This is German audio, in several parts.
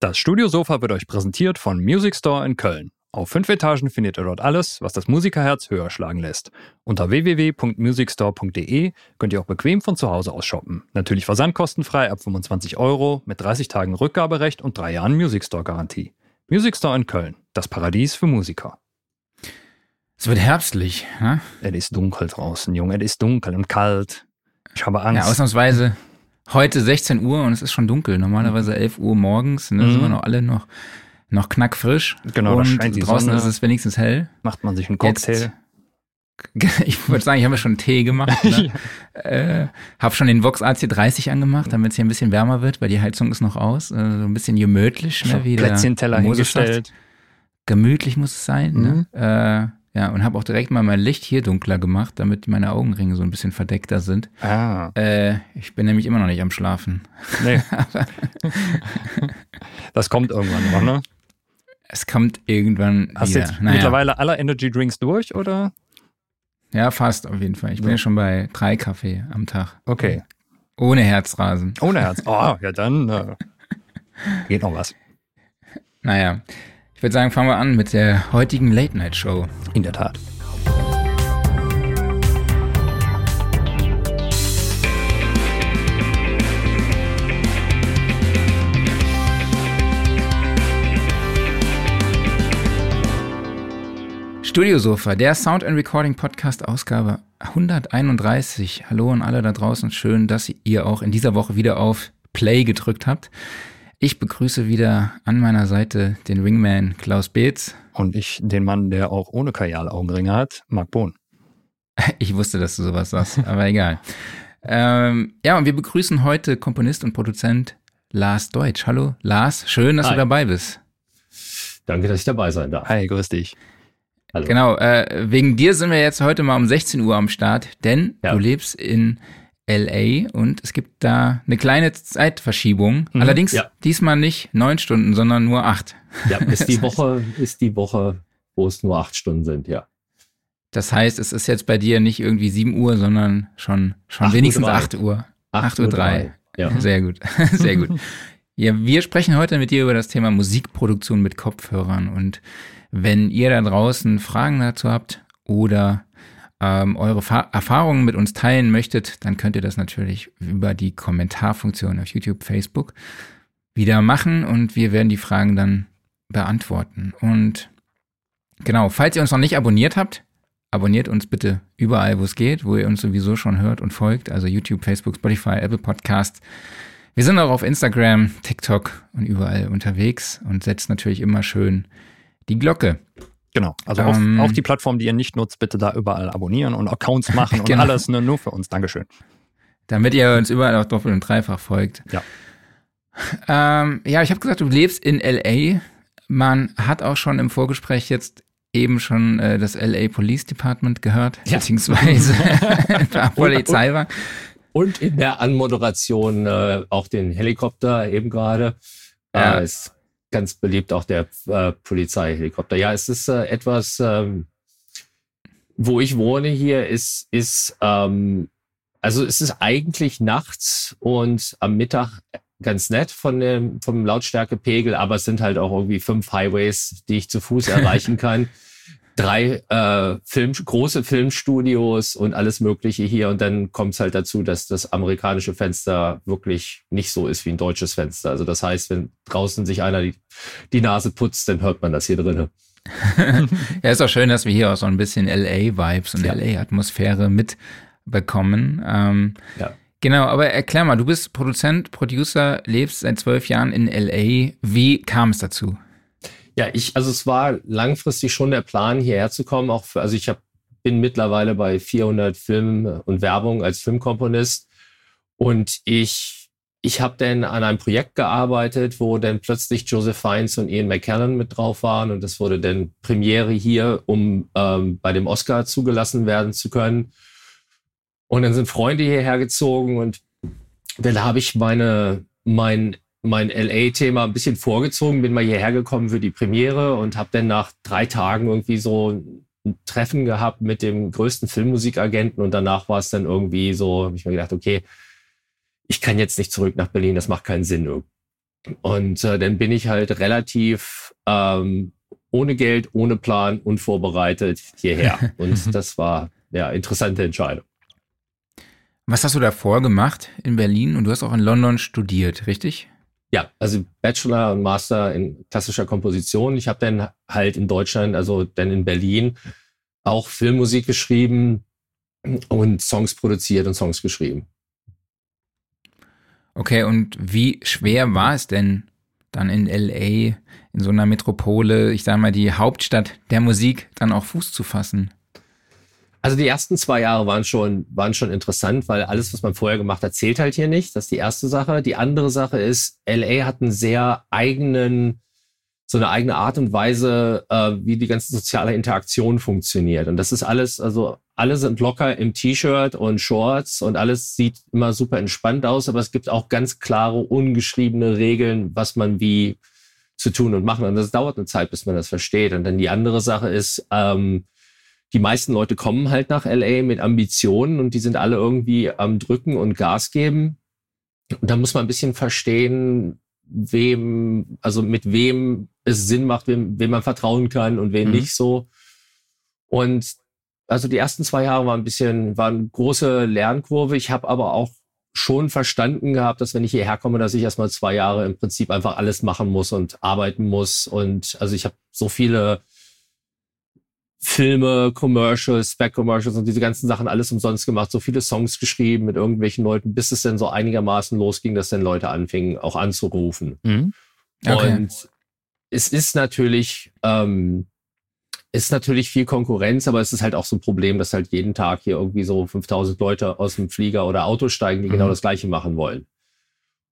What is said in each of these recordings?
Das Studiosofa wird euch präsentiert von Music Store in Köln. Auf fünf Etagen findet ihr dort alles, was das Musikerherz höher schlagen lässt. Unter www.musicstore.de könnt ihr auch bequem von zu Hause aus shoppen. Natürlich versandkostenfrei ab 25 Euro mit 30 Tagen Rückgaberecht und drei Jahren Music Store Garantie. Music Store in Köln, das Paradies für Musiker. Es wird herbstlich, ne? Es ist dunkel draußen, Junge, es ist dunkel und kalt. Ich habe Angst. Ja, ausnahmsweise heute 16 Uhr und es ist schon dunkel. Normalerweise 11 Uhr morgens, ne, Mhm. sind wir noch alle noch, noch knackfrisch. Genau, da und draußen Sonne. ist es wenigstens hell. Macht man sich einen Cocktail. Ich würde sagen, ich habe mir schon Tee gemacht. Ne? äh, habe schon den Vox AC30 angemacht, damit es hier ein bisschen wärmer wird, weil die Heizung ist noch aus. Äh, so ein bisschen gemütlich. Ne, wie Plätzchenteller sagt. hingestellt. Gemütlich muss es sein. Mhm. Ne? Äh, ja, und habe auch direkt mal mein Licht hier dunkler gemacht, damit meine Augenringe so ein bisschen verdeckter sind. Ah, Äh, ich bin nämlich immer noch nicht am Schlafen. nee. das kommt irgendwann noch, ne? Es kommt irgendwann Hast du jetzt Naja. mittlerweile alle Energy Drinks durch, oder? Ja, fast auf jeden Fall. Ich bin Ja. ja schon bei drei Kaffee am Tag. Okay. Ohne Herzrasen. Ohne Herz. Oh, ja dann äh, geht noch was. Naja, ich würde sagen, fangen wir an mit der heutigen Late-Night-Show. In der Tat. Studiosofa, der Sound and Recording Podcast Ausgabe 131. Hallo an alle da draußen. Schön, dass ihr auch in dieser Woche wieder auf Play gedrückt habt. Ich begrüße wieder an meiner Seite den Wingman Klaus Beetz. Und ich, den Mann, der auch ohne Kajal Augenringe hat, Marc Bohn. Ich wusste, dass du sowas sagst, aber egal. Ähm, ja, und wir begrüßen heute Komponist und Produzent Lars Deutsch. Hallo Lars, schön, dass Hi. du dabei bist. Danke, dass ich dabei sein darf. Hi, grüß dich. Hallo. Genau, äh, wegen dir sind wir jetzt heute mal um 16 Uhr am Start, denn Ja. du lebst in LA und es gibt da eine kleine Zeitverschiebung. Mhm. Allerdings Ja. diesmal nicht neun Stunden, sondern nur acht. Ja, ist die Woche, ist die Woche, wo es nur acht Stunden sind, ja. Das heißt, es ist jetzt bei dir nicht irgendwie 7 Uhr, sondern schon, schon Acht Uhr wenigstens drei. 8 Uhr. 8 Uhr Uhr drei. Ja. Sehr gut, sehr gut. Ja, wir sprechen heute mit dir über das Thema Musikproduktion mit Kopfhörern. Und wenn ihr da draußen Fragen dazu habt oder ähm, eure Fa Erfahrungen mit uns teilen möchtet, dann könnt ihr das natürlich über die Kommentarfunktion auf YouTube, Facebook wieder machen und wir werden die Fragen dann beantworten. Und genau, falls ihr uns noch nicht abonniert habt, abonniert uns bitte überall, wo es geht, wo ihr uns sowieso schon hört und folgt, also YouTube, Facebook, Spotify, Apple Podcast. Wir sind auch auf Instagram, TikTok und überall unterwegs und setzt natürlich immer schön die Glocke. Genau. Also Ähm, auf, auf die Plattform, die ihr nicht nutzt, bitte da überall abonnieren und Accounts machen und Genau. alles, ne, nur für uns. Dankeschön. Damit ihr uns überall auch doppelt und dreifach folgt. Ja. Ähm, ja, ich habe gesagt, du lebst in LA. Man hat auch schon im Vorgespräch jetzt eben schon äh, das LA Police Department gehört, Ja. beziehungsweise ein paar Polizei war. Und in der Anmoderation äh, auch den Helikopter eben gerade. Ja. Äh, ist ganz beliebt auch der äh, Polizeihelikopter. Ja, es ist äh, etwas, ähm, wo ich wohne hier, ist, ist ähm, also es ist eigentlich nachts und am Mittag ganz nett von dem, vom Lautstärkepegel, aber es sind halt auch irgendwie fünf Highways, die ich zu Fuß erreichen kann. Drei äh, Film, große Filmstudios und alles Mögliche hier. Und dann kommt es halt dazu, dass das amerikanische Fenster wirklich nicht so ist wie ein deutsches Fenster. Also das heißt, wenn draußen sich einer die, die Nase putzt, dann hört man das hier drinnen. Ja, ist auch schön, dass wir hier auch so ein bisschen LA-Vibes und Ja. LA-Atmosphäre mitbekommen. Ähm, Ja. Genau, aber erklär mal, du bist Produzent, Producer, lebst seit zwölf Jahren in LA. Wie kam es dazu? Ja, ich, also es war langfristig schon der Plan, hierher zu kommen. Auch für, also ich hab, bin mittlerweile bei 400 Filmen und Werbung als Filmkomponist. Und ich, ich habe dann an einem Projekt gearbeitet, wo dann plötzlich Joseph Fiennes und Ian McKellen mit drauf waren. Und das wurde dann Premiere hier, um ähm, bei dem Oscar zugelassen werden zu können. Und dann sind Freunde hierher gezogen und dann habe ich meine, mein mein LA-Thema ein bisschen vorgezogen, bin mal hierher gekommen für die Premiere und habe dann nach drei Tagen irgendwie so ein Treffen gehabt mit dem größten Filmmusikagenten und danach war es dann irgendwie so, habe ich mir gedacht, okay, ich kann jetzt nicht zurück nach Berlin, das macht keinen Sinn. Und äh, dann bin ich halt relativ ähm, ohne Geld, ohne Plan, unvorbereitet hierher. Und das war ja interessante Entscheidung. Was hast du davor gemacht in Berlin? Und du hast auch in London studiert, richtig? Ja, also Bachelor und Master in klassischer Komposition. Ich habe dann halt in Deutschland, also dann in Berlin, auch Filmmusik geschrieben und Songs produziert und Songs geschrieben. Okay, und wie schwer war es denn dann in LA, in so einer Metropole, ich sage mal die Hauptstadt der Musik, dann auch Fuß zu fassen? Also die ersten zwei Jahre waren schon, waren schon interessant, weil alles, was man vorher gemacht hat, zählt halt hier nicht. Das ist die erste Sache. Die andere Sache ist, LA hat einen sehr eigenen, so eine eigene Art und Weise, äh, wie die ganze soziale Interaktion funktioniert. Und das ist alles, also alle sind locker im T-Shirt und Shorts und alles sieht immer super entspannt aus, aber es gibt auch ganz klare, ungeschriebene Regeln, was man wie zu tun und machen. Und das dauert eine Zeit, bis man das versteht. Und dann die andere Sache ist, ähm, die meisten Leute kommen halt nach LA mit Ambitionen und die sind alle irgendwie am Drücken und Gas geben. Und da muss man ein bisschen verstehen, wem, also mit wem es Sinn macht, wem, wem man vertrauen kann und wem mhm. nicht so. Und also die ersten zwei Jahre waren ein bisschen, waren große Lernkurve. Ich habe aber auch schon verstanden gehabt, dass wenn ich hierher komme, dass ich erstmal zwei Jahre im Prinzip einfach alles machen muss und arbeiten muss. Und also ich habe so viele Filme, Commercials, Spec-Commercials und diese ganzen Sachen alles umsonst gemacht, so viele Songs geschrieben mit irgendwelchen Leuten, bis es dann so einigermaßen losging, dass dann Leute anfingen, auch anzurufen. Mhm. Okay. Und es ist natürlich, ähm, ist natürlich viel Konkurrenz, aber es ist halt auch so ein Problem, dass halt jeden Tag hier irgendwie so 5000 Leute aus dem Flieger oder Auto steigen, die genau mhm. genau das Gleiche machen wollen.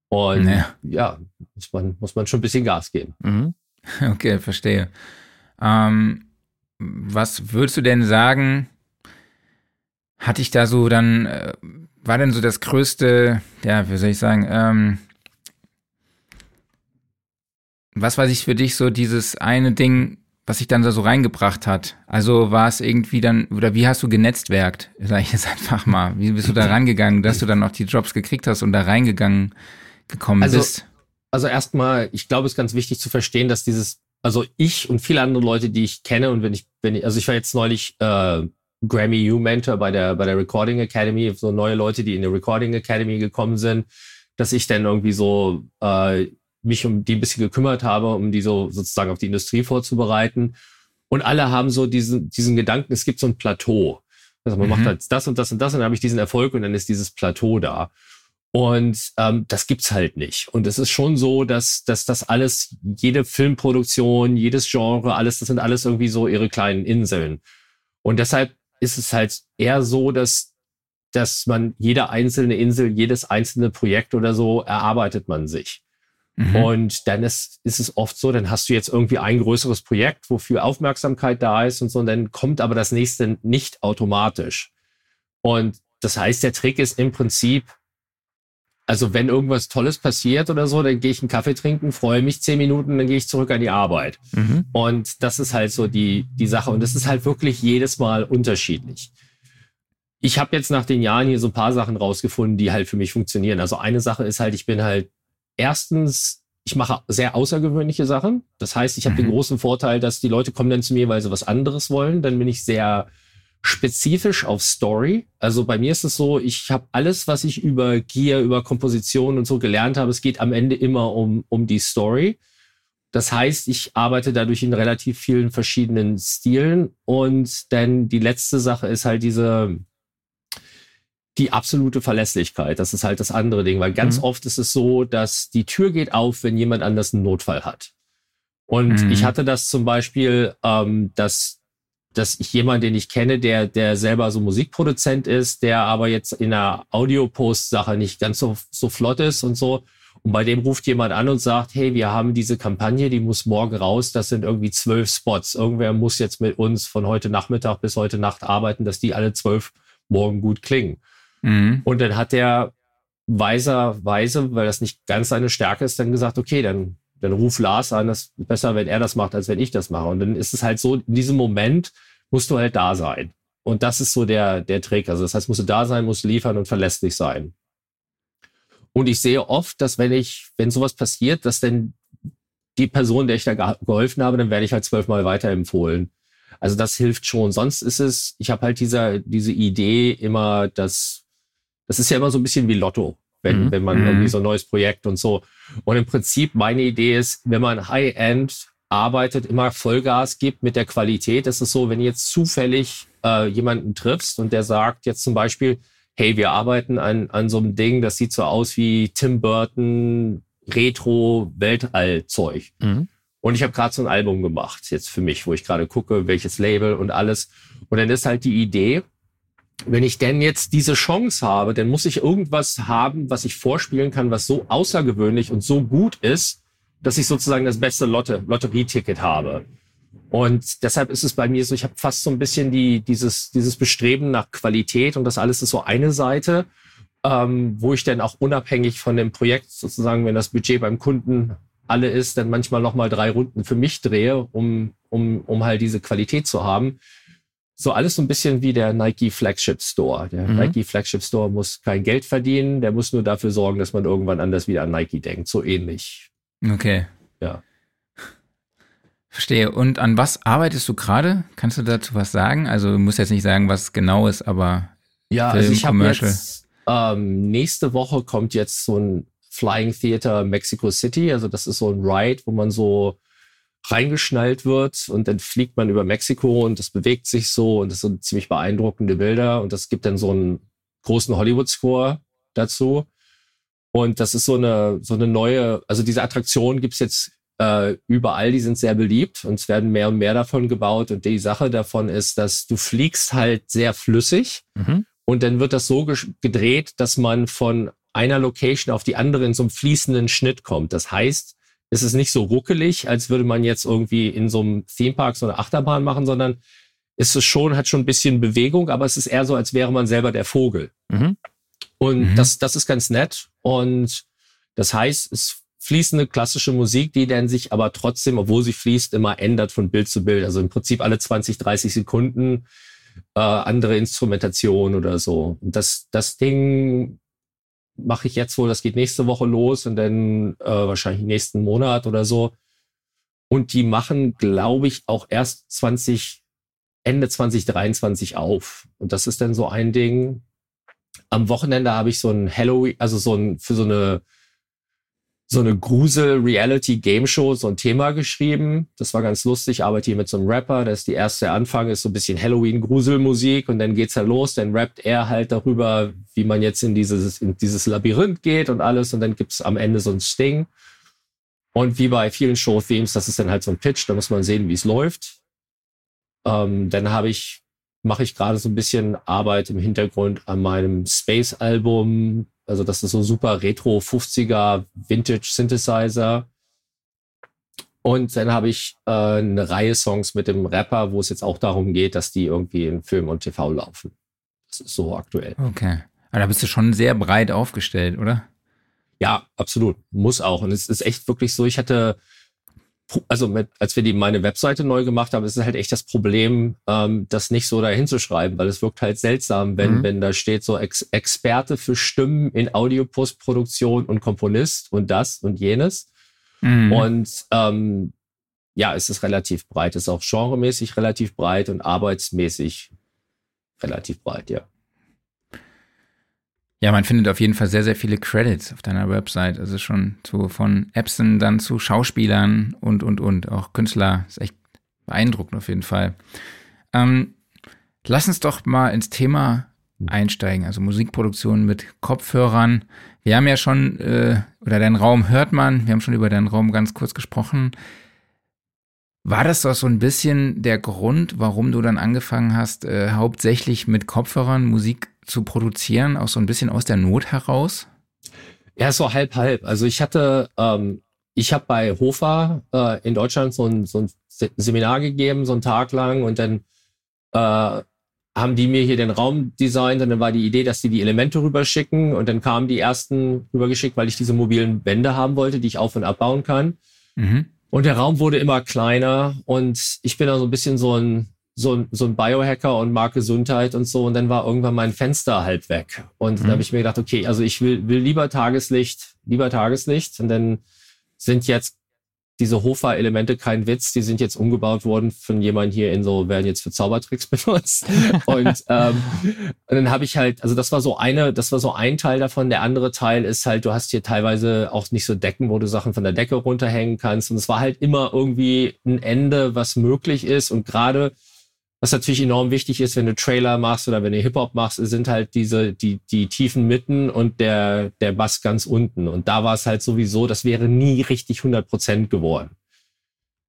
Und ja, ja muss, man, muss man schon ein bisschen Gas geben. Mhm. Okay, verstehe. Ähm, was würdest du denn sagen, hatte ich da so dann, äh, war denn so das größte, ja, wie soll ich sagen, ähm, was war sich für dich so dieses eine Ding, was sich dann da so reingebracht hat? Also war es irgendwie dann, oder wie hast du genetzwerkt, sag ich jetzt einfach mal? Wie bist du da rangegangen, dass du dann noch die Jobs gekriegt hast und da reingegangen gekommen also, bist? Also erstmal, ich glaube, es ist ganz wichtig zu verstehen, dass dieses also ich und viele andere Leute, die ich kenne und wenn ich, wenn ich, also ich war jetzt neulich äh, Grammy U Mentor bei der bei der Recording Academy, so neue Leute, die in die Recording Academy gekommen sind, dass ich dann irgendwie so äh, mich um die ein bisschen gekümmert habe, um die so sozusagen auf die Industrie vorzubereiten. Und alle haben so diesen diesen Gedanken, es gibt so ein Plateau. Also man mhm. macht halt das und das und das und dann habe ich diesen Erfolg und dann ist dieses Plateau da. Und ähm, das gibt's halt nicht. Und es ist schon so, dass, dass das alles, jede Filmproduktion, jedes Genre, alles, das sind alles irgendwie so ihre kleinen Inseln. Und deshalb ist es halt eher so, dass, dass man jede einzelne Insel, jedes einzelne Projekt oder so erarbeitet man sich. Mhm. Und dann ist, ist es oft so, dann hast du jetzt irgendwie ein größeres Projekt, wofür Aufmerksamkeit da ist und so, und dann kommt aber das nächste nicht automatisch. Und das heißt, der Trick ist im Prinzip, also wenn irgendwas Tolles passiert oder so, dann gehe ich einen Kaffee trinken, freue mich zehn Minuten, dann gehe ich zurück an die Arbeit. Mhm. Und das ist halt so die, die Sache. Und das ist halt wirklich jedes Mal unterschiedlich. Ich habe jetzt nach den Jahren hier so ein paar Sachen rausgefunden, die halt für mich funktionieren. Also eine Sache ist halt, ich bin halt erstens, ich mache sehr außergewöhnliche Sachen. Das heißt, ich habe mhm. den großen Vorteil, dass die Leute kommen dann zu mir, weil sie was anderes wollen. Dann bin ich sehr spezifisch auf Story. Also bei mir ist es so, ich habe alles, was ich über Gear, über Komposition und so gelernt habe, es geht am Ende immer um, um die Story. Das heißt, ich arbeite dadurch in relativ vielen verschiedenen Stilen. Und dann die letzte Sache ist halt diese, die absolute Verlässlichkeit. Das ist halt das andere Ding, weil ganz mhm. oft ist es so, dass die Tür geht auf, wenn jemand anders einen Notfall hat. Und mhm. ich hatte das zum Beispiel, ähm, dass dass ich jemand, den ich kenne, der, der selber so Musikproduzent ist, der aber jetzt in der Audio-Post-Sache nicht ganz so, so flott ist und so. Und bei dem ruft jemand an und sagt, hey, wir haben diese Kampagne, die muss morgen raus. Das sind irgendwie zwölf Spots. Irgendwer muss jetzt mit uns von heute Nachmittag bis heute Nacht arbeiten, dass die alle zwölf morgen gut klingen. Mhm. Und dann hat der weiserweise, weil das nicht ganz seine Stärke ist, dann gesagt, okay, dann, dann ruf Lars an, das ist besser, wenn er das macht, als wenn ich das mache. Und dann ist es halt so, in diesem Moment musst du halt da sein. Und das ist so der, der Trick. Also das heißt, musst du da sein, musst liefern und verlässlich sein. Und ich sehe oft, dass wenn ich, wenn sowas passiert, dass dann die Person, der ich da geholfen habe, dann werde ich halt zwölfmal weiterempfohlen. Also das hilft schon. Sonst ist es, ich habe halt diese, diese Idee immer, dass das ist ja immer so ein bisschen wie Lotto, wenn, mhm. wenn man irgendwie mhm. so ein neues Projekt und so. Und im Prinzip meine Idee ist, wenn man High-End arbeitet, immer Vollgas gibt mit der Qualität. Das ist so, wenn du jetzt zufällig äh, jemanden triffst und der sagt jetzt zum Beispiel, hey, wir arbeiten an, an so einem Ding, das sieht so aus wie Tim Burton Retro-Weltall-Zeug. Mhm. Und ich habe gerade so ein Album gemacht, jetzt für mich, wo ich gerade gucke, welches Label und alles. Und dann ist halt die Idee, wenn ich denn jetzt diese Chance habe, dann muss ich irgendwas haben, was ich vorspielen kann, was so außergewöhnlich und so gut ist, dass ich sozusagen das beste Lotte, Lotterieticket habe. Und deshalb ist es bei mir so, ich habe fast so ein bisschen die, dieses, dieses Bestreben nach Qualität und das alles ist so eine Seite, ähm, wo ich dann auch unabhängig von dem Projekt sozusagen, wenn das Budget beim Kunden alle ist, dann manchmal nochmal drei Runden für mich drehe, um, um, um halt diese Qualität zu haben so alles so ein bisschen wie der Nike Flagship Store. Der mhm. Nike Flagship Store muss kein Geld verdienen, der muss nur dafür sorgen, dass man irgendwann anders wieder an Nike denkt. So ähnlich. Okay. Ja. Verstehe. Und an was arbeitest du gerade? Kannst du dazu was sagen? Also du musst jetzt nicht sagen, was genau ist, aber ja, Film, also ich habe jetzt ähm, nächste Woche kommt jetzt so ein Flying Theater Mexico City. Also das ist so ein Ride, wo man so reingeschnallt wird und dann fliegt man über Mexiko und das bewegt sich so und das sind ziemlich beeindruckende Bilder und das gibt dann so einen großen Hollywood-Score dazu. Und das ist so eine, so eine neue, also diese Attraktion gibt's jetzt äh, überall, die sind sehr beliebt und es werden mehr und mehr davon gebaut. Und die Sache davon ist, dass du fliegst halt sehr flüssig mhm. und dann wird das so gedreht, dass man von einer Location auf die andere in so einem fließenden Schnitt kommt. Das heißt, ist es nicht so ruckelig, als würde man jetzt irgendwie in so einem Themepark so eine Achterbahn machen, sondern ist es schon, hat schon ein bisschen Bewegung, aber es ist eher so, als wäre man selber der Vogel. Mhm. Und mhm. das, das ist ganz nett. Und das heißt, es fließt eine klassische Musik, die dann sich aber trotzdem, obwohl sie fließt, immer ändert von Bild zu Bild. Also im Prinzip alle 20, 30 Sekunden äh, andere Instrumentation oder so. Und das, das Ding mache ich jetzt wohl, das geht nächste Woche los und dann äh, wahrscheinlich nächsten Monat oder so. Und die machen, glaube ich, auch erst 20, Ende 2023 auf. Und das ist dann so ein Ding. Am Wochenende habe ich so ein Halloween, also so ein, für so eine so eine Grusel-Reality-Game-Show, so ein Thema geschrieben. Das war ganz lustig. Ich arbeite hier mit so einem Rapper. Das ist die erste Anfang, ist so ein bisschen Halloween-Gruselmusik und dann geht's halt los. Dann rappt er halt darüber, wie man jetzt in dieses, in dieses Labyrinth geht und alles. Und dann gibt's am Ende so ein Sting. Und wie bei vielen Show-Themes, das ist dann halt so ein Pitch. Da muss man sehen, wie es läuft. Ähm, dann habe ich, mache ich gerade so ein bisschen Arbeit im Hintergrund an meinem Space-Album also das ist so super Retro 50er Vintage Synthesizer. Und dann habe ich äh, eine Reihe Songs mit dem Rapper, wo es jetzt auch darum geht, dass die irgendwie in Film und TV laufen. Das ist so aktuell. Okay. Aber da bist du schon sehr breit aufgestellt, oder? Ja, absolut. Muss auch. Und es ist echt wirklich so, ich hatte also mit, als wir die meine Webseite neu gemacht haben, ist es halt echt das Problem, ähm, das nicht so dahin zu schreiben, weil es wirkt halt seltsam, wenn, mhm. wenn da steht so Ex Experte für Stimmen in Audiopostproduktion und Komponist und das und jenes. Mhm. Und ähm, ja, es ist relativ breit. Es ist auch genremäßig relativ breit und arbeitsmäßig relativ breit, ja. Ja, man findet auf jeden Fall sehr, sehr viele Credits auf deiner Website. Also schon so von Epson dann zu Schauspielern und, und, und. Auch Künstler. Ist echt beeindruckend auf jeden Fall. Ähm, lass uns doch mal ins Thema einsteigen. Also Musikproduktion mit Kopfhörern. Wir haben ja schon, äh, oder deinen Raum hört man. Wir haben schon über deinen Raum ganz kurz gesprochen. War das doch so ein bisschen der Grund, warum du dann angefangen hast, äh, hauptsächlich mit Kopfhörern Musik zu produzieren, auch so ein bisschen aus der Not heraus? Ja, so halb halb. Also ich hatte, ähm, ich habe bei Hofa äh, in Deutschland so ein, so ein Seminar gegeben, so einen Tag lang und dann äh, haben die mir hier den Raum designt und dann war die Idee, dass die die Elemente rüberschicken und dann kamen die ersten rübergeschickt, weil ich diese mobilen Wände haben wollte, die ich auf- und abbauen kann. Mhm. Und der Raum wurde immer kleiner und ich bin da so ein bisschen so ein so ein, so ein Biohacker und mag Gesundheit und so. Und dann war irgendwann mein Fenster halb weg. Und mhm. dann habe ich mir gedacht, okay, also ich will, will lieber Tageslicht, lieber Tageslicht. Und dann sind jetzt diese Hofer-Elemente kein Witz, die sind jetzt umgebaut worden von jemandem hier in so, werden jetzt für Zaubertricks benutzt. und, ähm, und dann habe ich halt, also das war so eine, das war so ein Teil davon. Der andere Teil ist halt, du hast hier teilweise auch nicht so Decken, wo du Sachen von der Decke runterhängen kannst. Und es war halt immer irgendwie ein Ende, was möglich ist. Und gerade was natürlich enorm wichtig ist, wenn du Trailer machst oder wenn du Hip-Hop machst, sind halt diese, die, die tiefen Mitten und der, der Bass ganz unten. Und da war es halt sowieso, das wäre nie richtig 100 Prozent geworden.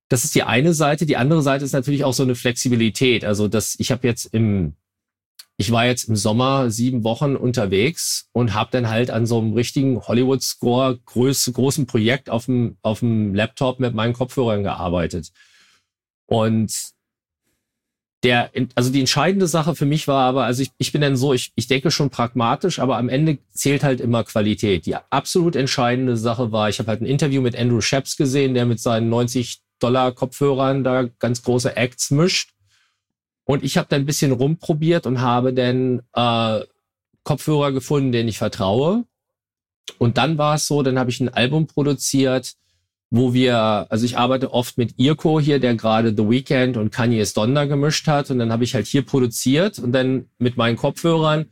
Das ist die eine Seite. Die andere Seite ist natürlich auch so eine Flexibilität. Also das, ich habe jetzt im, ich war jetzt im Sommer sieben Wochen unterwegs und habe dann halt an so einem richtigen Hollywood-Score groß, großen Projekt auf dem, auf dem Laptop mit meinen Kopfhörern gearbeitet. Und der, also die entscheidende Sache für mich war aber, also ich, ich bin dann so, ich, ich denke schon pragmatisch, aber am Ende zählt halt immer Qualität. Die absolut entscheidende Sache war, ich habe halt ein Interview mit Andrew Sheps gesehen, der mit seinen 90 Dollar Kopfhörern da ganz große Acts mischt. Und ich habe dann ein bisschen rumprobiert und habe dann äh, Kopfhörer gefunden, denen ich vertraue. Und dann war es so, dann habe ich ein Album produziert, wo wir, also ich arbeite oft mit Irko hier, der gerade The Weeknd und Kanye's Donda gemischt hat. Und dann habe ich halt hier produziert und dann mit meinen Kopfhörern.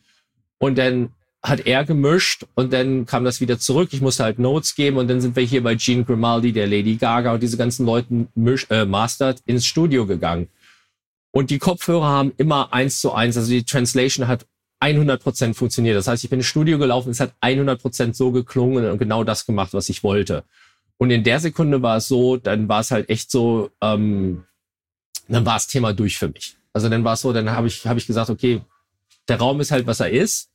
Und dann hat er gemischt und dann kam das wieder zurück. Ich musste halt Notes geben und dann sind wir hier bei Gene Grimaldi, der Lady Gaga und diese ganzen Leuten misch, äh, mastert ins Studio gegangen. Und die Kopfhörer haben immer eins zu eins, also die Translation hat 100 Prozent funktioniert. Das heißt, ich bin ins Studio gelaufen, es hat 100 Prozent so geklungen und genau das gemacht, was ich wollte. Und in der Sekunde war es so, dann war es halt echt so, ähm, dann war das Thema durch für mich. Also dann war es so, dann habe ich, hab ich gesagt, okay, der Raum ist halt, was er ist.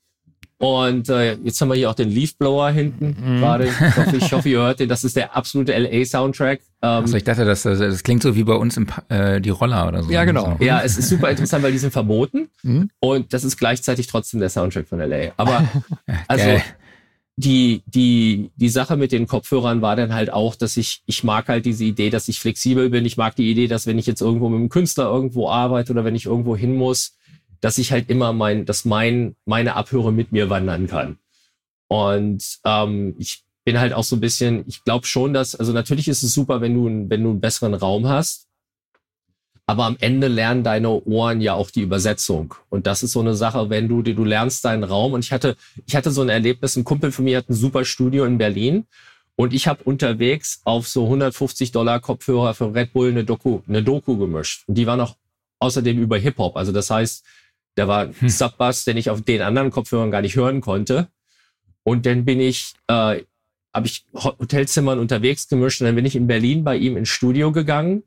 Und äh, jetzt haben wir hier auch den Leafblower hinten mhm. gerade. Ich hoffe, ich hoffe, ihr hört den. Das ist der absolute LA-Soundtrack. Ähm, also ich dachte, das, das klingt so wie bei uns im, äh, die Roller oder so. Ja, genau. Ja, es ist super interessant, weil die sind verboten. Mhm. Und das ist gleichzeitig trotzdem der Soundtrack von LA. Aber also die, die, die Sache mit den Kopfhörern war dann halt auch, dass ich, ich mag halt diese Idee, dass ich flexibel bin. Ich mag die Idee, dass wenn ich jetzt irgendwo mit einem Künstler irgendwo arbeite oder wenn ich irgendwo hin muss, dass ich halt immer mein, dass mein, meine Abhöre mit mir wandern kann. Und ähm, ich bin halt auch so ein bisschen, ich glaube schon, dass, also natürlich ist es super, wenn du, wenn du einen besseren Raum hast, aber am Ende lernen deine Ohren ja auch die Übersetzung. Und das ist so eine Sache, wenn du, du lernst deinen Raum. Und ich hatte, ich hatte so ein Erlebnis, ein Kumpel von mir hat ein super Studio in Berlin. Und ich habe unterwegs auf so 150 Dollar Kopfhörer für Red Bull eine Doku, eine Doku gemischt. Und die war noch außerdem über Hip-Hop. Also das heißt, da war ein hm. Subbass, den ich auf den anderen Kopfhörern gar nicht hören konnte. Und dann bin ich, äh, habe ich Hotelzimmern unterwegs gemischt und dann bin ich in Berlin bei ihm ins Studio gegangen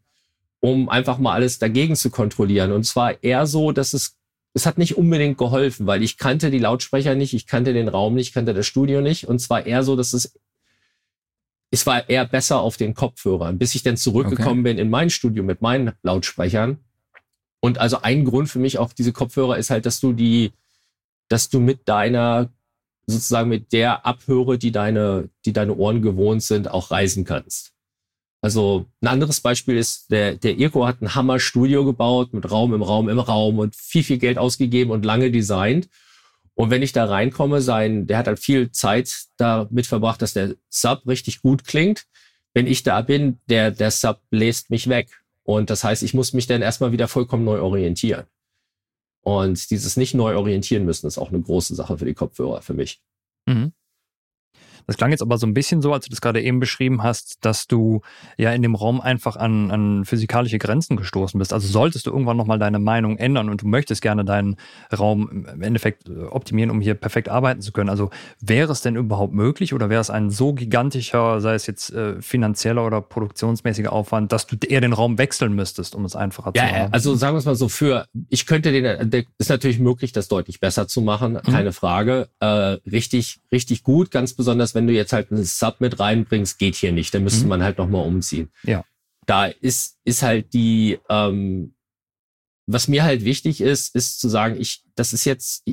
um einfach mal alles dagegen zu kontrollieren. Und zwar eher so, dass es, es hat nicht unbedingt geholfen, weil ich kannte die Lautsprecher nicht, ich kannte den Raum nicht, ich kannte das Studio nicht. Und zwar eher so, dass es, es war eher besser auf den Kopfhörern, bis ich dann zurückgekommen okay. bin in mein Studio mit meinen Lautsprechern. Und also ein Grund für mich auch diese Kopfhörer ist halt, dass du die, dass du mit deiner sozusagen mit der Abhöre, die deine, die deine Ohren gewohnt sind, auch reisen kannst. Also ein anderes Beispiel ist, der, der Irko hat ein Hammer-Studio gebaut mit Raum im Raum im Raum und viel, viel Geld ausgegeben und lange designt. Und wenn ich da reinkomme, sein, der hat halt viel Zeit damit verbracht, dass der Sub richtig gut klingt. Wenn ich da bin, der, der Sub bläst mich weg. Und das heißt, ich muss mich dann erstmal wieder vollkommen neu orientieren. Und dieses nicht neu orientieren müssen ist auch eine große Sache für die Kopfhörer, für mich. Mhm. Das klang jetzt aber so ein bisschen so, als du das gerade eben beschrieben hast, dass du ja in dem Raum einfach an, an physikalische Grenzen gestoßen bist. Also solltest du irgendwann nochmal deine Meinung ändern und du möchtest gerne deinen Raum im Endeffekt äh, optimieren, um hier perfekt arbeiten zu können. Also wäre es denn überhaupt möglich oder wäre es ein so gigantischer, sei es jetzt äh, finanzieller oder produktionsmäßiger Aufwand, dass du eher den Raum wechseln müsstest, um es einfacher ja, zu machen? Also sagen wir es mal so, für, ich könnte den, der, ist natürlich möglich, das deutlich besser zu machen, mhm. keine mhm. Frage. Äh, richtig, richtig gut, ganz besonders wenn du jetzt halt einen Sub mit reinbringst, geht hier nicht. Da müsste mhm. man halt nochmal umziehen. Ja. Da ist, ist halt die, ähm, was mir halt wichtig ist, ist zu sagen, ich, das ist jetzt,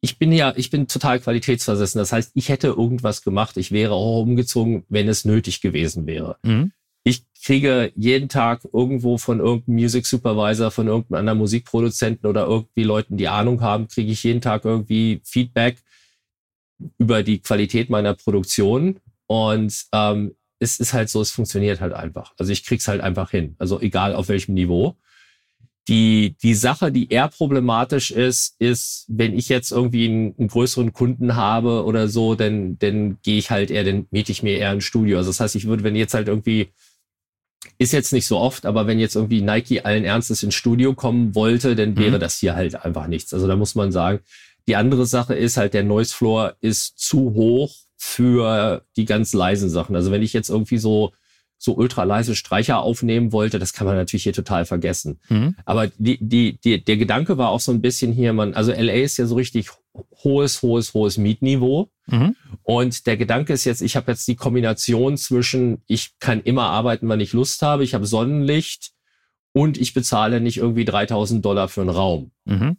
ich bin ja, ich bin total qualitätsversessen. Das heißt, ich hätte irgendwas gemacht. Ich wäre auch umgezogen, wenn es nötig gewesen wäre. Mhm. ich kriege jeden Tag irgendwo von irgendeinem Music Supervisor, von irgendeinem anderen Musikproduzenten oder irgendwie Leuten, die Ahnung haben, kriege ich jeden Tag irgendwie Feedback über die Qualität meiner Produktion. Und ähm, es ist halt so, es funktioniert halt einfach. Also ich krieg's halt einfach hin. Also egal auf welchem Niveau. Die, die Sache, die eher problematisch ist, ist, wenn ich jetzt irgendwie einen, einen größeren Kunden habe oder so, dann, dann gehe ich halt eher, dann miete ich mir eher ein Studio. Also das heißt, ich würde, wenn jetzt halt irgendwie, ist jetzt nicht so oft, aber wenn jetzt irgendwie Nike allen Ernstes ins Studio kommen wollte, dann wäre mhm. das hier halt einfach nichts. Also da muss man sagen, die andere Sache ist halt, der Noise Floor ist zu hoch für die ganz leisen Sachen. Also wenn ich jetzt irgendwie so so ultra leise Streicher aufnehmen wollte, das kann man natürlich hier total vergessen. Mhm. Aber die, die, die, der Gedanke war auch so ein bisschen hier, man, also LA ist ja so richtig hohes, hohes, hohes Mietniveau. Mhm. Und der Gedanke ist jetzt, ich habe jetzt die Kombination zwischen, ich kann immer arbeiten, wann ich Lust habe, ich habe Sonnenlicht und ich bezahle nicht irgendwie 3000 Dollar für einen Raum. Mhm.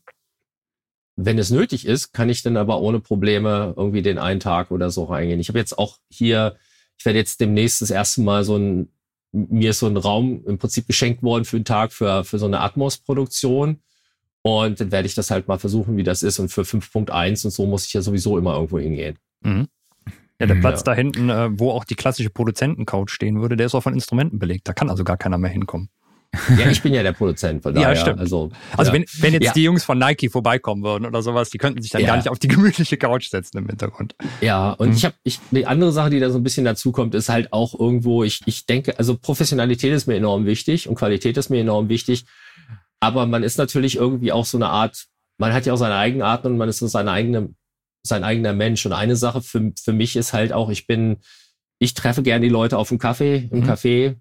Wenn es nötig ist, kann ich dann aber ohne Probleme irgendwie den einen Tag oder so reingehen. Ich habe jetzt auch hier ich werde jetzt demnächst das erste Mal so ein, mir ist so ein Raum im Prinzip geschenkt worden für einen Tag für, für so eine Atmos-Produktion. Und dann werde ich das halt mal versuchen, wie das ist. Und für 5.1 und so muss ich ja sowieso immer irgendwo hingehen. Mhm. Ja, der Platz ja. da hinten, äh, wo auch die klassische Produzentencouch stehen würde, der ist auch von Instrumenten belegt. Da kann also gar keiner mehr hinkommen. Ja, ich bin ja der Produzent von daher. Ja, stimmt. Also, also ja. wenn, wenn jetzt ja. die Jungs von Nike vorbeikommen würden oder sowas, die könnten sich dann ja. gar nicht auf die gemütliche Couch setzen im Hintergrund. Ja, und mhm. ich habe ich die andere Sache, die da so ein bisschen dazu kommt, ist halt auch irgendwo, ich, ich denke, also Professionalität ist mir enorm wichtig und Qualität ist mir enorm wichtig. Aber man ist natürlich irgendwie auch so eine Art, man hat ja auch seine Eigenarten und man ist so seine eigene, sein eigener Mensch. Und eine Sache für, für mich ist halt auch, ich bin, ich treffe gerne die Leute auf dem Kaffee, im mhm. Café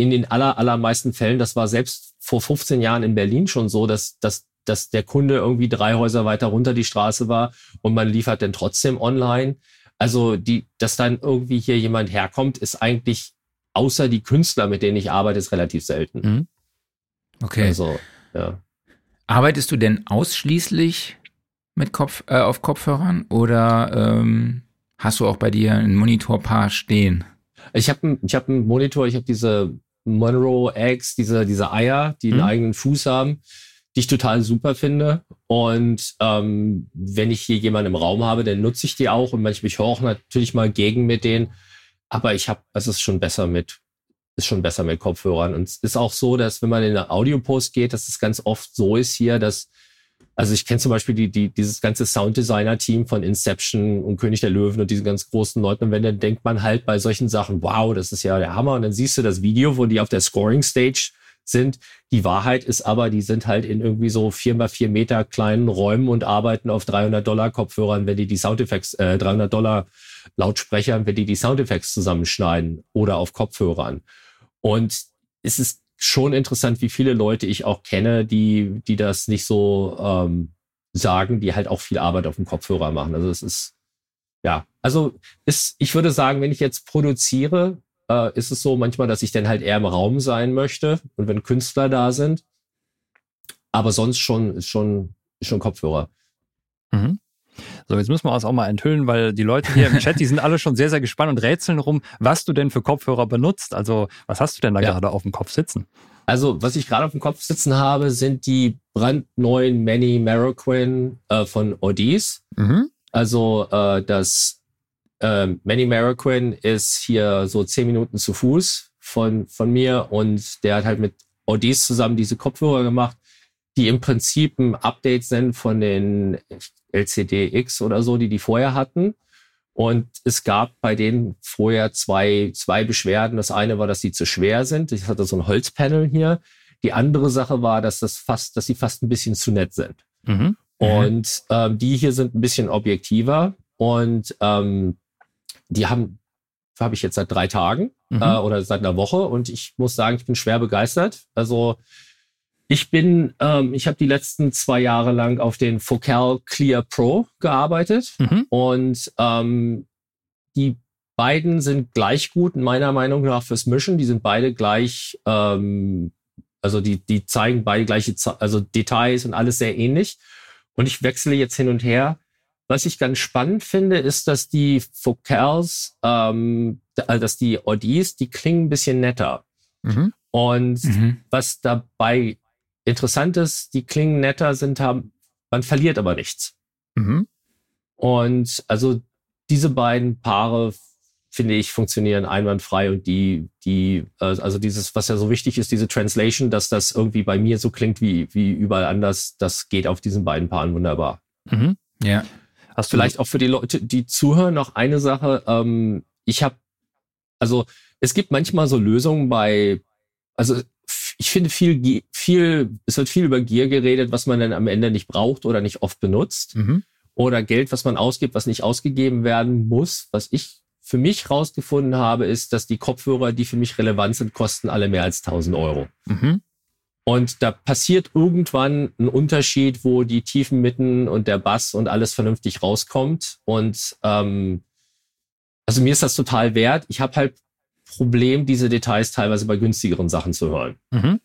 in den aller, allermeisten Fällen, das war selbst vor 15 Jahren in Berlin schon so, dass, dass, dass der Kunde irgendwie drei Häuser weiter runter die Straße war und man liefert dann trotzdem online. Also die, dass dann irgendwie hier jemand herkommt, ist eigentlich außer die Künstler, mit denen ich arbeite, ist relativ selten. Mhm. Okay. Also, ja. Arbeitest du denn ausschließlich mit Kopf, äh, auf Kopfhörern oder ähm, hast du auch bei dir ein Monitorpaar stehen? Ich habe ich hab einen Monitor, ich habe diese Monroe Eggs, diese, diese Eier, die einen mhm. eigenen Fuß haben, die ich total super finde. Und ähm, wenn ich hier jemanden im Raum habe, dann nutze ich die auch und manchmal ich höre auch natürlich mal gegen mit denen. Aber ich habe, es ist schon besser mit, ist schon besser mit Kopfhörern. Und es ist auch so, dass wenn man in eine Audiopost geht, dass es ganz oft so ist hier, dass also ich kenne zum Beispiel die, die, dieses ganze Sounddesigner-Team von Inception und König der Löwen und diesen ganz großen Leuten. Und wenn dann denkt man halt bei solchen Sachen, wow, das ist ja der Hammer. Und dann siehst du das Video, wo die auf der Scoring-Stage sind. Die Wahrheit ist aber, die sind halt in irgendwie so vier mal vier Meter kleinen Räumen und arbeiten auf 300 Dollar Kopfhörern, wenn die die Soundeffekte, äh, 300 Dollar Lautsprechern, wenn die die Soundeffekte zusammenschneiden oder auf Kopfhörern. Und es ist schon interessant, wie viele Leute ich auch kenne, die, die das nicht so ähm, sagen, die halt auch viel Arbeit auf dem Kopfhörer machen. Also es ist, ja, also ist, ich würde sagen, wenn ich jetzt produziere, äh, ist es so manchmal, dass ich dann halt eher im Raum sein möchte und wenn Künstler da sind. Aber sonst schon schon, schon Kopfhörer. Mhm. So, jetzt müssen wir uns auch mal enthüllen, weil die Leute hier im Chat, die sind alle schon sehr, sehr gespannt und rätseln rum, was du denn für Kopfhörer benutzt. Also, was hast du denn da ja. gerade auf dem Kopf sitzen? Also, was ich gerade auf dem Kopf sitzen habe, sind die brandneuen Manny Marroquin äh, von Odis. Mhm. Also, äh, das äh, Manny Marroquin ist hier so zehn Minuten zu Fuß von, von mir und der hat halt mit Odis zusammen diese Kopfhörer gemacht, die im Prinzip ein Update sind von den, LCD-X oder so, die die vorher hatten. Und es gab bei denen vorher zwei, zwei Beschwerden. Das eine war, dass sie zu schwer sind. Ich hatte so ein Holzpanel hier. Die andere Sache war, dass das fast, dass sie fast ein bisschen zu nett sind. Mhm. Und ähm, die hier sind ein bisschen objektiver und ähm, die haben, habe ich jetzt seit drei Tagen mhm. äh, oder seit einer Woche und ich muss sagen, ich bin schwer begeistert. Also ich bin, ähm, ich habe die letzten zwei Jahre lang auf den Focal Clear Pro gearbeitet mhm. und ähm, die beiden sind gleich gut, meiner Meinung nach, fürs Mischen. Die sind beide gleich, ähm, also die, die zeigen beide gleiche, also Details und alles sehr ähnlich. Und ich wechsle jetzt hin und her. was ich ganz spannend finde, ist, dass die Focals, ähm, also dass die Audis, die klingen ein bisschen netter. Mhm. Und mhm. was dabei interessant ist, die klingen netter sind, haben, man verliert aber nichts. Mhm. Und also diese beiden Paare finde ich, funktionieren einwandfrei und die, die, äh, also dieses, was ja so wichtig ist, diese Translation, dass das irgendwie bei mir so klingt wie, wie überall anders, das geht auf diesen beiden Paaren wunderbar. Mhm. Ja. Hast Vielleicht auch für die Leute, die zuhören, noch eine Sache. Ähm, ich habe, also es gibt manchmal so Lösungen bei, also ich finde viel, viel, es wird viel über Gier geredet, was man dann am Ende nicht braucht oder nicht oft benutzt. Mhm. Oder Geld, was man ausgibt, was nicht ausgegeben werden muss. Was ich für mich rausgefunden habe, ist, dass die Kopfhörer, die für mich relevant sind, kosten alle mehr als 1000 Euro. Mhm. Und da passiert irgendwann ein Unterschied, wo die tiefen Mitten und der Bass und alles vernünftig rauskommt. Und ähm, also mir ist das total wert. Ich habe halt Problem, diese Details teilweise bei günstigeren Sachen zu hören. Mhm.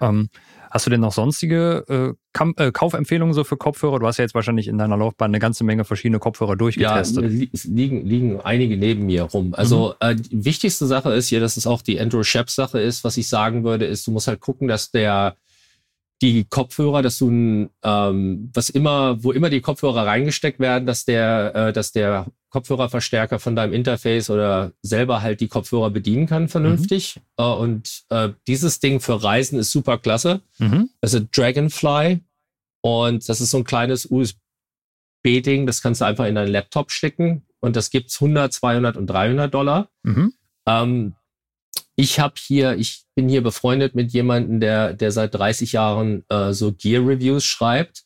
Ähm, Hast du denn noch sonstige äh, äh, Kaufempfehlungen so für Kopfhörer? Du hast ja jetzt wahrscheinlich in deiner Laufbahn eine ganze Menge verschiedene Kopfhörer durchgetestet. Ja, es liegen, liegen einige neben mir rum. Also mhm. äh, die wichtigste Sache ist hier, dass es auch die Andrew Shep Sache ist. Was ich sagen würde, ist, du musst halt gucken, dass der die Kopfhörer, dass du ähm, was immer, wo immer die Kopfhörer reingesteckt werden, dass der, äh, dass der Kopfhörerverstärker von deinem Interface oder selber halt die Kopfhörer bedienen kann vernünftig. Mhm. Äh, und äh, dieses Ding für Reisen ist super klasse. Mhm. Das ist Dragonfly und das ist so ein kleines USB-Ding, das kannst du einfach in deinen Laptop stecken und das gibt's 100, 200 und 300 Dollar. Mhm. Ähm, ich habe hier, ich bin hier befreundet mit jemandem, der, der seit 30 Jahren äh, so Gear-Reviews schreibt.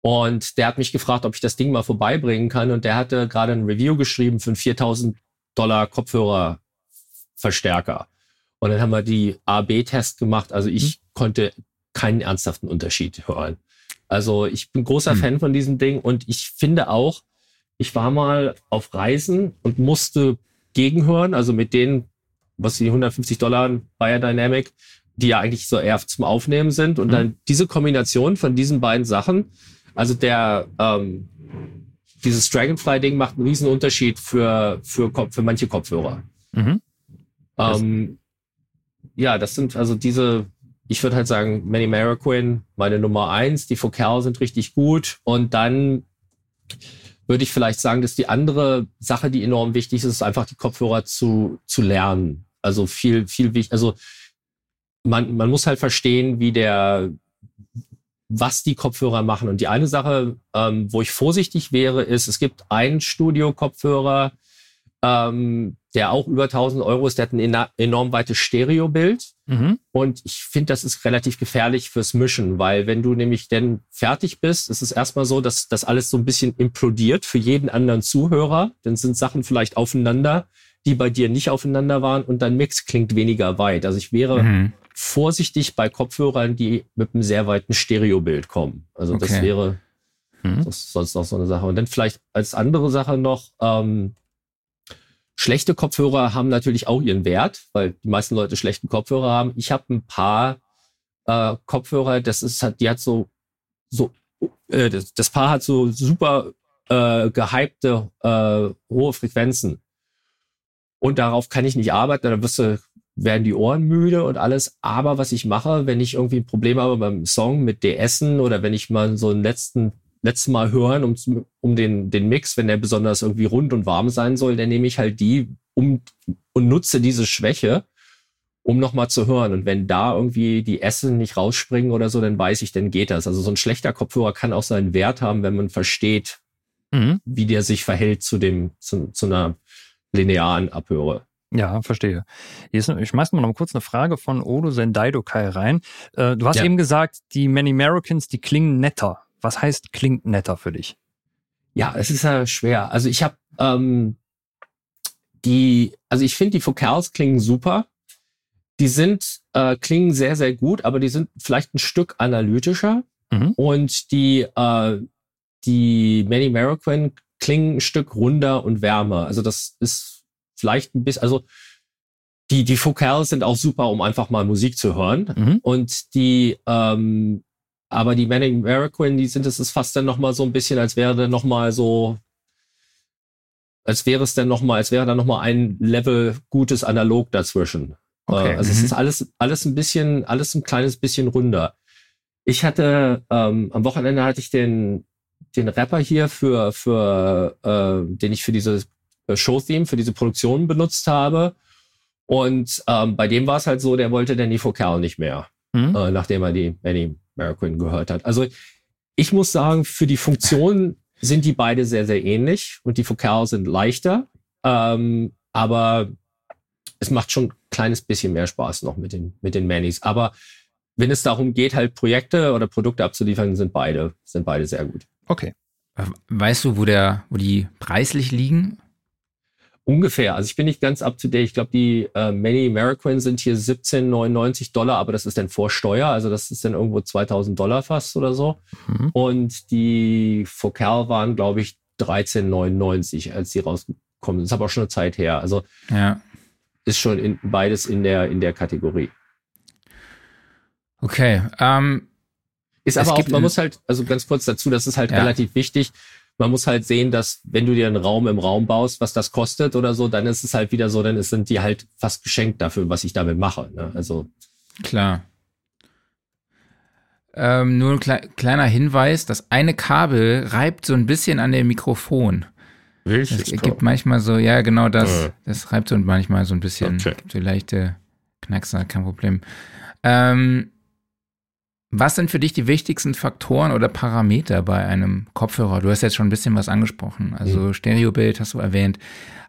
Und der hat mich gefragt, ob ich das Ding mal vorbeibringen kann. Und der hatte gerade ein Review geschrieben für einen 4000 Dollar Kopfhörerverstärker. Und dann haben wir die A-B-Test gemacht. Also ich mhm. konnte keinen ernsthaften Unterschied hören. Also ich bin großer mhm. Fan von diesem Ding und ich finde auch, ich war mal auf Reisen und musste gegenhören, also mit denen was die 150 Dollar Biodynamic, die ja eigentlich so eher zum Aufnehmen sind. Und mhm. dann diese Kombination von diesen beiden Sachen, also der, ähm, dieses Dragonfly-Ding macht einen riesen Unterschied für, für, für manche Kopfhörer. Mhm. Ähm, ja, das sind also diese, ich würde halt sagen, Manny Mariquin, meine Nummer eins, die Focal sind richtig gut und dann würde ich vielleicht sagen, dass die andere Sache, die enorm wichtig ist, ist einfach die Kopfhörer zu, zu lernen. Also viel, viel wichtig. Also man, man muss halt verstehen, wie der, was die Kopfhörer machen. Und die eine Sache, ähm, wo ich vorsichtig wäre, ist, es gibt einen Studio-Kopfhörer, ähm, der auch über 1000 Euro ist, der hat ein enorm weites Stereobild. Mhm. Und ich finde, das ist relativ gefährlich fürs Mischen, weil wenn du nämlich denn fertig bist, ist es erstmal so, dass das alles so ein bisschen implodiert für jeden anderen Zuhörer. Dann sind Sachen vielleicht aufeinander, die bei dir nicht aufeinander waren und dein Mix klingt weniger weit. Also ich wäre mhm. vorsichtig bei Kopfhörern, die mit einem sehr weiten Stereobild kommen. Also okay. das wäre mhm. das sonst noch so eine Sache. Und dann vielleicht als andere Sache noch, ähm, schlechte Kopfhörer haben natürlich auch ihren Wert, weil die meisten Leute schlechten Kopfhörer haben. Ich habe ein paar äh, Kopfhörer, das ist halt, die hat so, so äh, das, das Paar hat so super äh, gehypte äh, hohe Frequenzen. Und darauf kann ich nicht arbeiten, dann wirst du, werden die Ohren müde und alles. Aber was ich mache, wenn ich irgendwie ein Problem habe beim Song mit DSen oder wenn ich mal so einen letzten letzten Mal hören, um, um den, den Mix, wenn der besonders irgendwie rund und warm sein soll, dann nehme ich halt die um, und nutze diese Schwäche, um nochmal zu hören. Und wenn da irgendwie die Essen nicht rausspringen oder so, dann weiß ich, dann geht das. Also so ein schlechter Kopfhörer kann auch seinen Wert haben, wenn man versteht, mhm. wie der sich verhält zu dem, zu, zu einer linearen abhöre. Ja, verstehe. ich schmeiß mal noch kurz eine Frage von Odo Sendaido Kai rein. Äh, du hast ja. eben gesagt, die Many Americans, die klingen netter. Was heißt klingt netter für dich? Ja, es ist ja schwer. Also ich habe ähm, die, also ich finde die Focals klingen super. Die sind äh, klingen sehr sehr gut, aber die sind vielleicht ein Stück analytischer. Mhm. Und die äh, die Manny Mariquin klingen ein Stück runder und wärmer. Also das ist vielleicht ein bisschen, also die, die Focals sind auch super, um einfach mal Musik zu hören. Mhm. Und die, ähm, aber die Manning American, die sind, es ist fast dann nochmal so ein bisschen, als wäre dann nochmal so, als wäre es dann nochmal, als wäre da nochmal ein Level gutes Analog dazwischen. Okay. Äh, also mhm. es ist alles, alles ein bisschen, alles ein kleines bisschen runder. Ich hatte, ähm, am Wochenende hatte ich den, den Rapper hier für, für, äh, den ich für diese Show-Theme, für diese Produktion benutzt habe. Und ähm, bei dem war es halt so, der wollte Danny Focal nicht mehr, mhm. äh, nachdem er die Manny American gehört hat. Also ich muss sagen, für die Funktion sind die beide sehr, sehr ähnlich und die Focal sind leichter. Ähm, aber es macht schon ein kleines bisschen mehr Spaß noch mit den, mit den Mannys. Aber wenn es darum geht, halt Projekte oder Produkte abzuliefern, sind beide, sind beide sehr gut. Okay. Weißt du, wo der, wo die preislich liegen? Ungefähr. Also ich bin nicht ganz up to date. Ich glaube, die äh, Many American sind hier 17,99 Dollar, aber das ist dann vor Steuer. Also das ist dann irgendwo 2000 Dollar fast oder so. Mhm. Und die Focal waren, glaube ich, 13,99, als die rausgekommen sind. Das ist aber auch schon eine Zeit her. Also ja. ist schon in, beides in der, in der Kategorie. Okay. Ähm, ist aber auch, man muss halt, also ganz kurz dazu, das ist halt ja. relativ wichtig man muss halt sehen, dass wenn du dir einen Raum im Raum baust, was das kostet oder so, dann ist es halt wieder so, dann sind die halt fast geschenkt dafür, was ich damit mache. Ne? Also klar. Ähm, nur ein kle kleiner Hinweis: Das eine Kabel reibt so ein bisschen an dem Mikrofon. Welches? Es gibt manchmal so, ja, genau das. Äh. Das reibt so manchmal so ein bisschen. Okay. Gibt so leichte Knackser, kein Problem. Ähm, was sind für dich die wichtigsten Faktoren oder Parameter bei einem Kopfhörer? Du hast jetzt schon ein bisschen was angesprochen, also mhm. Stereobild hast du erwähnt.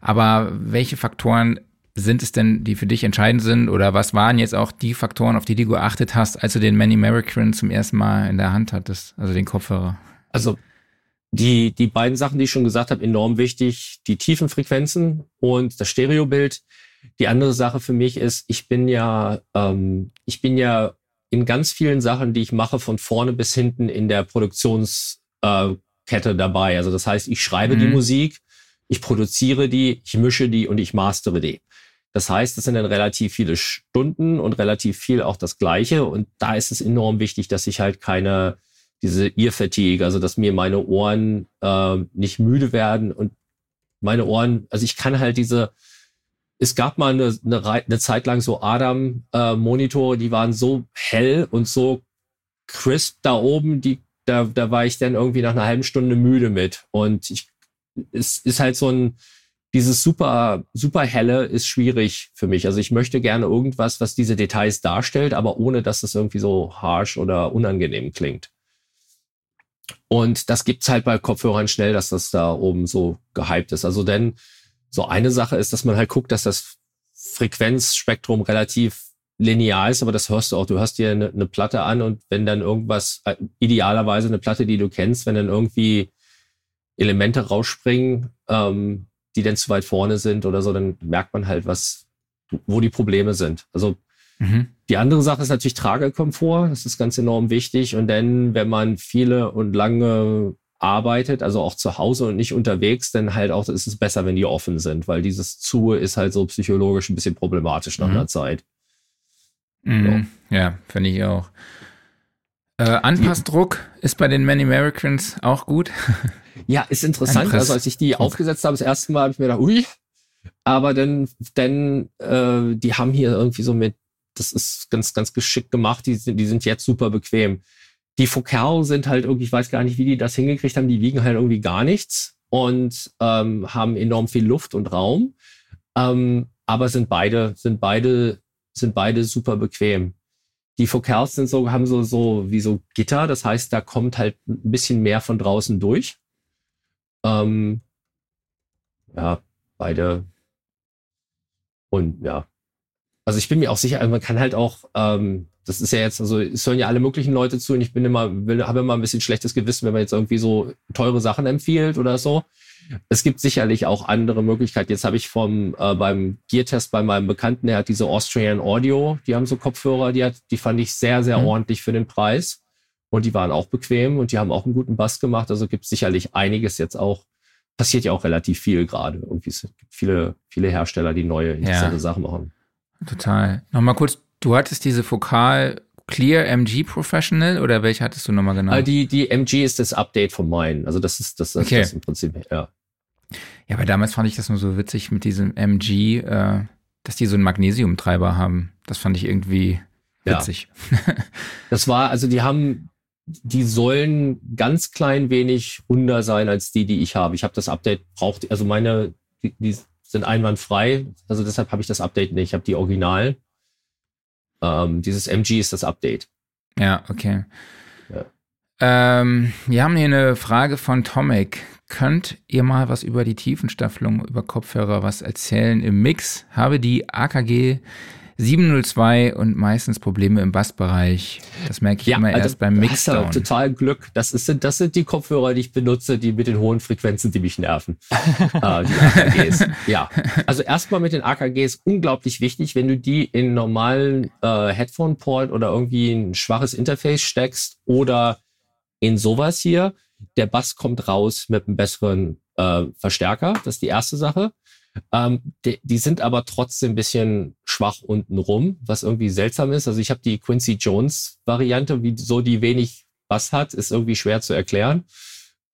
Aber welche Faktoren sind es denn, die für dich entscheidend sind? Oder was waren jetzt auch die Faktoren, auf die du geachtet hast, als du den Manny American zum ersten Mal in der Hand hattest, also den Kopfhörer? Also die, die beiden Sachen, die ich schon gesagt habe, enorm wichtig. Die tiefen Frequenzen und das Stereobild. Die andere Sache für mich ist, ich bin ja, ähm, ich bin ja in ganz vielen Sachen, die ich mache, von vorne bis hinten in der Produktionskette äh, dabei. Also das heißt, ich schreibe mhm. die Musik, ich produziere die, ich mische die und ich mastere die. Das heißt, das sind dann relativ viele Stunden und relativ viel auch das Gleiche. Und da ist es enorm wichtig, dass ich halt keine, diese Ear-Fatigue, also dass mir meine Ohren äh, nicht müde werden und meine Ohren, also ich kann halt diese, es gab mal eine, eine, eine Zeit lang so Adam-Monitore, äh, die waren so hell und so crisp da oben, die, da, da war ich dann irgendwie nach einer halben Stunde müde mit. Und ich, es ist halt so ein, dieses super, super helle ist schwierig für mich. Also ich möchte gerne irgendwas, was diese Details darstellt, aber ohne, dass es irgendwie so harsh oder unangenehm klingt. Und das gibt's halt bei Kopfhörern schnell, dass das da oben so gehypt ist. Also denn so eine Sache ist, dass man halt guckt, dass das Frequenzspektrum relativ linear ist, aber das hörst du auch. Du hörst dir eine, eine Platte an und wenn dann irgendwas, äh, idealerweise eine Platte, die du kennst, wenn dann irgendwie Elemente rausspringen, ähm, die dann zu weit vorne sind oder so, dann merkt man halt, was, wo die Probleme sind. Also mhm. die andere Sache ist natürlich Tragekomfort. Das ist ganz enorm wichtig. Und dann, wenn man viele und lange arbeitet, also auch zu Hause und nicht unterwegs, dann halt auch ist es besser, wenn die offen sind, weil dieses zu ist halt so psychologisch ein bisschen problematisch nach mhm. einer Zeit. Mhm. So. Ja, finde ich auch. Äh, Anpassdruck ist bei den Many Americans auch gut. Ja, ist interessant. Also als ich die aufgesetzt habe, das erste Mal habe ich mir gedacht, ui, aber dann, dann, äh, die haben hier irgendwie so mit, das ist ganz, ganz geschickt gemacht, die sind, die sind jetzt super bequem. Die Focal sind halt irgendwie, ich weiß gar nicht, wie die das hingekriegt haben, die wiegen halt irgendwie gar nichts und ähm, haben enorm viel Luft und Raum. Ähm, aber sind beide, sind beide, sind beide super bequem. Die Focals sind so, haben so, so wie so Gitter, das heißt, da kommt halt ein bisschen mehr von draußen durch. Ähm, ja, beide. Und ja. Also ich bin mir auch sicher, man kann halt auch, ähm, das ist ja jetzt, also es hören ja alle möglichen Leute zu und ich bin immer, habe immer ein bisschen schlechtes Gewissen, wenn man jetzt irgendwie so teure Sachen empfiehlt oder so. Es gibt sicherlich auch andere Möglichkeiten. Jetzt habe ich vom äh, beim Gear-Test bei meinem Bekannten, der hat diese Austrian Audio, die haben so Kopfhörer, die hat, die fand ich sehr, sehr mhm. ordentlich für den Preis. Und die waren auch bequem und die haben auch einen guten Bass gemacht. Also gibt sicherlich einiges jetzt auch. Passiert ja auch relativ viel gerade. Irgendwie es gibt viele, viele Hersteller, die neue interessante ja. Sachen machen. Total. Nochmal kurz Du hattest diese Fokal Clear MG Professional oder welche hattest du nochmal genau? Äh, die, die MG ist das Update von meinen. Also das ist das, das, Okay. das im Prinzip, ja. Ja, aber damals fand ich das nur so witzig mit diesem MG, äh, dass die so einen Magnesiumtreiber haben. Das fand ich irgendwie Ja. witzig. Das war, also die haben, die sollen ganz klein wenig runder sein als die, die ich habe. Ich habe das Update braucht, also meine, die, die sind einwandfrei. Also deshalb habe ich das Update nicht. Ich habe die Original. Ähm, dieses MG ist das Update. Ja, okay. Ja. Ähm, wir haben hier eine Frage von Tomek. Könnt ihr mal was über die Tiefenstaffelung über Kopfhörer was erzählen? Im Mix habe die AKG 702 und meistens Probleme im Bassbereich. Das merke ich immer also erst beim Mixdown. total Glück. Das, ist, das sind die Kopfhörer, die ich benutze, die mit den hohen Frequenzen, die mich nerven. äh, die AKGs. Ja. Also erstmal mit den AKGs unglaublich wichtig, wenn du die in normalen äh, Headphone-Port oder irgendwie ein schwaches Interface steckst oder in sowas hier. Der Bass kommt raus mit einem besseren äh, Verstärker. Das ist die erste Sache. Ähm, die, die sind aber trotzdem ein bisschen schwach unten rum, was irgendwie seltsam ist. Also ich habe die Quincy Jones Variante, wie so die wenig Bass hat, ist irgendwie schwer zu erklären.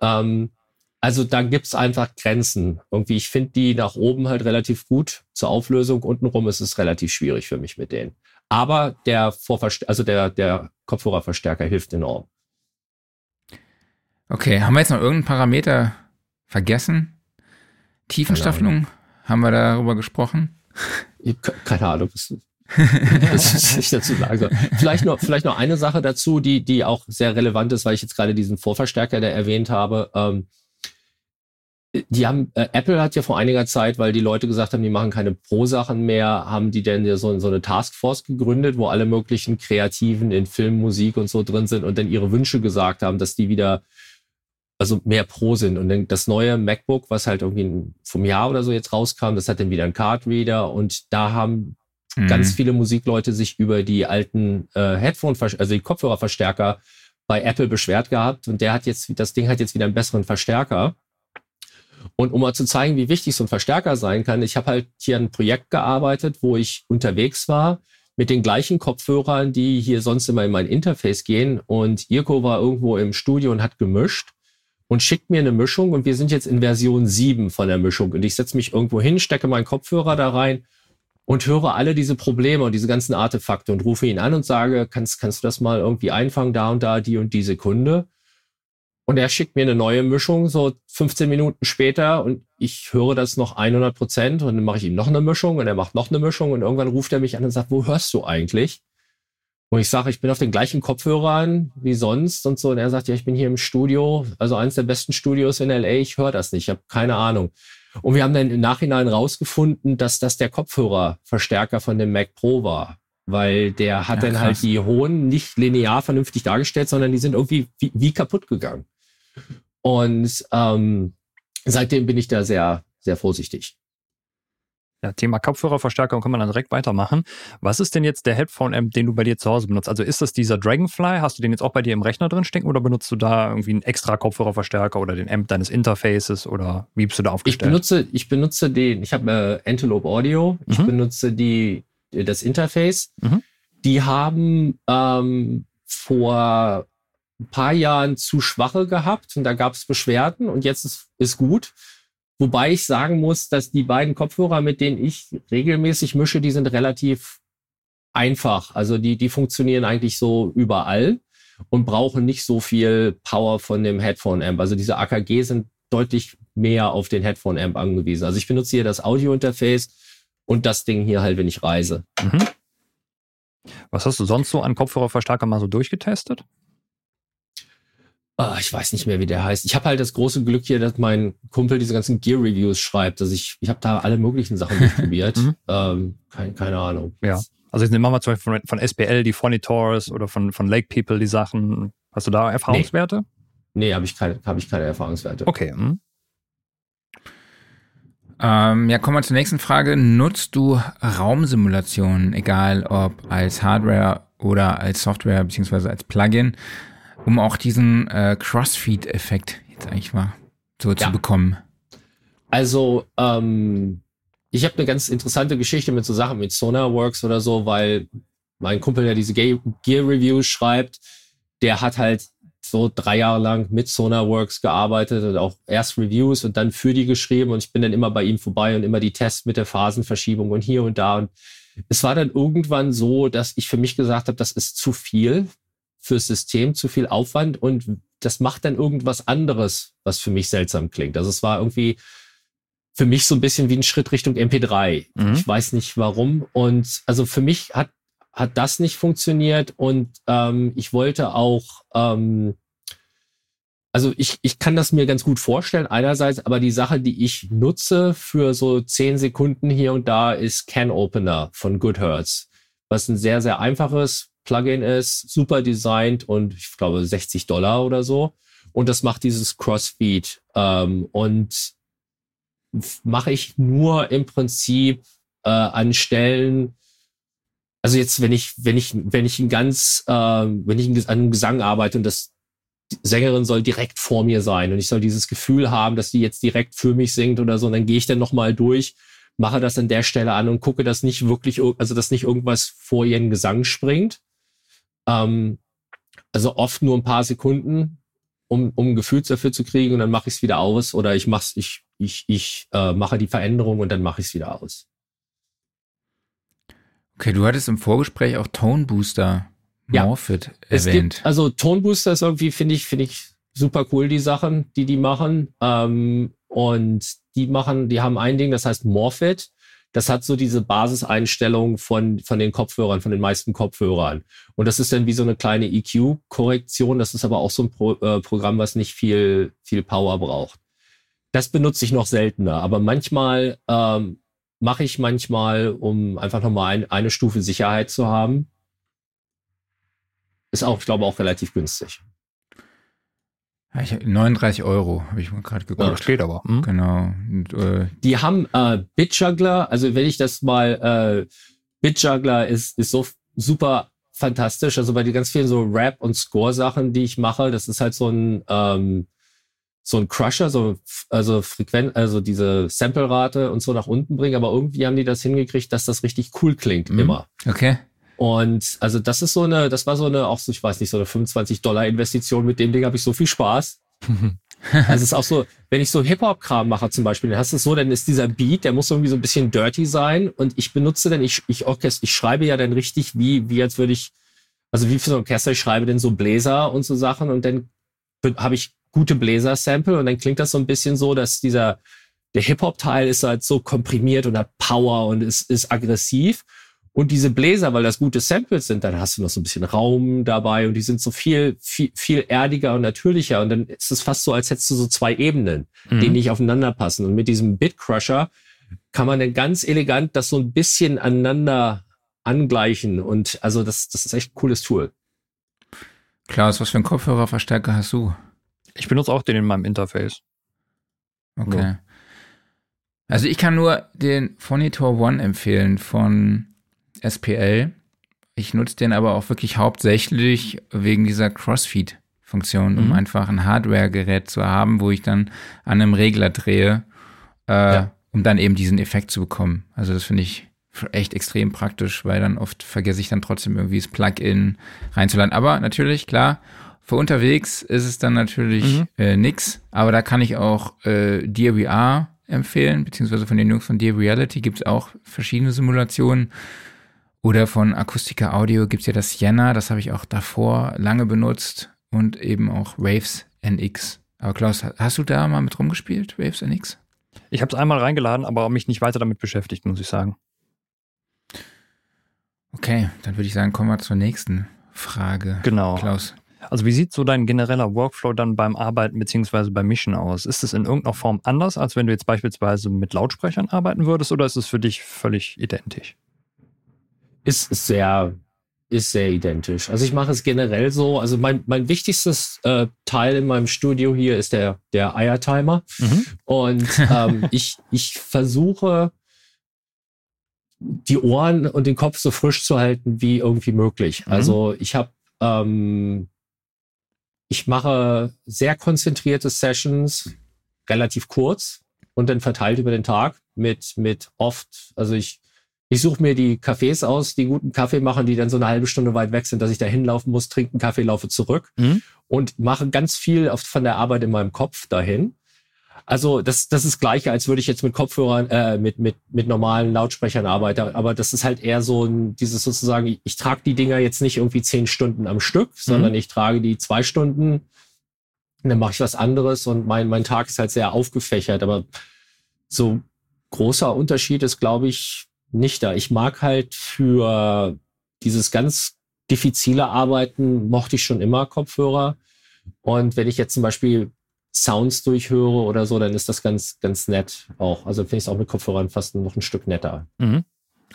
Ähm, also da gibt's einfach Grenzen. Irgendwie, ich finde die nach oben halt relativ gut zur Auflösung. Untenrum ist es relativ schwierig für mich mit denen. Aber der Vorverst also der, der Kopfhörerverstärker hilft enorm. Okay, haben wir jetzt noch irgendeinen Parameter vergessen? Tiefenstaffelung? Haben wir darüber gesprochen? Ich keine Ahnung, was, was ich dazu sagen soll. Vielleicht noch, vielleicht noch eine Sache dazu, die, die auch sehr relevant ist, weil ich jetzt gerade diesen Vorverstärker, der erwähnt habe. Ähm, die haben, äh, Apple hat ja vor einiger Zeit, weil die Leute gesagt haben, die machen keine Pro-Sachen mehr, haben die denn ja so, so eine Taskforce gegründet, wo alle möglichen Kreativen in Film, Musik und so drin sind und dann ihre Wünsche gesagt haben, dass die wieder also mehr Pro sind. Und dann das neue MacBook, was halt irgendwie vom Jahr oder so jetzt rauskam, das hat dann wieder einen Card-Reader und da haben Mhm. ganz viele Musikleute sich über die alten äh, Headphone, also die Kopfhörerverstärker bei Apple beschwert gehabt und der hat jetzt, das Ding hat jetzt wieder einen besseren Verstärker. Und um mal zu zeigen, wie wichtig so ein Verstärker sein kann, ich habe halt hier ein Projekt gearbeitet, wo ich unterwegs war mit den gleichen Kopfhörern, die hier sonst immer in mein Interface gehen. Und Irko war irgendwo im Studio und hat gemischt und schickt mir eine Mischung. Und wir sind jetzt in Version 7 von der Mischung. Und ich setze mich irgendwo hin, stecke meinen Kopfhörer da rein und höre alle diese Probleme und diese ganzen Artefakte und rufe ihn an und sage, kannst, kannst du das mal irgendwie einfangen, da und da, die und die Sekunde? Und er schickt mir eine neue Mischung, so 15 Minuten später, und ich höre das noch 100 Prozent und dann mache ich ihm noch eine Mischung und er macht noch eine Mischung und irgendwann ruft er mich an und sagt, wo hörst du eigentlich? Und ich sage, ich bin auf den gleichen Kopfhörern wie sonst und so. Und er sagt, ja, ich bin hier im Studio, also eines der besten Studios in LA, ich höre das nicht, ich habe keine Ahnung. Und wir haben dann im Nachhinein rausgefunden, dass das der Kopfhörerverstärker von dem Mac Pro war. Weil der hat Ja, dann krass. halt die hohen nicht linear vernünftig dargestellt, sondern die sind irgendwie wie, wie kaputt gegangen. Und ähm, seitdem bin ich da sehr, sehr vorsichtig. Ja, Thema Kopfhörerverstärkung kann man dann direkt weitermachen. Was ist denn jetzt der Headphone-Amp, den du bei dir zu Hause benutzt? Also ist das dieser Dragonfly? Hast du den jetzt auch bei dir im Rechner drin stecken oder benutzt du da irgendwie einen extra Kopfhörerverstärker oder den Amp deines Interfaces oder wie bist du da Ich aufgestellt? benutze, ich benutze den, ich habe äh, Antelope Audio, ich Mhm. benutze die, das Interface. Mhm. Die haben ähm, vor ein paar Jahren zu schwache gehabt und da gab es Beschwerden und jetzt ist, ist gut. Wobei ich sagen muss, dass die beiden Kopfhörer, mit denen ich regelmäßig mische, die sind relativ einfach. Also die, die funktionieren eigentlich so überall und brauchen nicht so viel Power von dem Headphone-Amp. Also diese AKG sind deutlich mehr auf den Headphone-Amp angewiesen. Also ich benutze hier das Audio-Interface und das Ding hier halt, wenn ich reise. Mhm. Was hast du sonst so an Kopfhörerverstärker mal so durchgetestet? Ah, ich weiß nicht mehr, wie der heißt. Ich habe halt das große Glück hier, dass mein Kumpel diese ganzen Gear-Reviews schreibt. Also ich, ich habe da alle möglichen Sachen durchprobiert. Mhm. ähm, kein, keine Ahnung. Ja. Also jetzt nehmen wir mal zum Beispiel von, von SPL die Fonitors oder von, von Lake People die Sachen. Hast du da Erfahrungswerte? Nee, habe ich, keine, hab ich keine Erfahrungswerte. Okay. Hm. Ähm, ja, kommen wir zur nächsten Frage. Nutzt du Raumsimulationen, egal ob als Hardware oder als Software beziehungsweise als Plugin, um auch diesen äh, Crossfeed-Effekt jetzt eigentlich mal so Ja. zu bekommen? Also, ähm, ich habe eine ganz interessante Geschichte mit so Sachen mit SonarWorks oder so, weil mein Kumpel, der diese Gear Reviews schreibt, der hat halt so drei Jahre lang mit Sonarworks gearbeitet und auch erst Reviews und dann für die geschrieben und ich bin dann immer bei ihm vorbei und immer die Tests mit der Phasenverschiebung und hier und da und es war dann irgendwann so, dass ich für mich gesagt habe, das ist zu viel fürs System, zu viel Aufwand und das macht dann irgendwas anderes, was für mich seltsam klingt. Also es war irgendwie für mich so ein bisschen wie ein Schritt Richtung MP3. Mhm. Ich weiß nicht warum. Und also für mich hat, hat das nicht funktioniert und ähm, ich wollte auch, ähm, also ich, ich kann das mir ganz gut vorstellen einerseits, aber die Sache, die ich nutze für so zehn Sekunden hier und da, ist Can Opener von GoodHurts, was ein sehr, sehr einfaches Plugin ist, super designt und ich glaube 60 Dollar oder so. Und das macht dieses Crossfeed. Ähm, und mache ich nur im Prinzip äh, an Stellen, also jetzt, wenn ich, wenn ich, wenn ich ein ganz, äh, wenn ich an einem Gesang arbeite und das Sängerin soll direkt vor mir sein und ich soll dieses Gefühl haben, dass die jetzt direkt für mich singt oder so, und dann gehe ich dann nochmal durch, mache das an der Stelle an und gucke, dass nicht wirklich, also dass nicht irgendwas vor ihren Gesang springt. Ähm, also oft nur ein paar Sekunden, um, um ein Gefühl dafür zu kriegen und dann mache ich es wieder aus oder ich mach's, ich, ich, ich äh, mache die Veränderung und dann mache ich es wieder aus. Okay, du hattest im Vorgespräch auch Tone Booster ja, Morphit erwähnt. Gibt, also Tone Booster ist irgendwie, finde ich, finde ich super cool, die Sachen, die die machen. Ähm, und die machen, die haben ein Ding, das heißt Morphit das hat so diese Basiseinstellung von, von den Kopfhörern, von den meisten Kopfhörern. Und das ist dann wie so eine kleine EQ-Korrektion. Das ist aber auch so ein Pro, äh, Programm, was nicht viel, viel Power braucht. Das benutze ich noch seltener, aber manchmal ähm, mache ich manchmal, um einfach nochmal ein, eine Stufe Sicherheit zu haben. Ist auch, ich glaube, auch relativ günstig. Ich, 39 Euro habe ich mal gerade geguckt. Ja, steht aber. Hm? Genau. Und, äh, die haben äh, BitJuggler, also wenn ich das mal, äh, BitJuggler ist, ist so super fantastisch. Also bei den ganz vielen so Rap- und Score-Sachen, die ich mache, das ist halt so ein ähm, so ein Crusher, so also frequent, also diese Sample-Rate und so nach unten bringen, aber irgendwie haben die das hingekriegt, dass das richtig cool klingt, mhm. immer. Okay. Und also das ist so eine, das war so eine, auch so, ich weiß nicht, so eine 25 Dollar Investition. Mit dem Ding habe ich so viel Spaß. also es ist auch so, wenn ich so Hip-Hop-Kram mache zum Beispiel, dann hast du es so, dann ist dieser Beat, der muss irgendwie so ein bisschen dirty sein und ich benutze dann, ich, ich Orchester, ich schreibe ja dann richtig, wie, wie als würde ich, also wie für so ein Orchester, ich schreibe dann so Bläser und so Sachen und dann habe ich gute Bläser-Sample und dann klingt das so ein bisschen so, dass dieser, der Hip-Hop-Teil ist halt so komprimiert und hat Power und ist, ist aggressiv. Und diese Bläser, weil das gute Samples sind, dann hast du noch so ein bisschen Raum dabei und die sind so viel, viel, viel erdiger und natürlicher. Und dann ist es fast so, als hättest du so zwei Ebenen, mhm. die nicht aufeinander passen. Und mit diesem Bitcrusher kann man dann ganz elegant das so ein bisschen aneinander angleichen. Und also das, das ist echt ein cooles Tool. Klaus, was für einen Kopfhörerverstärker hast du? Ich benutze auch den in meinem Interface. Okay. Ja. Also ich kann nur den Phonitor One empfehlen von SPL. Ich nutze den aber auch wirklich hauptsächlich wegen dieser Crossfeed-Funktion, um mhm. einfach ein Hardware-Gerät zu haben, wo ich dann an einem Regler drehe, äh, ja. um dann eben diesen Effekt zu bekommen. Also das finde ich echt extrem praktisch, weil dann oft vergesse ich dann trotzdem irgendwie das Plugin reinzuladen. Aber natürlich, klar, für unterwegs ist es dann natürlich mhm. äh, nix, aber da kann ich auch äh, DVR empfehlen, beziehungsweise von den Jungs von Dear Reality gibt es auch verschiedene Simulationen. Oder von Akustika Audio gibt es ja das Jena, das habe ich auch davor lange benutzt und eben auch Waves NX. Aber Klaus, hast du da mal mit rumgespielt, Waves NX? Ich habe es einmal reingeladen, aber mich nicht weiter damit beschäftigt, muss ich sagen. Okay, dann würde ich sagen, kommen wir zur nächsten Frage. Genau. Klaus. Also wie sieht so dein genereller Workflow dann beim Arbeiten beziehungsweise beim Mischen aus? Ist es in irgendeiner Form anders, als wenn du jetzt beispielsweise mit Lautsprechern arbeiten würdest oder ist es für dich völlig identisch? Ist sehr, ist sehr identisch. Also ich mache es generell so. Also mein, mein wichtigstes äh, Teil in meinem Studio hier ist der, der Eiertimer. Mhm. Und ähm, ich, ich versuche, die Ohren und den Kopf so frisch zu halten wie irgendwie möglich. Mhm. Also ich habe, ähm, ich mache sehr konzentrierte Sessions, relativ kurz und dann verteilt über den Tag mit, mit oft, also ich Ich suche mir die Cafés aus, die guten Kaffee machen, die dann so eine halbe Stunde weit weg sind, dass ich da hinlaufen muss, trinken Kaffee, laufe zurück mhm. und mache ganz viel von der Arbeit in meinem Kopf dahin. Also das, das ist gleiche, als würde ich jetzt mit Kopfhörern, äh, mit, mit, mit normalen Lautsprechern arbeiten. Aber das ist halt eher so ein, dieses sozusagen, ich, ich trage die Dinger jetzt nicht irgendwie zehn Stunden am Stück, sondern mhm. ich trage die zwei Stunden, dann mache ich was anderes und mein, mein Tag ist halt sehr aufgefächert. Aber so großer Unterschied ist, glaube ich, nicht da. Ich mag halt für dieses ganz diffizile Arbeiten, mochte ich schon immer Kopfhörer. Und wenn ich jetzt zum Beispiel Sounds durchhöre oder so, dann ist das ganz, ganz nett auch. Also finde ich es auch mit Kopfhörern fast noch ein Stück netter. Mhm.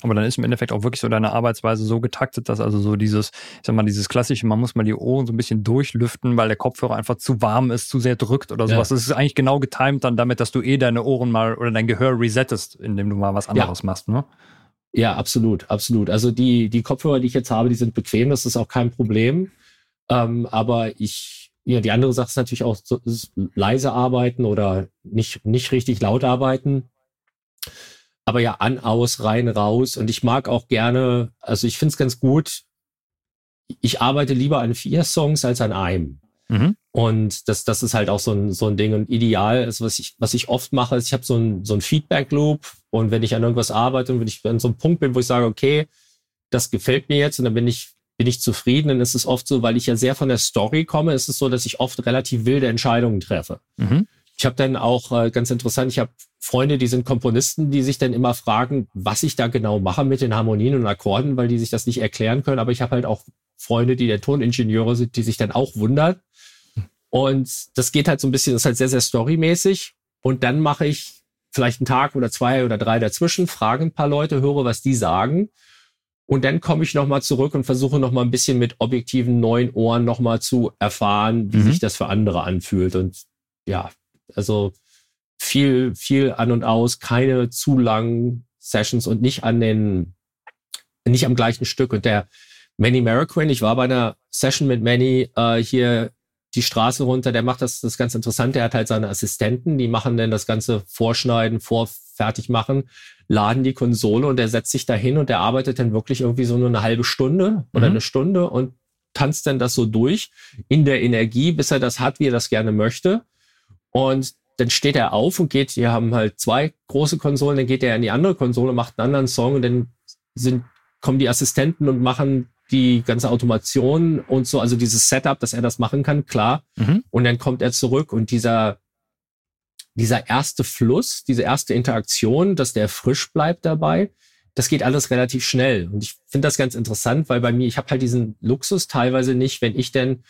Aber dann ist im Endeffekt auch wirklich so deine Arbeitsweise so getaktet, dass also so dieses, ich sag mal, dieses klassische, man muss mal die Ohren so ein bisschen durchlüften, weil der Kopfhörer einfach zu warm ist, zu sehr drückt oder sowas. Ja. Das ist eigentlich genau getimt dann damit, dass du eh deine Ohren mal oder dein Gehör resettest, indem du mal was anderes ja. machst, ne? Ja, absolut, absolut. Also die, die Kopfhörer, die ich jetzt habe, die sind bequem, das ist auch kein Problem. Ähm, aber ich ja, die andere Sache ist natürlich auch so, ist leise arbeiten oder nicht, nicht richtig laut arbeiten. Aber ja, an, aus, rein, raus. Und ich mag auch gerne, also ich finde es ganz gut, ich arbeite lieber an vier Songs als an einem. Mhm. Und das, das ist halt auch so ein, so ein Ding. Und ideal ist, was ich, was ich oft mache, ist, ich habe so ein, so ein Feedback-Loop. Und wenn ich an irgendwas arbeite und wenn ich an so einem Punkt bin, wo ich sage, okay, das gefällt mir jetzt, und dann bin ich bin ich zufrieden. Dann ist es oft so, weil ich ja sehr von der Story komme, ist es so, dass ich oft relativ wilde Entscheidungen treffe. Mhm. Ich habe dann auch äh, ganz interessant, ich habe Freunde, die sind Komponisten, die sich dann immer fragen, was ich da genau mache mit den Harmonien und Akkorden, weil die sich das nicht erklären können. Aber ich habe halt auch Freunde, die der Toningenieure sind, die sich dann auch wundern. Und das geht halt so ein bisschen, das ist halt sehr, sehr storymäßig. Und dann mache ich vielleicht einen Tag oder zwei oder drei dazwischen, frage ein paar Leute, höre, was die sagen. Und dann komme ich nochmal zurück und versuche nochmal ein bisschen mit objektiven neuen Ohren nochmal zu erfahren, wie mhm. sich das für andere anfühlt. Und ja, also viel, viel an und aus, keine zu langen Sessions und nicht an den, nicht am gleichen Stück. Und der Manny Mariquin, ich war bei einer Session mit Manny äh, hier die Straße runter, der macht das, das ganz interessant. Der hat halt seine Assistenten, die machen dann das ganze Vorschneiden, vorfertig machen laden die Konsole und der setzt sich da hin und der arbeitet dann wirklich irgendwie so nur eine halbe Stunde oder mhm. eine Stunde und tanzt dann das so durch in der Energie, bis er das hat, wie er das gerne möchte. Und dann steht er auf und geht, wir haben halt zwei große Konsolen, dann geht er in die andere Konsole, macht einen anderen Song und dann sind, kommen die Assistenten und machen die ganze Automation und so, also dieses Setup, dass er das machen kann, klar. Mhm. Und dann kommt er zurück und dieser dieser erste Fluss, diese erste Interaktion, dass der frisch bleibt dabei, das geht alles relativ schnell. Und ich finde das ganz interessant, weil bei mir, ich habe halt diesen Luxus teilweise nicht, wenn ich denn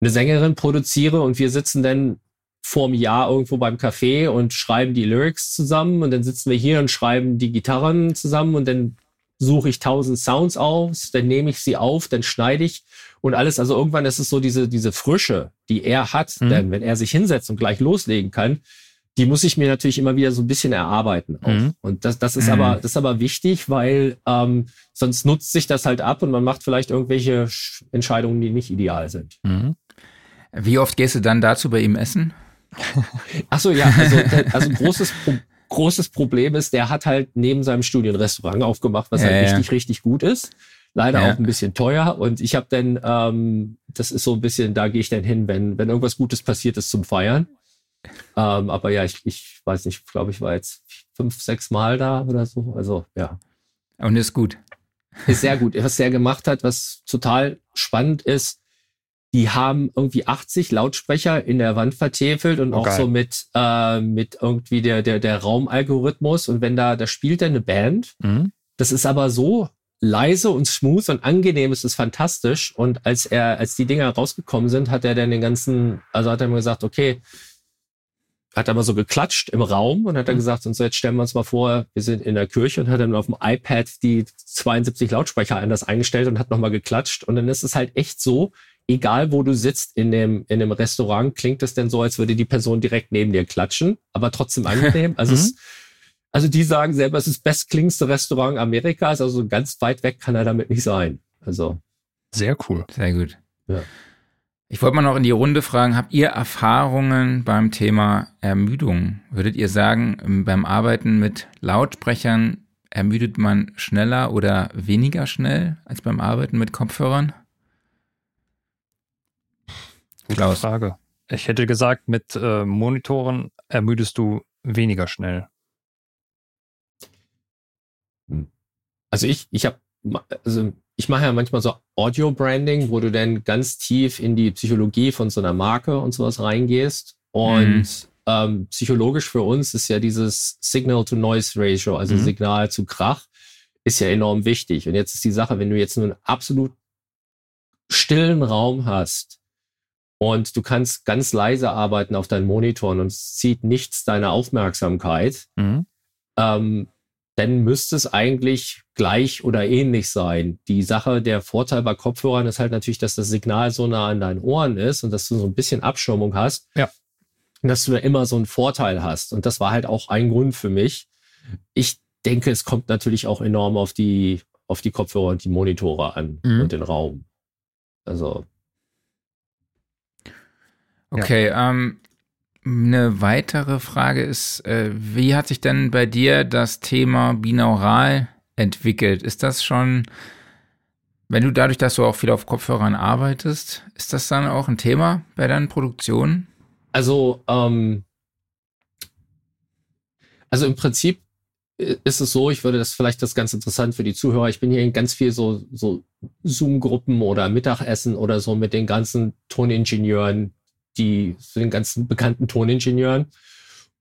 eine Sängerin produziere und wir sitzen dann vorm Jahr irgendwo beim Café und schreiben die Lyrics zusammen und dann sitzen wir hier und schreiben die Gitarren zusammen und dann suche ich tausend Sounds aus, dann nehme ich sie auf, dann schneide ich und alles. Also irgendwann ist es so diese, diese Frische, die er hat, mhm. denn wenn er sich hinsetzt und gleich loslegen kann, die muss ich mir natürlich immer wieder so ein bisschen erarbeiten. Mhm. Und das, das ist mhm. aber, das ist aber wichtig, weil ähm, sonst nutzt sich das halt ab und man macht vielleicht irgendwelche Entscheidungen, die nicht ideal sind. Mhm. Wie oft gehst du dann dazu bei ihm essen? Ach so, ja, also, also großes, großes Problem ist, der hat halt neben seinem Studio ein Restaurant aufgemacht, was ja, halt richtig, ja. richtig gut ist. Leider ja. auch ein bisschen teuer. Und ich habe dann, ähm, das ist so ein bisschen, da gehe ich dann hin, wenn, wenn irgendwas Gutes passiert ist zum Feiern. Ähm, aber ja, ich, ich weiß nicht, glaube ich, war jetzt fünf, sechs Mal da oder so. Also ja. Und ist gut. Ist sehr gut. Was der gemacht hat, was total spannend ist, die haben irgendwie 80 Lautsprecher in der Wand vertäfelt und okay. auch so mit, äh, mit irgendwie der, der, der Raumalgorithmus. Und wenn da, da spielt er eine Band, mhm. das ist aber so leise und smooth und angenehm, es ist fantastisch. Und als er, als die Dinger rausgekommen sind, hat er dann den ganzen, also hat er mir gesagt, okay, hat aber so geklatscht im Raum und hat dann mhm. gesagt, und so jetzt stellen wir uns mal vor, wir sind in der Kirche und hat dann auf dem iPad die 72 Lautsprecher anders eingestellt und hat nochmal geklatscht. Und dann ist es halt echt so, egal wo du sitzt in dem, in dem Restaurant, klingt es denn so, als würde die Person direkt neben dir klatschen, aber trotzdem angenehm. Also, mhm. es, also die sagen selber, es ist das bestklingste Restaurant Amerikas, also ganz weit weg kann er damit nicht sein. Also. Sehr cool. Sehr gut. Ja. Ich wollte mal noch in die Runde fragen, habt ihr Erfahrungen beim Thema Ermüdung? Würdet ihr sagen, beim Arbeiten mit Lautsprechern ermüdet man schneller oder weniger schnell als beim Arbeiten mit Kopfhörern? Gute Klaus. Frage. Ich hätte gesagt, mit äh, Monitoren ermüdest du weniger schnell. Also ich, ich habe, also ich mache ja manchmal so Audio-Branding, wo du dann ganz tief in die Psychologie von so einer Marke und sowas reingehst. Und mhm. ähm, psychologisch für uns ist ja dieses Signal-to-Noise-Ratio, also mhm. Signal zu Krach, ist ja enorm wichtig. Und jetzt ist die Sache, wenn du jetzt nur einen absolut stillen Raum hast und du kannst ganz leise arbeiten auf deinen Monitoren und es zieht nichts deiner Aufmerksamkeit, mhm. ähm, dann müsste es eigentlich gleich oder ähnlich sein. Die Sache, der Vorteil bei Kopfhörern ist halt natürlich, dass das Signal so nah an deinen Ohren ist und dass du so ein bisschen Abschirmung hast. Ja. Und dass du da immer so einen Vorteil hast. Und das war halt auch ein Grund für mich. Ich denke, es kommt natürlich auch enorm auf die, auf die Kopfhörer und die Monitore an mhm. und den Raum. Also. Okay, ja. ähm, eine weitere Frage ist, äh, wie hat sich denn bei dir das Thema binaural entwickelt? Ist das schon, wenn du dadurch, dass du auch viel auf Kopfhörern arbeitest, ist das dann auch ein Thema bei deinen Produktionen? Also, ähm, also im Prinzip ist es so, ich würde das vielleicht das ganz interessant für die Zuhörer. Ich bin hier in ganz viel so, so Zoom-Gruppen oder Mittagessen oder so mit den ganzen Toningenieuren, die zu den ganzen bekannten Toningenieuren.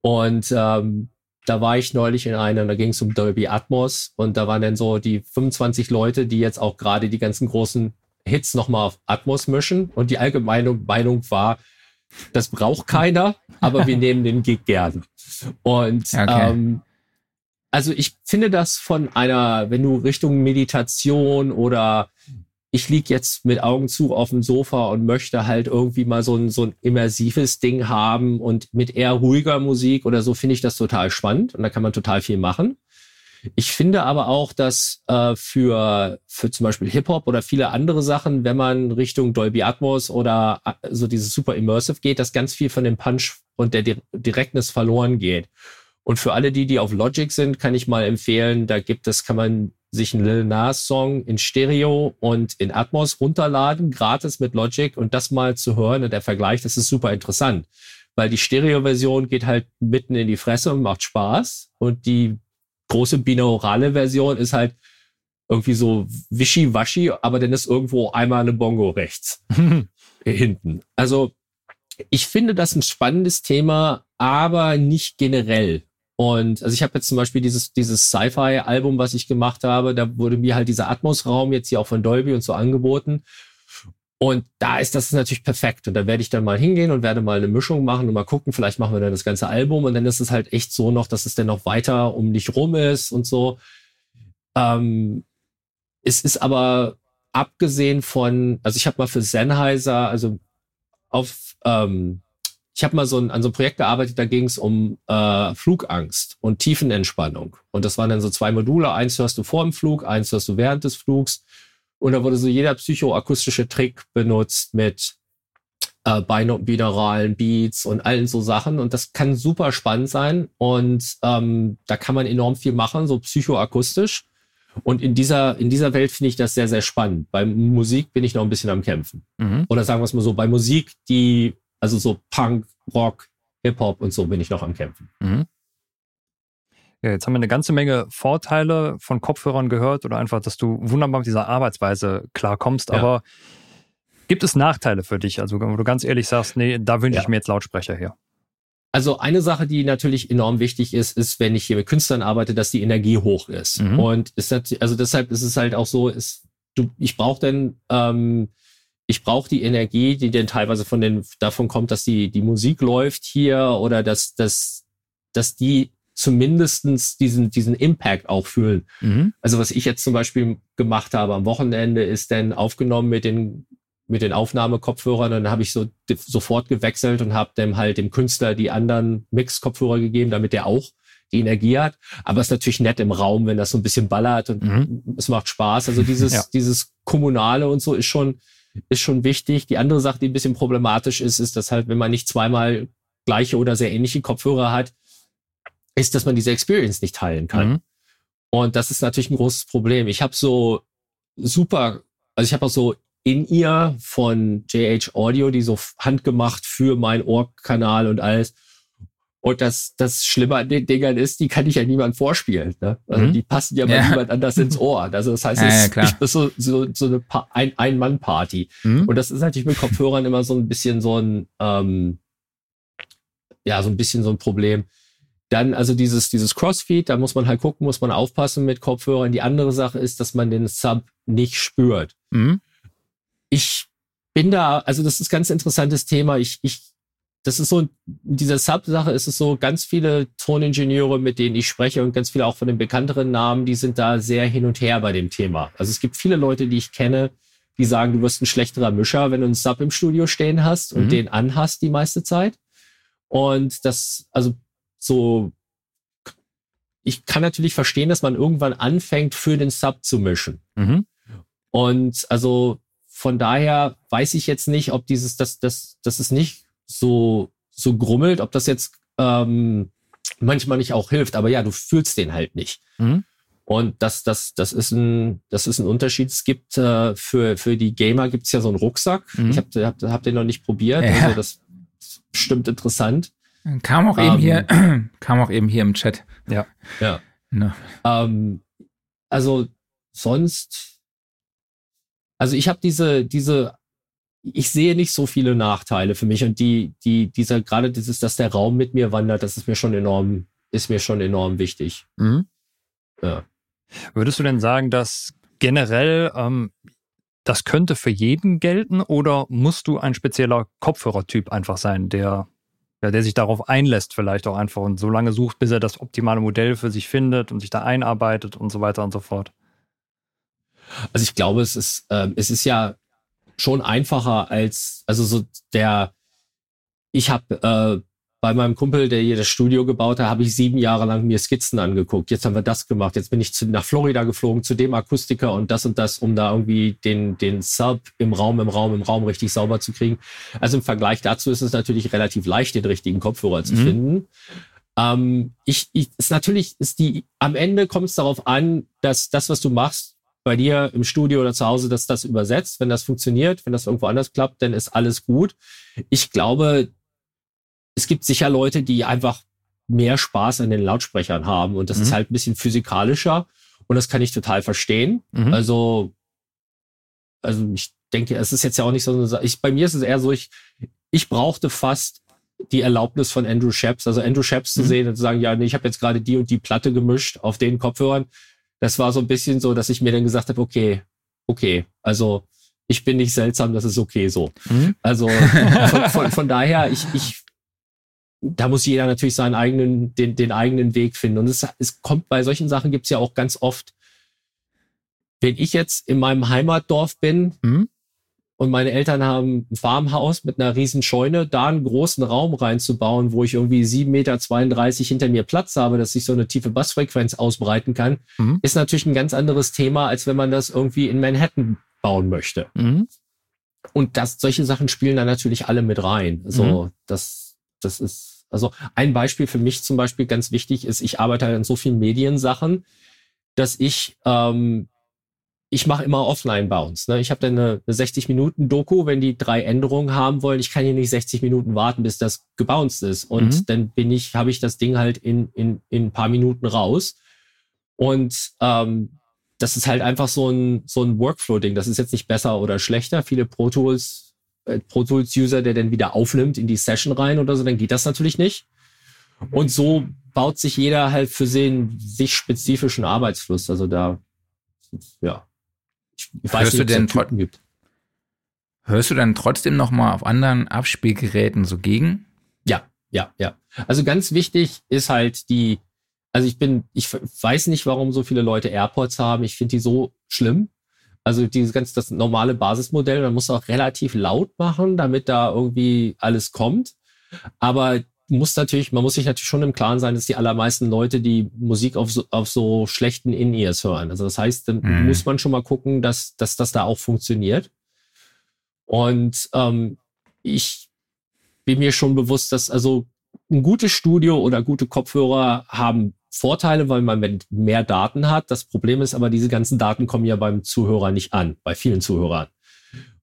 Und ähm, da war ich neulich in einer, da ging es um Dolby Atmos und da waren dann so die 25 Leute, die jetzt auch gerade die ganzen großen Hits nochmal auf Atmos mischen. Und die allgemeine Meinung war, das braucht keiner, aber wir nehmen den Gig gern. Und okay. ähm, also ich finde das von einer, wenn du Richtung Meditation oder ich lieg jetzt mit Augen zu auf dem Sofa und möchte halt irgendwie mal so ein, so ein immersives Ding haben und mit eher ruhiger Musik oder so finde ich das total spannend und da kann man total viel machen. Ich finde aber auch, dass äh, für, für zum Beispiel Hip-Hop oder viele andere Sachen, wenn man Richtung Dolby Atmos oder äh, so dieses super immersive geht, dass ganz viel von dem Punch und der Direktness verloren geht. Und für alle die, die auf Logic sind, kann ich mal empfehlen, da gibt es, kann man sich einen Lil Nas Song in Stereo und in Atmos runterladen, gratis mit Logic und das mal zu hören und der Vergleich, das ist super interessant. Weil die Stereo-Version geht halt mitten in die Fresse und macht Spaß und die große binaurale Version ist halt irgendwie so wischiwaschi, aber dann ist irgendwo einmal eine Bongo rechts hinten. Also ich finde das ein spannendes Thema, aber nicht generell. Und also ich habe jetzt zum Beispiel dieses, dieses Sci-Fi-Album, was ich gemacht habe, da wurde mir halt dieser Atmos-Raum jetzt hier auch von Dolby und so angeboten. Und da ist das natürlich perfekt. Und da werde ich dann mal hingehen und werde mal eine Mischung machen und mal gucken, vielleicht machen wir dann das ganze Album und dann ist es halt echt so noch, dass es dann noch weiter um dich rum ist und so. Ähm, es ist aber abgesehen von, also ich habe mal für Sennheiser, also auf ähm, ich habe mal so ein, an so einem Projekt gearbeitet, da ging es um äh, Flugangst und Tiefenentspannung. Und das waren dann so zwei Module. Eins hörst du vor dem Flug, eins hörst du während des Flugs. Und da wurde so jeder psychoakustische Trick benutzt mit äh, binauralen Beats und allen so Sachen. Und das kann super spannend sein. Und ähm, da kann man enorm viel machen, so psychoakustisch. Und in dieser, in dieser Welt finde ich das sehr, sehr spannend. Bei Musik bin ich noch ein bisschen am Kämpfen. Mhm. Oder sagen wir es mal so, bei Musik, die also so Punk, Rock, Hip-Hop und so bin ich noch am Kämpfen. Mhm. Ja, jetzt haben wir eine ganze Menge Vorteile von Kopfhörern gehört oder einfach, dass du wunderbar mit dieser Arbeitsweise klarkommst. Ja. Aber gibt es Nachteile für dich? Also, wo du ganz ehrlich sagst, nee, da wünsche ja. ich mir jetzt Lautsprecher her. Also eine Sache, die natürlich enorm wichtig ist, ist, wenn ich hier mit Künstlern arbeite, dass die Energie hoch ist. Mhm. Und ist also deshalb ist es halt auch so, ist, du, ich brauche dann ähm, ich brauche die Energie, die denn teilweise von den, davon kommt, dass die, die Musik läuft hier oder dass, dass, dass die zumindestens diesen, diesen Impact auch fühlen. Mhm. Also was ich jetzt zum Beispiel gemacht habe am Wochenende, ist dann aufgenommen mit den, mit den Aufnahmekopfhörern. Dann habe ich so sofort gewechselt und habe dem halt dem Künstler die anderen Mix-Kopfhörer gegeben, damit der auch die Energie hat. Aber es ist natürlich nett im Raum, wenn das so ein bisschen ballert und mhm. es macht Spaß. Also dieses, ja. dieses Kommunale und so ist schon, ist schon wichtig. Die andere Sache, die ein bisschen problematisch ist, ist, dass halt, wenn man nicht zweimal gleiche oder sehr ähnliche Kopfhörer hat, ist, dass man diese Experience nicht teilen kann. Mhm. Und das ist natürlich ein großes Problem. Ich habe so super, also ich habe auch so in ihr von JH Audio, die so handgemacht für mein Ohrkanal und alles. Und das, das Schlimme an den Dingern ist, die kann ich ja niemand vorspielen. Ne? Also mhm. die passen ja bei ja. niemand anders ins Ohr. Also das heißt, es ja, ist so, so, so eine pa ein, Ein-Mann-Party. Mhm. Und das ist natürlich mit Kopfhörern immer so ein bisschen so ein, ähm, ja, so ein bisschen so ein Problem. Dann also dieses, dieses Crossfeed, da muss man halt gucken, muss man aufpassen mit Kopfhörern. Die andere Sache ist, dass man den Sub nicht spürt. Mhm. Ich bin da, also das ist ein ganz interessantes Thema. Ich, ich das ist so, in dieser Sub-Sache ist es so, ganz viele Toningenieure, mit denen ich spreche und ganz viele auch von den bekannteren Namen, die sind da sehr hin und her bei dem Thema. Also es gibt viele Leute, die ich kenne, die sagen, du wirst ein schlechterer Mischer, wenn du einen Sub im Studio stehen hast und mhm. den anhast die meiste Zeit. Und das, also so, ich kann natürlich verstehen, dass man irgendwann anfängt, für den Sub zu mischen. Mhm. Und also von daher weiß ich jetzt nicht, ob dieses, das, das, das ist nicht so, so grummelt, ob das jetzt ähm, manchmal nicht auch hilft, aber ja, du fühlst den halt nicht. Mhm. Und das, das, das ist ein, das ist ein Unterschied. Es gibt äh, für, für die Gamer gibt's ja so einen Rucksack. Mhm. Ich habe hab, hab den noch nicht probiert. Ja. Also das ist bestimmt interessant. Kam auch ähm, eben hier, kam auch eben hier im Chat. Ja. Ja. Ne. Ähm, also sonst, also ich habe diese, diese ich sehe nicht so viele Nachteile für mich und die, die, dieser, gerade dieses, dass der Raum mit mir wandert, das ist mir schon enorm, ist mir schon enorm wichtig. Mhm. Ja. Würdest du denn sagen, dass generell ähm, das könnte für jeden gelten oder musst du ein spezieller Kopfhörertyp einfach sein, der, ja, der sich darauf einlässt, vielleicht auch einfach und so lange sucht, bis er das optimale Modell für sich findet und sich da einarbeitet und so weiter und so fort? Also ich glaube, es ist, äh, es ist ja schon einfacher als, also so der, ich habe äh, bei meinem Kumpel, der hier das Studio gebaut hat, habe ich sieben Jahre lang mir Skizzen angeguckt. Jetzt haben wir das gemacht. Jetzt bin ich zu, nach Florida geflogen zu dem Akustiker und das und das, um da irgendwie den, den Sub im Raum, im Raum, im Raum richtig sauber zu kriegen. Also im Vergleich dazu ist es natürlich relativ leicht, den richtigen Kopfhörer zu mhm. finden. Ähm, ich, ich, ist natürlich, ist die, am Ende kommt es darauf an, dass das, was du machst, bei dir im Studio oder zu Hause, dass das übersetzt. Wenn das funktioniert, wenn das irgendwo anders klappt, dann ist alles gut. Ich glaube, es gibt sicher Leute, die einfach mehr Spaß an den Lautsprechern haben und das mhm. ist halt ein bisschen physikalischer und das kann ich total verstehen. Mhm. Also, also ich denke, es ist jetzt ja auch nicht so, ich, bei mir ist es eher so, ich, ich brauchte fast die Erlaubnis von Andrew Sheps, also Andrew Sheps mhm. zu sehen und zu sagen, ja, nee, ich habe jetzt gerade die und die Platte gemischt auf den Kopfhörern das war so ein bisschen so, dass ich mir dann gesagt habe, okay, okay, also ich bin nicht seltsam, das ist okay so. Mhm. Also von, von, von, daher, ich, ich, da muss jeder natürlich seinen eigenen, den, den eigenen Weg finden. Und es, es kommt bei solchen Sachen gibt es ja auch ganz oft, wenn ich jetzt in meinem Heimatdorf bin, mhm und meine Eltern haben ein Farmhaus mit einer riesen Scheune, da einen großen Raum reinzubauen, wo ich irgendwie 7,32 Meter hinter mir Platz habe, dass ich so eine tiefe Bassfrequenz ausbreiten kann, mhm. ist natürlich ein ganz anderes Thema, als wenn man das irgendwie in Manhattan bauen möchte. Mhm. Und das, solche Sachen spielen da natürlich alle mit rein. Also, mhm. das, das ist, also ein Beispiel für mich zum Beispiel ganz wichtig ist, ich arbeite halt an so vielen Mediensachen, dass ich ähm, ich mache immer Offline-Bounce. Ne? Ich habe dann eine, eine 60-Minuten-Doku, wenn die drei Änderungen haben wollen. Ich kann hier nicht 60 Minuten warten, bis das gebounced ist. Und mhm. dann bin ich, habe ich das Ding halt in, in, in ein paar Minuten raus. Und ähm, das ist halt einfach so ein, so ein Workflow-Ding. Das ist jetzt nicht besser oder schlechter. Viele Pro Tools, äh, Pro Tools-User, der dann wieder aufnimmt in die Session rein oder so, dann geht das natürlich nicht. Und so baut sich jeder halt für den sich spezifischen Arbeitsfluss. Also da, ja. Ich weiß hörst nicht, du denn Typen gibt. Hörst du dann trotzdem noch mal auf anderen Abspielgeräten so gegen? Ja, ja, ja. Also ganz wichtig ist halt die, also ich bin, ich weiß nicht, warum so viele Leute AirPods haben. Ich finde die so schlimm. Also dieses ganz das normale Basismodell, man muss auch relativ laut machen, damit da irgendwie alles kommt. Aber muss natürlich, man muss sich natürlich schon im Klaren sein, dass die allermeisten Leute die Musik auf so, auf so schlechten In-Ears hören. Also das heißt, dann mhm. muss man schon mal gucken, dass, dass das da auch funktioniert. Und ähm, ich bin mir schon bewusst, dass also ein gutes Studio oder gute Kopfhörer haben Vorteile, weil man mehr Daten hat. Das Problem ist aber, diese ganzen Daten kommen ja beim Zuhörer nicht an, bei vielen Zuhörern.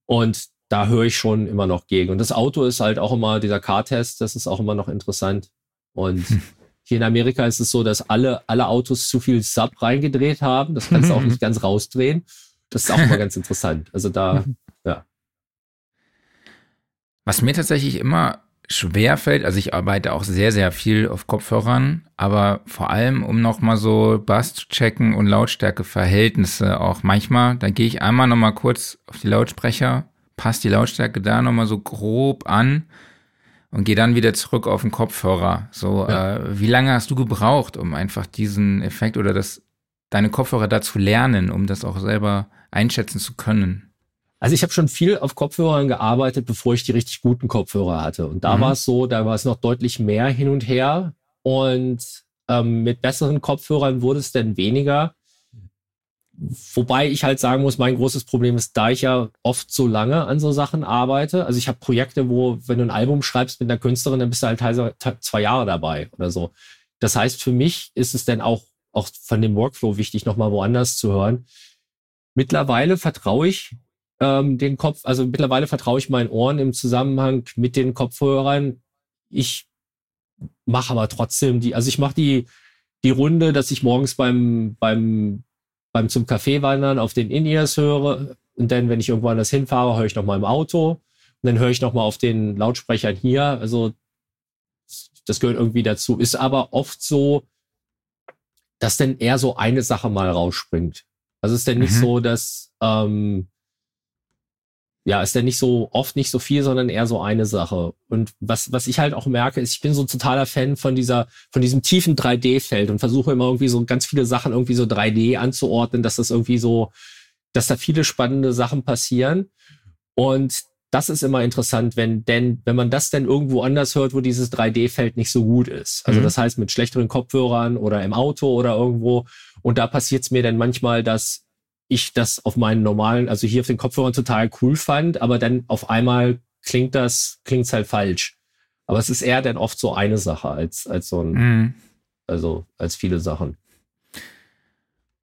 Und da höre ich schon immer noch gegen. Und das Auto ist halt auch immer, dieser Car-Test, das ist auch immer noch interessant. Und hm. hier in Amerika ist es so, dass alle, alle Autos zu viel Sub reingedreht haben. Das kannst du auch nicht ganz rausdrehen. Das ist auch immer ganz interessant. Also da, ja. Was mir tatsächlich immer schwer fällt, also ich arbeite auch sehr, sehr viel auf Kopfhörern, aber vor allem, um nochmal so Bass zu checken und Lautstärkeverhältnisse auch manchmal, da gehe ich einmal nochmal kurz auf die Lautsprecher, passe die Lautstärke da nochmal so grob an und gehe dann wieder zurück auf den Kopfhörer. So, ja. äh, wie lange hast du gebraucht, um einfach diesen Effekt oder das, deine Kopfhörer da zu lernen, um das auch selber einschätzen zu können? Also ich habe schon viel auf Kopfhörern gearbeitet, bevor ich die richtig guten Kopfhörer hatte. Und da mhm. war es so, da war es noch deutlich mehr hin und her. Und ähm, mit besseren Kopfhörern wurde es dann weniger. Wobei ich halt sagen muss, mein großes Problem ist, da ich ja oft so lange an so Sachen arbeite. Also ich habe Projekte, wo, wenn du ein Album schreibst mit einer Künstlerin, dann bist du halt teilweise zwei Jahre dabei oder so. Das heißt, für mich ist es dann auch, auch von dem Workflow wichtig, nochmal woanders zu hören. Mittlerweile vertraue ich ähm, den Kopf, also mittlerweile vertraue ich meinen Ohren im Zusammenhang mit den Kopfhörern. Ich mache aber trotzdem die, also ich mache die, die Runde, dass ich morgens beim, beim, beim zum Café wandern auf den In-Ears höre. Und dann, wenn ich irgendwo anders hinfahre, höre ich noch mal im Auto. Und dann höre ich noch mal auf den Lautsprechern hier. Also das gehört irgendwie dazu. Ist aber oft so, dass dann eher so eine Sache mal rausspringt. Also ist dann nicht mhm. so, dass ähm, ja, ist ja nicht so oft nicht so viel, sondern eher so eine Sache. Und was, was ich halt auch merke, ist, ich bin so ein totaler Fan von dieser, von diesem tiefen 3D-Feld und versuche immer irgendwie so ganz viele Sachen irgendwie so 3D anzuordnen, dass das irgendwie so, dass da viele spannende Sachen passieren. Und das ist immer interessant, wenn denn, wenn man das denn irgendwo anders hört, wo dieses 3D-Feld nicht so gut ist. Also mhm. das heißt mit schlechteren Kopfhörern oder im Auto oder irgendwo. Und da passiert es mir dann manchmal, dass ich das auf meinen normalen, also hier auf den Kopfhörern total cool fand, aber dann auf einmal klingt das, klingt's halt falsch. Aber es ist eher dann oft so eine Sache als, als so ein, mhm. also als viele Sachen.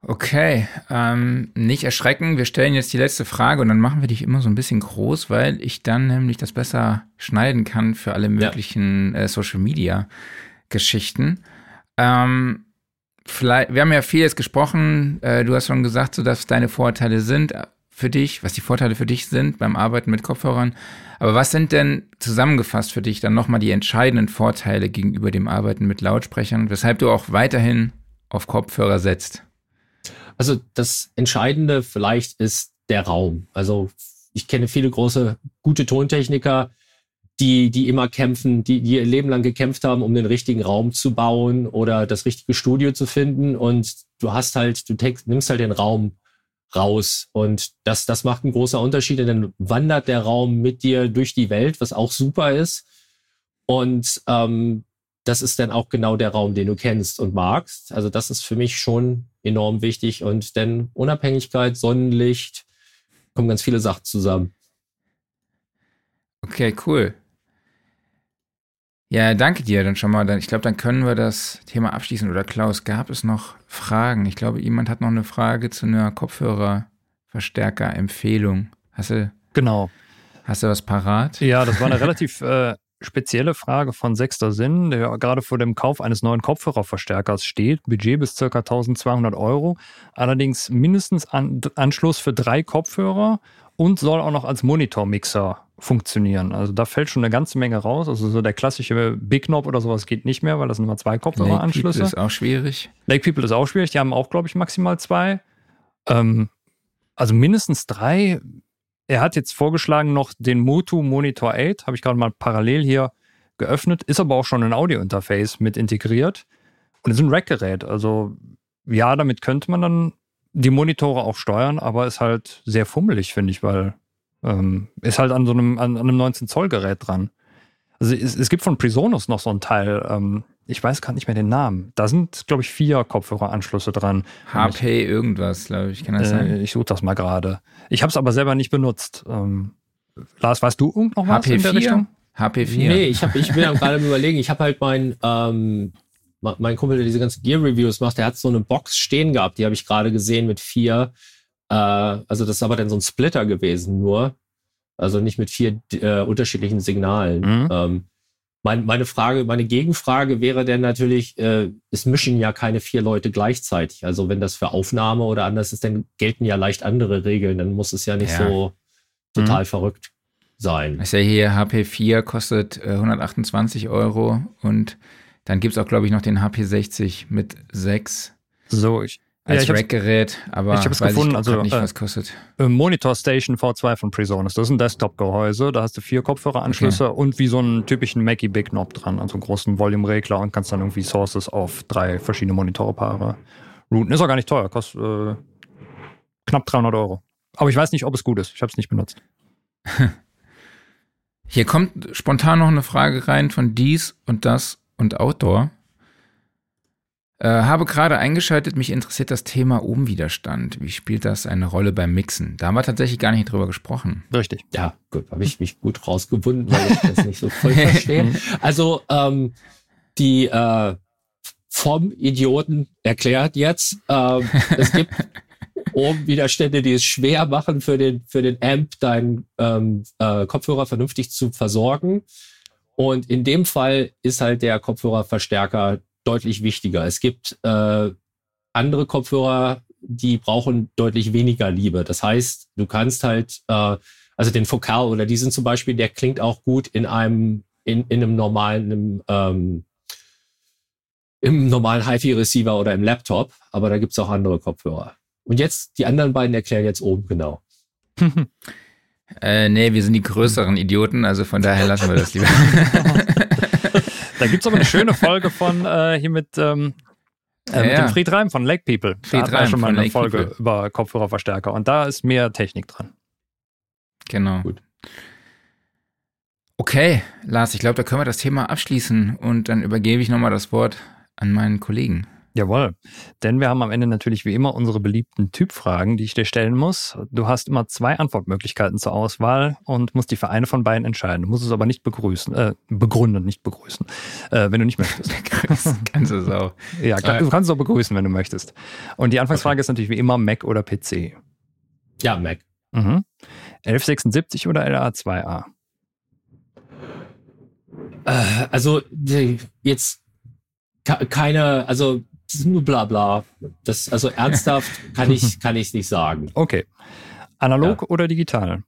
Okay, ähm, nicht erschrecken. Wir stellen jetzt die letzte Frage und dann machen wir dich immer so ein bisschen groß, weil ich dann nämlich das besser schneiden kann für alle möglichen ja. äh, Social Media Geschichten. Ähm, vielleicht, wir haben ja viel jetzt gesprochen. Äh, du hast schon gesagt, so dass deine Vorteile sind für dich, was die Vorteile für dich sind beim Arbeiten mit Kopfhörern. Aber was sind denn zusammengefasst für dich dann nochmal die entscheidenden Vorteile gegenüber dem Arbeiten mit Lautsprechern, weshalb du auch weiterhin auf Kopfhörer setzt? Also das Entscheidende vielleicht ist der Raum. Also ich kenne viele große, gute Tontechniker, die, die immer kämpfen, die, die ihr Leben lang gekämpft haben, um den richtigen Raum zu bauen oder das richtige Studio zu finden. Und du hast halt, du take, nimmst halt den Raum raus. Und das, das macht einen großen Unterschied. Und dann wandert der Raum mit dir durch die Welt, was auch super ist. Und ähm, das ist dann auch genau der Raum, den du kennst und magst. Also das ist für mich schon enorm wichtig. Und denn Unabhängigkeit, Sonnenlicht, kommen ganz viele Sachen zusammen. Okay, cool. Ja, danke dir dann schon mal. Ich glaube, dann können wir das Thema abschließen. Oder Klaus, gab es noch Fragen? Ich glaube, jemand hat noch eine Frage zu einer Kopfhörerverstärker-Empfehlung. Hast du? Genau. Hast du was parat? Ja, das war eine relativ äh, spezielle Frage von Sechster Sinn, der gerade vor dem Kauf eines neuen Kopfhörerverstärkers steht. Budget bis ca. 1200 Euro. Allerdings mindestens An Anschluss für drei Kopfhörer und soll auch noch als Monitormixer funktionieren. Also da fällt schon eine ganze Menge raus. Also so der klassische Big Knob oder sowas geht nicht mehr, weil das sind immer zwei Kopfhöreranschlüsse. Lake People ist auch schwierig. Lake People ist auch schwierig. Die haben auch, glaube ich, maximal zwei. Ähm, also mindestens drei. Er hat jetzt vorgeschlagen noch den Motu Monitor 8. Habe ich gerade mal parallel hier geöffnet. Ist aber auch schon ein Audio-Interface mit integriert. Und ist ein Rack-Gerät. Also ja, damit könnte man dann die Monitore auch steuern, aber ist halt sehr fummelig, finde ich, weil ähm, ist halt an so einem, an, an einem 19-Zoll-Gerät dran. Also es, es, gibt von Presonus noch so ein Teil, ähm, ich weiß gar nicht mehr den Namen. Da sind, glaube ich, vier Kopfhöreranschlüsse dran. HP ich, irgendwas, glaube ich, kann das äh, sein? Ich suche das mal gerade. Ich habe es aber selber nicht benutzt. Ähm, Lars, weißt du irgend noch was HP4? in der Richtung? HP4. Nee, ich, hab, ich bin gerade überlegen, ich habe halt mein, ähm, mein Kumpel, der diese ganzen Gear-Reviews macht, der hat so eine Box stehen gehabt, die habe ich gerade gesehen mit vier. Äh, also das ist aber dann so ein Splitter gewesen nur. Also nicht mit vier äh, unterschiedlichen Signalen. Mhm. Ähm, mein, meine Frage, meine Gegenfrage wäre denn natürlich, äh, es mischen ja keine vier Leute gleichzeitig. Also wenn das für Aufnahme oder anders ist, dann gelten ja leicht andere Regeln. Dann muss es ja nicht ja. so total mhm. verrückt sein. Ich sehe hier, HP4 kostet äh, 128 Euro und dann gibt es auch, glaube ich, noch den HP60 mit 6. So, ich, als ja, Rack-Gerät, aber ich habe es gefunden, ich also nicht, was kostet. Äh, Monitor Station V2 von Presonus. Das ist ein Desktop-Gehäuse. Da hast du vier Kopfhöreranschlüsse okay. und wie so einen typischen Mackie Big Knob dran, also einen großen Volume-Regler und kannst dann irgendwie Sources auf drei verschiedene Monitorpaare routen. Ist auch gar nicht teuer, kostet äh, knapp 300 Euro. Aber ich weiß nicht, ob es gut ist. Ich habe es nicht benutzt. Hier kommt spontan noch eine Frage rein von dies und das und Outdoor. Äh, habe gerade eingeschaltet, mich interessiert das Thema Ohmwiderstand. Wie spielt das eine Rolle beim Mixen? Da haben wir tatsächlich gar nicht drüber gesprochen. Richtig. Ja, gut, habe ich mich gut rausgebunden, weil ich das nicht so voll verstehe. Also ähm, die äh, vom Idioten erklärt jetzt, ähm, es gibt Ohmwiderstände, die es schwer machen für den, für den Amp, deinen ähm, äh, Kopfhörer vernünftig zu versorgen. Und in dem Fall ist halt der Kopfhörerverstärker deutlich wichtiger. Es gibt äh, andere Kopfhörer, die brauchen deutlich weniger Liebe. Das heißt, du kannst halt, äh, also den Focal oder diesen zum Beispiel, der klingt auch gut in einem, in, in einem normalen, einem, ähm, im normalen HiFi-Receiver oder im Laptop, aber da gibt's auch andere Kopfhörer. Und jetzt, die anderen beiden erklären jetzt oben genau. äh, nee, wir sind die größeren Idioten, also von daher lassen wir das lieber. Da gibt es aber eine schöne Folge von äh, hier mit, ähm, äh, mit ja. dem Fried Reim von Lake People. Fried da Reim schon mal eine Lake Folge People. über Kopfhörerverstärker und da ist mehr Technik dran. Genau. Gut. Okay, Lars, ich glaube, da können wir das Thema abschließen und dann übergebe ich nochmal das Wort an meinen Kollegen. Jawohl. Denn wir haben am Ende natürlich wie immer unsere beliebten Typfragen, die ich dir stellen muss. Du hast immer zwei Antwortmöglichkeiten zur Auswahl und musst dich für eine von beiden entscheiden. Du musst es aber nicht begrüßen, äh, begründen, nicht begrüßen, äh, wenn du nicht möchtest. kannst du es auch. Ja, klar, du kannst es auch begrüßen, wenn du möchtest. Und die Anfangsfrage okay. ist natürlich wie immer Mac oder PC. Ja, Mac. Mhm. 1176 oder LA2A? Äh, also jetzt keine, also das ist nur bla bla. Das, also ernsthaft kann ich kann ich nicht sagen. Okay. Analog ja. oder digital?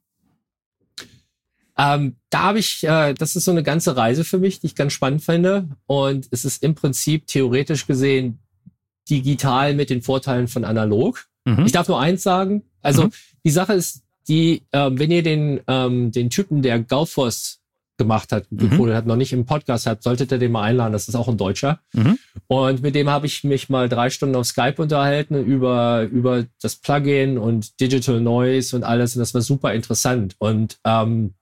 Ähm, da habe ich, äh, das ist so eine ganze Reise für mich, die ich ganz spannend finde. Und es ist im Prinzip theoretisch gesehen digital mit den Vorteilen von analog. Mhm. Ich darf nur eins sagen. Also mhm. die Sache ist, die, äh, wenn ihr den, ähm, den Typen, der Gaufoss gemacht hat, mhm. hat, noch nicht im Podcast hat, solltet ihr den mal einladen. Das ist auch ein Deutscher. Mhm. Und mit dem habe ich mich mal drei Stunden auf Skype unterhalten über, über das Plugin und Digital Noise und alles. Und das war super interessant. Und ähm,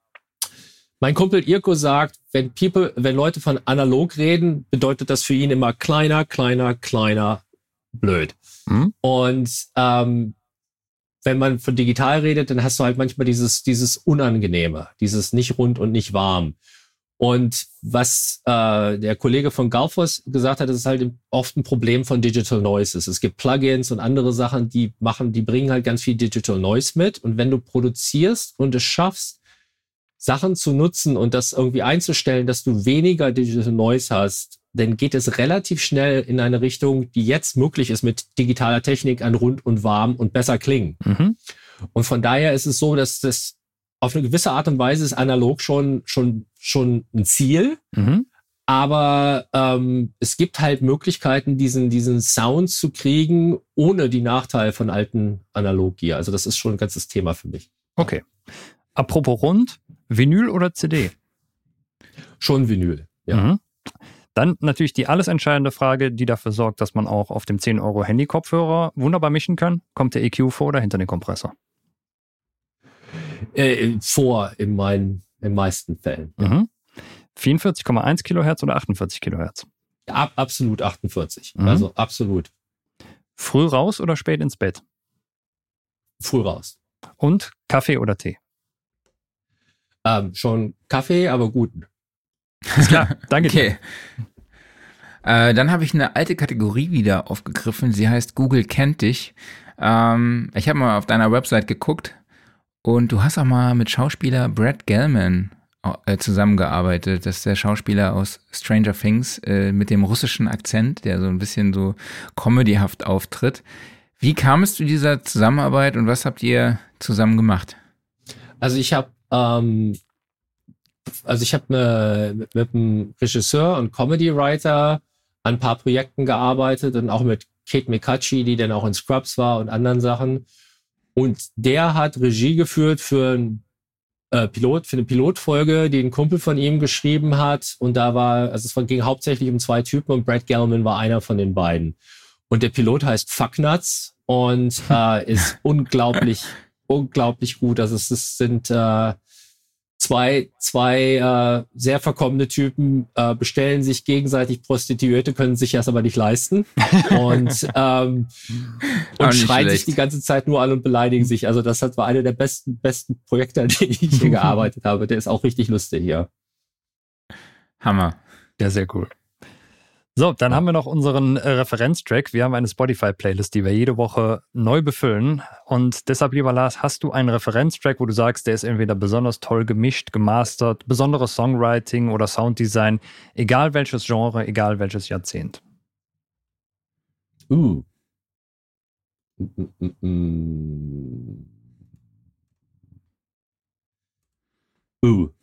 mein Kumpel Irko sagt, wenn People, wenn Leute von analog reden, bedeutet das für ihn immer kleiner, kleiner, kleiner, blöd. Mhm. Und ähm, wenn man von digital redet, dann hast du halt manchmal dieses, dieses Unangenehme, dieses nicht rund und nicht warm. Und was äh, der Kollege von Gaufos gesagt hat, das ist halt oft ein Problem von Digital Noises. Es gibt Plugins und andere Sachen, die machen, die bringen halt ganz viel Digital Noise mit. Und wenn du produzierst und es schaffst, Sachen zu nutzen und das irgendwie einzustellen, dass du weniger Digital Noise hast, dann geht es relativ schnell in eine Richtung, die jetzt möglich ist mit digitaler Technik an rund und warm und besser klingen. Mhm. Und von daher ist es so, dass das auf eine gewisse Art und Weise ist analog schon, schon, schon ein Ziel. Mhm. Aber ähm, es gibt halt Möglichkeiten, diesen, diesen Sound zu kriegen, ohne die Nachteile von alten Analoggear. Also das ist schon ein ganzes Thema für mich. Okay. Apropos rund, Vinyl oder CD? Schon Vinyl, ja. Mhm. Dann natürlich die alles entscheidende Frage, die dafür sorgt, dass man auch auf dem 10 Euro Handy-Kopfhörer wunderbar mischen kann. Kommt der EQ vor oder hinter den Kompressor? Äh, vor in meinen in meisten Fällen. Mhm. 44,1 Kilohertz oder 48 Kilohertz? Ab, absolut 48. Mhm. Also absolut. Früh raus oder spät ins Bett? Früh raus. Und Kaffee oder Tee? Ähm, schon Kaffee, aber guten. Ist klar, danke okay. dir. Äh, dann habe ich eine alte Kategorie wieder aufgegriffen. Sie heißt Google kennt dich. Ähm, ich habe mal auf deiner Website geguckt und du hast auch mal mit Schauspieler Brad Gelman äh, zusammengearbeitet. Das ist der Schauspieler aus Stranger Things äh, mit dem russischen Akzent, der so ein bisschen so comedyhaft auftritt. Wie kam es zu dieser Zusammenarbeit und was habt ihr zusammen gemacht? Also ich habe ähm, also ich habe mit, mit einem Regisseur und Comedy Writer an ein paar Projekten gearbeitet und auch mit Kate McCutchie, die dann auch in Scrubs war und anderen Sachen. Und der hat Regie geführt für ein äh, Pilot, für eine Pilotfolge, die ein Kumpel von ihm geschrieben hat. Und da war, also es ging hauptsächlich um zwei Typen und Brad Gelman war einer von den beiden. Und der Pilot heißt Fucknuts und äh, ist unglaublich, unglaublich gut. Also es ist, sind äh, zwei, zwei äh, sehr verkommene Typen äh, bestellen sich gegenseitig Prostituierte, können sich das aber nicht leisten und, ähm, und schreien schlecht. sich die ganze Zeit nur an und beleidigen sich. Also das war eine der besten, besten Projekte, an denen ich hier gearbeitet habe. Der ist auch richtig lustig hier. Hammer. Ja, sehr cool. So, dann haben wir noch unseren äh, Referenztrack. Wir haben eine Spotify-Playlist, die wir jede Woche neu befüllen. Und deshalb, lieber Lars, hast du einen Referenztrack, wo du sagst, der ist entweder besonders toll gemischt, gemastert, besonderes Songwriting oder Sounddesign, egal welches Genre, egal welches Jahrzehnt? Uh. Mm, mm, mm. Uh.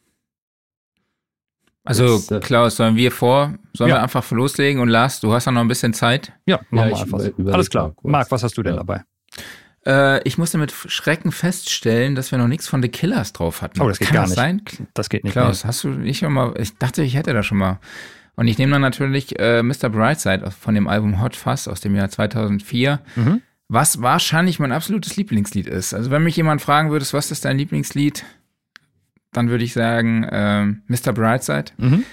Also das, äh, Klaus, sollen wir vor, sollen ja. wir einfach loslegen und Lars, du hast ja noch ein bisschen Zeit? Ja, machen ja, wir einfach. Alles klar. Marc, was hast du denn ja. dabei? Äh, ich musste mit Schrecken feststellen, dass wir noch nichts von The Killers drauf hatten. Oh, das geht Kann gar das nicht. Sein? Das geht nicht. Klaus, mehr. hast du nicht schon mal, ich dachte, ich hätte das schon mal. Und ich nehme dann natürlich äh, Mr. Brightside von dem Album Hot Fuzz aus dem Jahr 2004. Mhm. Was wahrscheinlich mein absolutes Lieblingslied ist. Also wenn mich jemand fragen würde, was ist dein Lieblingslied? Dann würde ich sagen äh, Mr. Brightside. Mhm.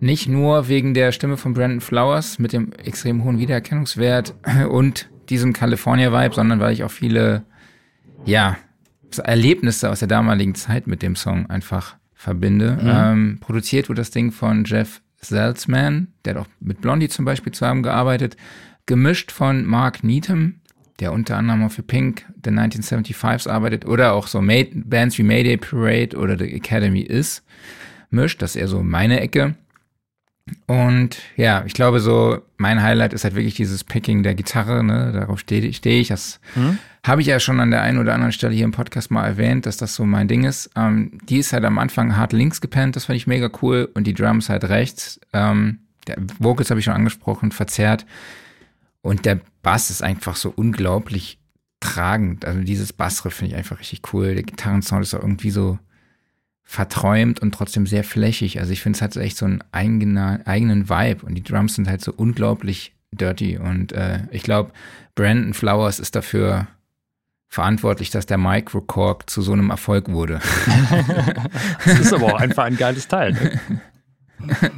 Nicht nur wegen der Stimme von Brandon Flowers mit dem extrem hohen Wiedererkennungswert und diesem California-Vibe, sondern weil ich auch viele, ja, Erlebnisse aus der damaligen Zeit mit dem Song einfach verbinde. Mhm. Ähm, produziert wurde das Ding von Jeff Salzman, der hat auch mit Blondie zum Beispiel zusammengearbeitet. Gemischt von Mark Needham, der unter anderem auch für Pink, The 1975s arbeitet oder auch so Made, Bands wie Mayday Parade oder The Academy ist, mischt. Das ist eher so meine Ecke. Und ja, ich glaube so, mein Highlight ist halt wirklich dieses Picking der Gitarre, ne? Darauf stehe steh ich. Das mhm. habe ich ja schon an der einen oder anderen Stelle hier im Podcast mal erwähnt, dass das so mein Ding ist. Ähm, die ist halt am Anfang hart links gepennt, das fand ich mega cool. Und die Drums halt rechts. Ähm, der Vocals habe ich schon angesprochen, verzerrt. Und der Bass ist einfach so unglaublich tragend. Also dieses Bassriff finde ich einfach richtig cool. Der Gitarrensound ist auch irgendwie so verträumt und trotzdem sehr flächig. Also ich finde, es hat so echt so einen eigenen, eigenen Vibe und die Drums sind halt so unglaublich dirty. Und äh, ich glaube, Brandon Flowers ist dafür verantwortlich, dass der Microcork zu so einem Erfolg wurde. das ist aber auch einfach ein geiles Teil. Ne?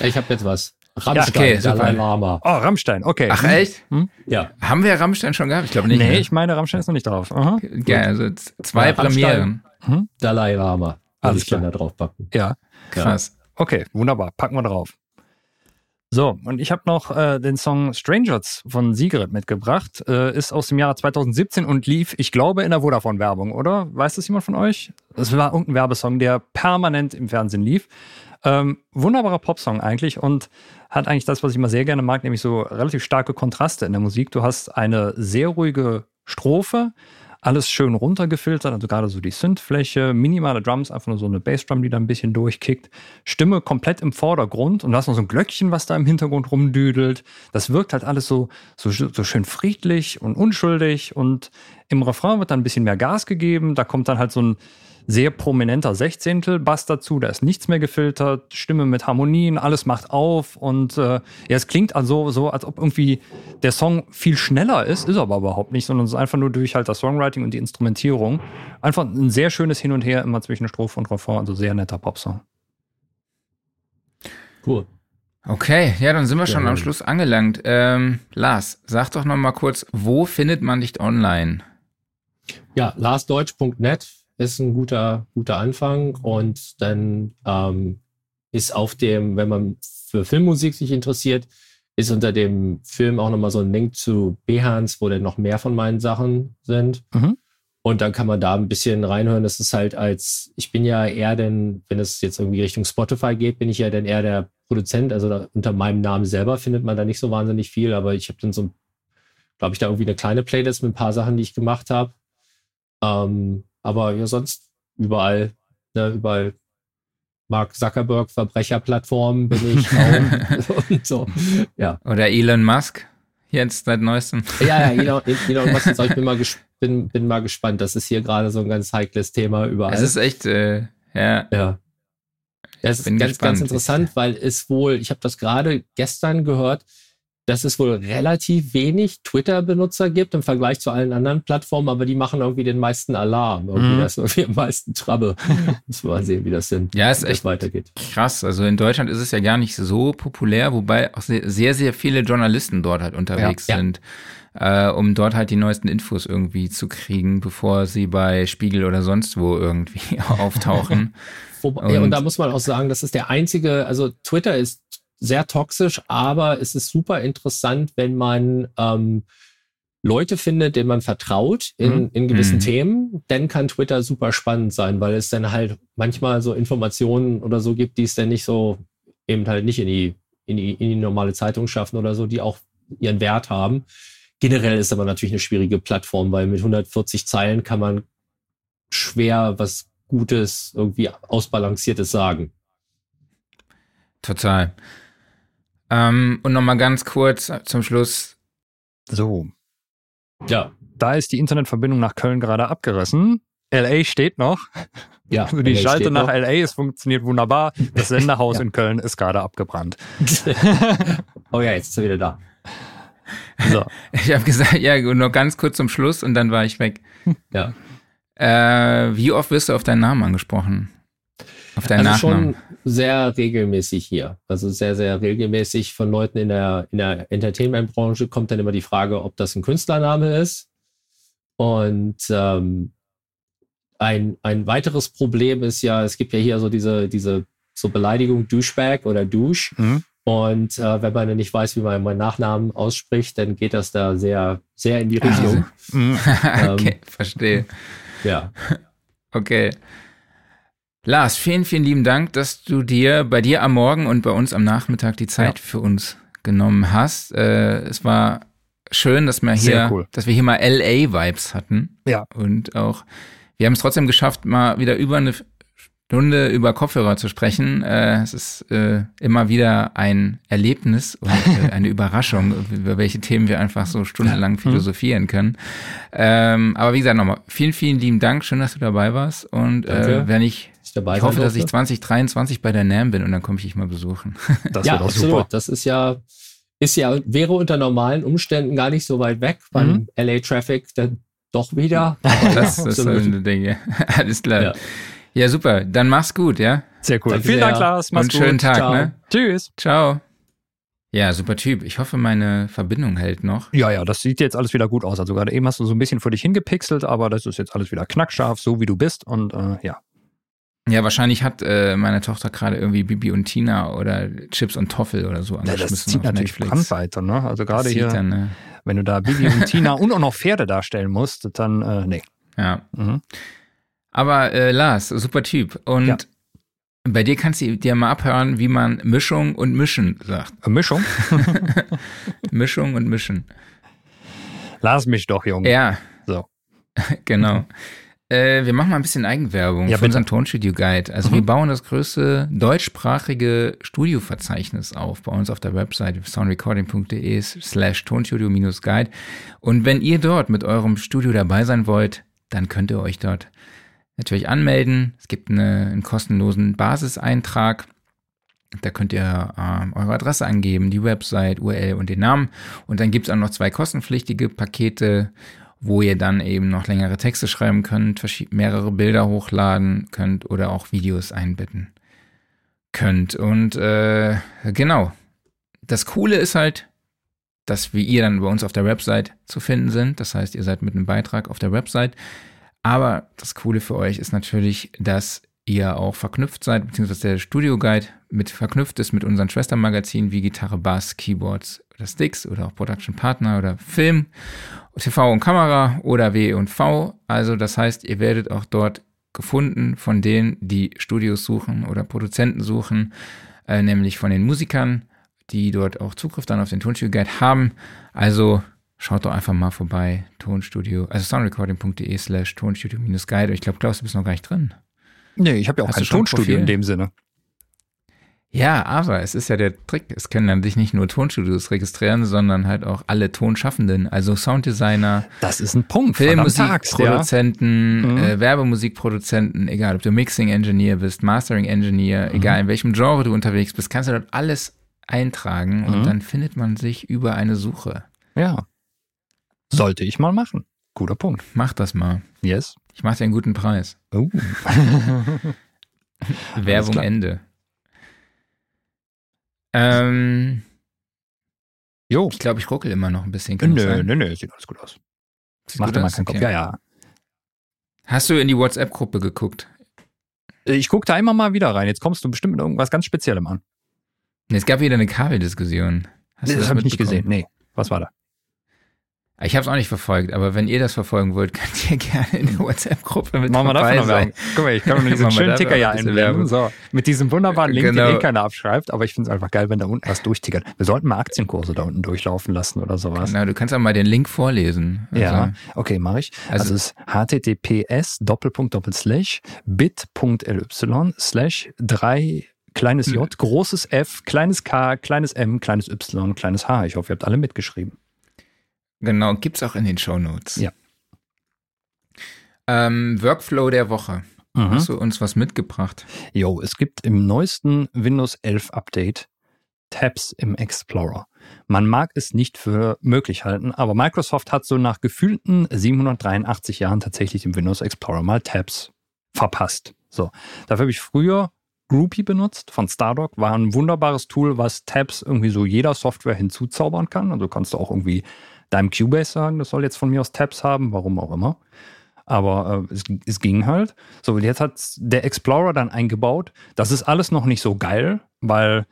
Ich habe jetzt was. Rammstein, ja, okay, Dalai Lama. Oh, Rammstein, okay. Ach echt? Hm? Ja. Haben wir Rammstein schon gehabt? Ich glaube nicht. Nee, mehr. ich meine, Rammstein ist noch nicht drauf. Aha. Ja, also zwei ja, Premieren. Hm? Dalai Lama. Alles klar. da drauf packen. Ja. Krass. Okay, wunderbar. Packen wir drauf. So, und ich habe noch äh, den Song Strangers von Sigrid mitgebracht. Äh, ist aus dem Jahr 2017 und lief, ich glaube, in der Vodafone-Werbung, oder? Weiß das jemand von euch? Es war irgendein Werbesong, der permanent im Fernsehen lief. Ähm, wunderbarer Popsong eigentlich und hat eigentlich das, was ich immer sehr gerne mag, nämlich so relativ starke Kontraste in der Musik. Du hast eine sehr ruhige Strophe, alles schön runtergefiltert, also gerade so die Synthfläche, minimale Drums, einfach nur so eine Bassdrum, die da ein bisschen durchkickt, Stimme komplett im Vordergrund und du hast noch so ein Glöckchen, was da im Hintergrund rumdüdelt. Das wirkt halt alles so, so, so schön friedlich und unschuldig und im Refrain wird dann ein bisschen mehr Gas gegeben, da kommt dann halt so ein sehr prominenter Sechzehntel Bass dazu, da ist nichts mehr gefiltert, Stimme mit Harmonien, alles macht auf und äh, ja, es klingt also so, als ob irgendwie der Song viel schneller ist, ist aber überhaupt nicht, sondern es ist einfach nur durch halt das Songwriting und die Instrumentierung einfach ein sehr schönes Hin und Her immer zwischen Strophe und Refrain, also sehr netter Popsong. Cool. Okay, ja, dann sind wir schon ja, am Schluss angelangt. Ähm, Lars, sag doch noch mal kurz, wo findet man dich online? Ja, larsdeutsch.net ist ein guter, guter Anfang und dann ähm, ist auf dem, wenn man für Filmmusik sich interessiert, ist unter dem Film auch nochmal so ein Link zu Behance, wo dann noch mehr von meinen Sachen sind. Mhm. Und dann kann man da ein bisschen reinhören. Das ist halt als, ich bin ja eher denn, wenn es jetzt irgendwie Richtung Spotify geht, bin ich ja dann eher der Produzent. Also da, unter meinem Namen selber findet man da nicht so wahnsinnig viel, aber ich habe dann so, glaube ich, da irgendwie eine kleine Playlist mit ein paar Sachen, die ich gemacht habe. Ähm, aber ja, sonst überall, ne, überall Mark Zuckerberg Verbrecherplattform bin ich auch und so. Ja. Oder Elon Musk jetzt seit neuestem. Ja, ja, Elon, Elon Musk, ich bin mal, bin, bin mal gespannt. Das ist hier gerade so ein ganz heikles Thema überall. Es ist echt, äh, ja. Ja. Es ist ganz, gespannt. ganz interessant, weil es wohl, ich habe das gerade gestern gehört, dass es wohl relativ wenig Twitter-Benutzer gibt im Vergleich zu allen anderen Plattformen, aber die machen irgendwie den meisten Alarm. Irgendwie mhm. das irgendwie am meisten Trouble. Muss mal sehen, wie das denn ja, ist echt weitergeht. Krass. Also in Deutschland ist es ja gar nicht so populär, wobei auch sehr, sehr, viele Journalisten dort halt unterwegs ja. sind. Äh, um dort halt die neuesten Infos irgendwie zu kriegen, bevor sie bei Spiegel oder sonst wo irgendwie auftauchen. Und, ja, und da muss man auch sagen, das ist der einzige, also Twitter ist sehr toxisch, aber es ist super interessant, wenn man ähm, Leute findet, denen man vertraut in, mhm. in gewissen mhm. Themen, dann kann Twitter super spannend sein, weil es dann halt manchmal so Informationen oder so gibt, die es dann nicht so eben halt nicht in die, in die, in die normale Zeitung schaffen oder so, die auch ihren Wert haben. Generell ist aber natürlich eine schwierige Plattform, weil mit 140 Zeilen kann man schwer was Gutes, irgendwie Ausbalanciertes sagen. Total. Ähm, und nochmal ganz kurz zum Schluss. So. Ja. Da ist die Internetverbindung nach Köln gerade abgerissen. LA steht noch. Ja. Also die Schalte nach noch. LA, es funktioniert wunderbar. Das Senderhaus ja. in Köln ist gerade abgebrannt. oh ja, jetzt ist er wieder da. So. Ich habe gesagt, ja, nur ganz kurz zum Schluss und dann war ich weg. Ja. Äh, wie oft wirst du auf deinen Namen angesprochen? Auf deinen also Nachnamen? schon sehr regelmäßig hier. Also sehr, sehr regelmäßig von Leuten in der, in der Entertainment-Branche kommt dann immer die Frage, ob das ein Künstlername ist. Und ähm, ein, ein weiteres Problem ist ja, es gibt ja hier so diese, diese so Beleidigung Douchebag oder Douche. Mhm. Und äh, wenn man nicht weiß, wie man meinen Nachnamen ausspricht, dann geht das da sehr, sehr in die Richtung. Mhm. okay, ähm, verstehe. Ja. Okay. Lars, vielen, vielen lieben Dank, dass du dir bei dir am Morgen und bei uns am Nachmittag die Zeit ja. für uns genommen hast. Äh, es war schön, dass wir hier, cool. dass wir hier mal LA-Vibes hatten. Ja. Und auch, wir haben es trotzdem geschafft, mal wieder über eine Stunde über Kopfhörer zu sprechen. Äh, es ist äh, immer wieder ein Erlebnis und äh, eine Überraschung, über welche Themen wir einfach so stundenlang mhm. philosophieren können. Ähm, aber wie gesagt, nochmal, vielen, vielen lieben Dank. Schön, dass du dabei warst. Und äh, wenn ich dabei Ich hoffe, dass ich 2023 bei der NAM bin und dann komme ich dich mal besuchen. Das ja, absolut. Super. Das ist ja, ist ja, wäre unter normalen Umständen gar nicht so weit weg beim mhm. LA Traffic dann doch wieder. das, das sind Dinge. Alles klar. Ja. ja. super. Dann mach's gut, ja? Sehr cool. Danke Vielen sehr. Dank, Lars. Mach's und gut. schönen Tag, Ciao. ne? Tschüss. Ciao. Ja, super Typ. Ich hoffe, meine Verbindung hält noch. Ja, ja, das sieht jetzt alles wieder gut aus. Also gerade eben hast du so ein bisschen vor dich hingepixelt, aber das ist jetzt alles wieder knackscharf, so wie du bist. Und äh, ja, ja, wahrscheinlich hat äh, meine Tochter gerade irgendwie Bibi und Tina oder Chips und Toffel oder so angeschmissen. Ja, das zieht natürlich Netflix. Brandweite, ne? Also gerade hier, dann, ne? wenn du da Bibi und Tina und auch noch Pferde darstellen musst, dann äh, nee. Ja. Mhm. Aber äh, Lars, super Typ. Und ja. bei dir kannst du dir mal abhören, wie man Mischung und Mischen sagt. Äh, Mischung? Mischung und Mischen. Lass mich doch, Junge. Ja. So. genau. Äh, wir machen mal ein bisschen Eigenwerbung ja, für unseren Tonstudio-Guide. Also mhm. wir bauen das größte deutschsprachige Studioverzeichnis auf bei uns auf der Website soundrecording.de slash tonstudio-guide. Und wenn ihr dort mit eurem Studio dabei sein wollt, dann könnt ihr euch dort natürlich anmelden. Es gibt eine, einen kostenlosen Basiseintrag. Da könnt ihr äh, eure Adresse angeben, die Website, URL und den Namen. Und dann gibt es auch noch zwei kostenpflichtige Pakete wo ihr dann eben noch längere Texte schreiben könnt, mehrere Bilder hochladen könnt oder auch Videos einbetten könnt. Und äh, genau, das Coole ist halt, dass wir ihr dann bei uns auf der Website zu finden sind. Das heißt, ihr seid mit einem Beitrag auf der Website. Aber das Coole für euch ist natürlich, dass ihr auch verknüpft seid, beziehungsweise der Studio Guide mit verknüpft ist mit unseren Schwestermagazinen wie Gitarre, Bass, Keyboards oder Sticks oder auch Production Partner oder Film, TV und Kamera oder W und V. Also das heißt, ihr werdet auch dort gefunden von denen, die Studios suchen oder Produzenten suchen, äh, nämlich von den Musikern, die dort auch Zugriff dann auf den Tonstudio Guide haben. Also schaut doch einfach mal vorbei, Tonstudio, also soundrecording.de slash Tonstudio-Guide. Ich glaube, Klaus, du bist noch gar nicht drin. Nee, ich habe ja auch Hast kein Tonstudio in dem Sinne. Ja, aber es ist ja der Trick. Es können dann sich nicht nur Tonstudios registrieren, sondern halt auch alle Tonschaffenden, also Sounddesigner, Das ist ein Punkt. Tags, ja. Filmmusikproduzenten, Mhm. äh, Werbemusikproduzenten, egal ob du Mixing Engineer bist, Mastering Engineer, Mhm. egal in welchem Genre du unterwegs bist, kannst du dort alles eintragen und Mhm. dann findet man sich über eine Suche. Ja. Sollte ich mal machen. Guter Punkt. Mach das mal. Yes. Ich mach dir einen guten Preis. Oh. Werbung. Ende. Ähm, jo. ich glaube, ich ruckel immer noch ein bisschen. Kann das Nö, nö, nö, sieht alles gut aus. Sieht Mach dir mal keinen Kopf. Okay. Ja, ja. Hast du in die WhatsApp-Gruppe geguckt? Ich gucke da immer mal wieder rein. Jetzt kommst du bestimmt mit irgendwas ganz Speziellem an. Es gab wieder eine Kabeldiskussion. Hast Nee, du das habe ich nicht gesehen. Nee. Was war da? Ich habe es auch nicht verfolgt, aber wenn ihr das verfolgen wollt, könnt ihr gerne in die WhatsApp-Gruppe mit Machen wir dabei sein. Werbung. Guck mal, ich kann noch diesen schönen Ticker ja einblenden. So, mit diesem wunderbaren Link, Genau. den eh keiner abschreibt. Aber ich finde es einfach geil, wenn da unten was durchtickert. Wir sollten mal Aktienkurse da unten durchlaufen lassen oder sowas. Na, du kannst auch mal den Link vorlesen. Also, Ja, okay, mache ich. Also- Also, es ist https doppelpunkt doppelslash bit.ly slash drei kleines Hm. J, großes F, kleines K, kleines M, kleines Y, kleines H. Ich hoffe, ihr habt alle mitgeschrieben. Genau, gibt's auch in den Show Notes. Ja. Ähm, Workflow der Woche. Mhm. Hast du uns was mitgebracht? Jo, es gibt im neuesten Windows 11 Update Tabs im Explorer. Man mag es nicht für möglich halten, aber Microsoft hat so nach gefühlten 783 Jahren tatsächlich dem Windows Explorer mal Tabs verpasst. So, dafür habe ich früher Groupie benutzt von Stardock, war ein wunderbares Tool, was Tabs irgendwie so jeder Software hinzuzaubern kann. Also kannst du auch irgendwie deinem Cubase sagen, das soll jetzt von mir aus Tabs haben, warum auch immer. Aber äh, es, es ging halt. So, jetzt hat der Explorer dann eingebaut. Das ist alles noch nicht so geil, weil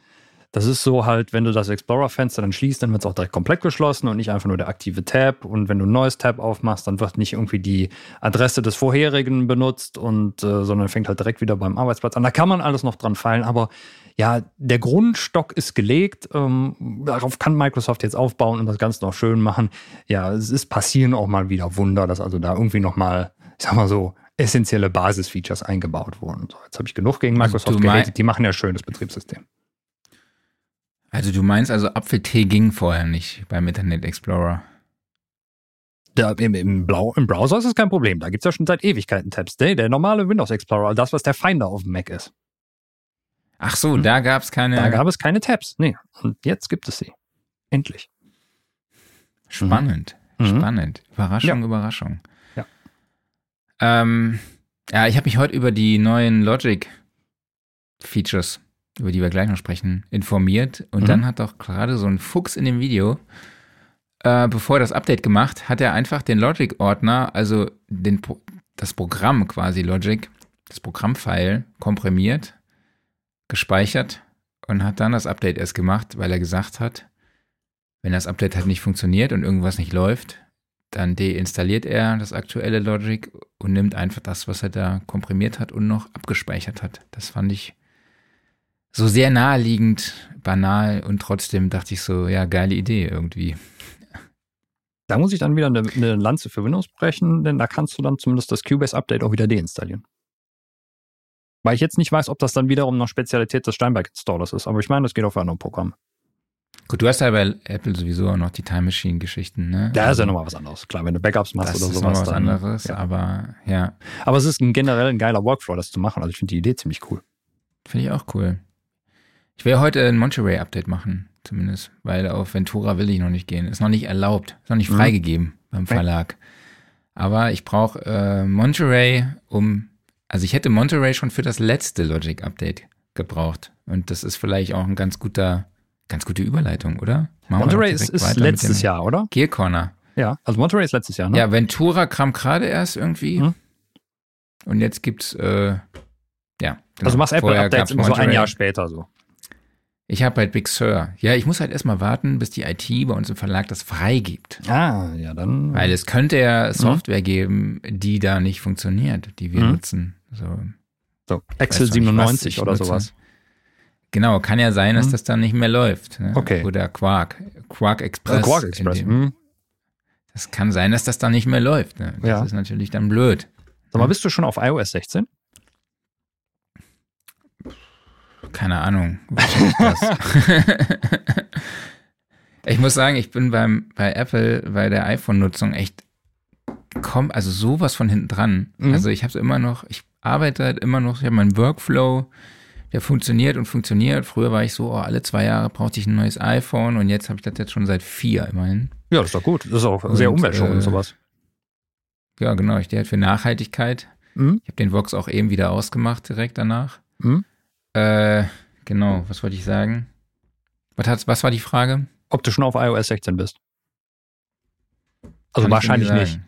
das ist so halt, wenn du das Explorer-Fenster dann schließt, dann wird es auch direkt komplett geschlossen und nicht einfach nur der aktive Tab. Und wenn du ein neues Tab aufmachst, dann wird nicht irgendwie die Adresse des vorherigen benutzt und äh, sondern fängt halt direkt wieder beim Arbeitsplatz an. Da kann man alles noch dran feilen, aber ja, der Grundstock ist gelegt. Ähm, darauf kann Microsoft jetzt aufbauen und das Ganze noch schön machen. Ja, es ist passieren auch mal wieder Wunder, dass also da irgendwie noch mal, ich sag mal so, essentielle Basisfeatures eingebaut wurden. So, jetzt habe ich genug gegen Also Microsoft geredet. Die machen ja schönes Betriebssystem. Also du meinst also Apfeltee ging vorher nicht beim Internet Explorer. Da, im, im, Blau, Im Browser ist es kein Problem. Da gibt es ja schon seit Ewigkeiten Tabs. Der, der normale Windows Explorer, das, was der Finder auf dem Mac ist. Ach so, Hm. da gab's keine. Da gab es keine Tabs. Nee. Und jetzt gibt es sie. Endlich. Spannend. Mhm. Spannend. Überraschung, Ja. Überraschung. Ja. Ähm, ja, ich habe mich heute über die neuen Logic-Features, über die wir gleich noch sprechen, informiert. Und Mhm. dann hat doch gerade so ein Fuchs in dem Video, äh, bevor er das Update gemacht, hat er einfach den Logic-Ordner, also den, das Programm quasi Logic, das Programmfile komprimiert, gespeichert und hat dann das Update erst gemacht, weil er gesagt hat, wenn das Update halt nicht funktioniert und irgendwas nicht läuft, dann deinstalliert er das aktuelle Logic und nimmt einfach das, was er da komprimiert hat und noch abgespeichert hat. Das fand ich so sehr naheliegend, banal und trotzdem dachte ich so, ja, geile Idee irgendwie. Da muss ich dann wieder eine, eine Lanze für Windows brechen, denn da kannst du dann zumindest das Cubase-Update auch wieder deinstallieren. Weil ich jetzt nicht weiß, ob das dann wiederum noch Spezialität des Steinberg-Installers ist. Aber ich meine, das geht auch für andere Programme. Gut, du hast ja bei Apple sowieso auch noch die Time Machine Geschichten, ne? Da ist ja Also, nochmal was anderes. Klar, wenn du Backups machst das oder ist sowas. noch was dann, anderes, Ja. aber ja, Aber es ist ein generell ein geiler Workflow, das zu machen. Also ich finde die Idee ziemlich cool. finde ich auch cool. Ich will heute ein Monterey-Update machen, zumindest, weil auf Ventura will ich noch nicht gehen. Ist noch nicht erlaubt, ist noch nicht Mhm. freigegeben beim Verlag. Aber ich brauche äh, Monterey, um, also ich hätte Monterey schon für das letzte Logic-Update gebraucht. Und das ist vielleicht auch ein ganz guter, ganz gute Überleitung, oder? Machen Monterey ist, ist letztes Jahr, oder? Gear Corner. Ja. Also Monterey ist letztes Jahr, ne? Ja, Ventura kam gerade erst irgendwie. Mhm. Und jetzt gibt's, äh, Ja. Genau. Also machst Apple-Updates immer so ein Jahr später so. Ich habe halt Big Sur. Ja, ich muss halt erstmal warten, bis die IT bei uns im Verlag das freigibt. Ah, ja, dann. Weil es könnte ja mhm. Software mhm. geben, die da nicht funktioniert, die wir mhm. nutzen. So, so Excel 97 nicht, oder nutze. sowas. Genau, kann ja sein, dass mhm. das dann nicht mehr läuft. Ne? Okay. Oder Quark. Quark Express. Also Quark Express. Dem, mhm. das kann sein, dass das dann nicht mehr läuft. Ne? Das ja. ist natürlich dann blöd. Sag mal, bist du schon auf iOS 16? Keine Ahnung. ich muss sagen, ich bin beim, bei Apple bei der iPhone-Nutzung echt komm, also sowas von hinten dran. Mhm. Also ich habe immer noch, ich arbeite halt immer noch, ich habe meinen Workflow, der funktioniert und funktioniert. Früher war ich so, oh, alle zwei Jahre brauchte ich ein neues iPhone und jetzt habe ich das jetzt schon seit vier immerhin. Ja, das ist doch gut. Das ist auch sehr umweltschonend äh, sowas. Ja, genau. Ich stehe halt für Nachhaltigkeit. Mhm. Ich habe den Vox auch eben wieder ausgemacht direkt danach. Mhm. Äh, genau, was wollte ich sagen? Was, hat, was war die Frage? Ob du schon auf iOS 16 bist. Also Kann wahrscheinlich nicht.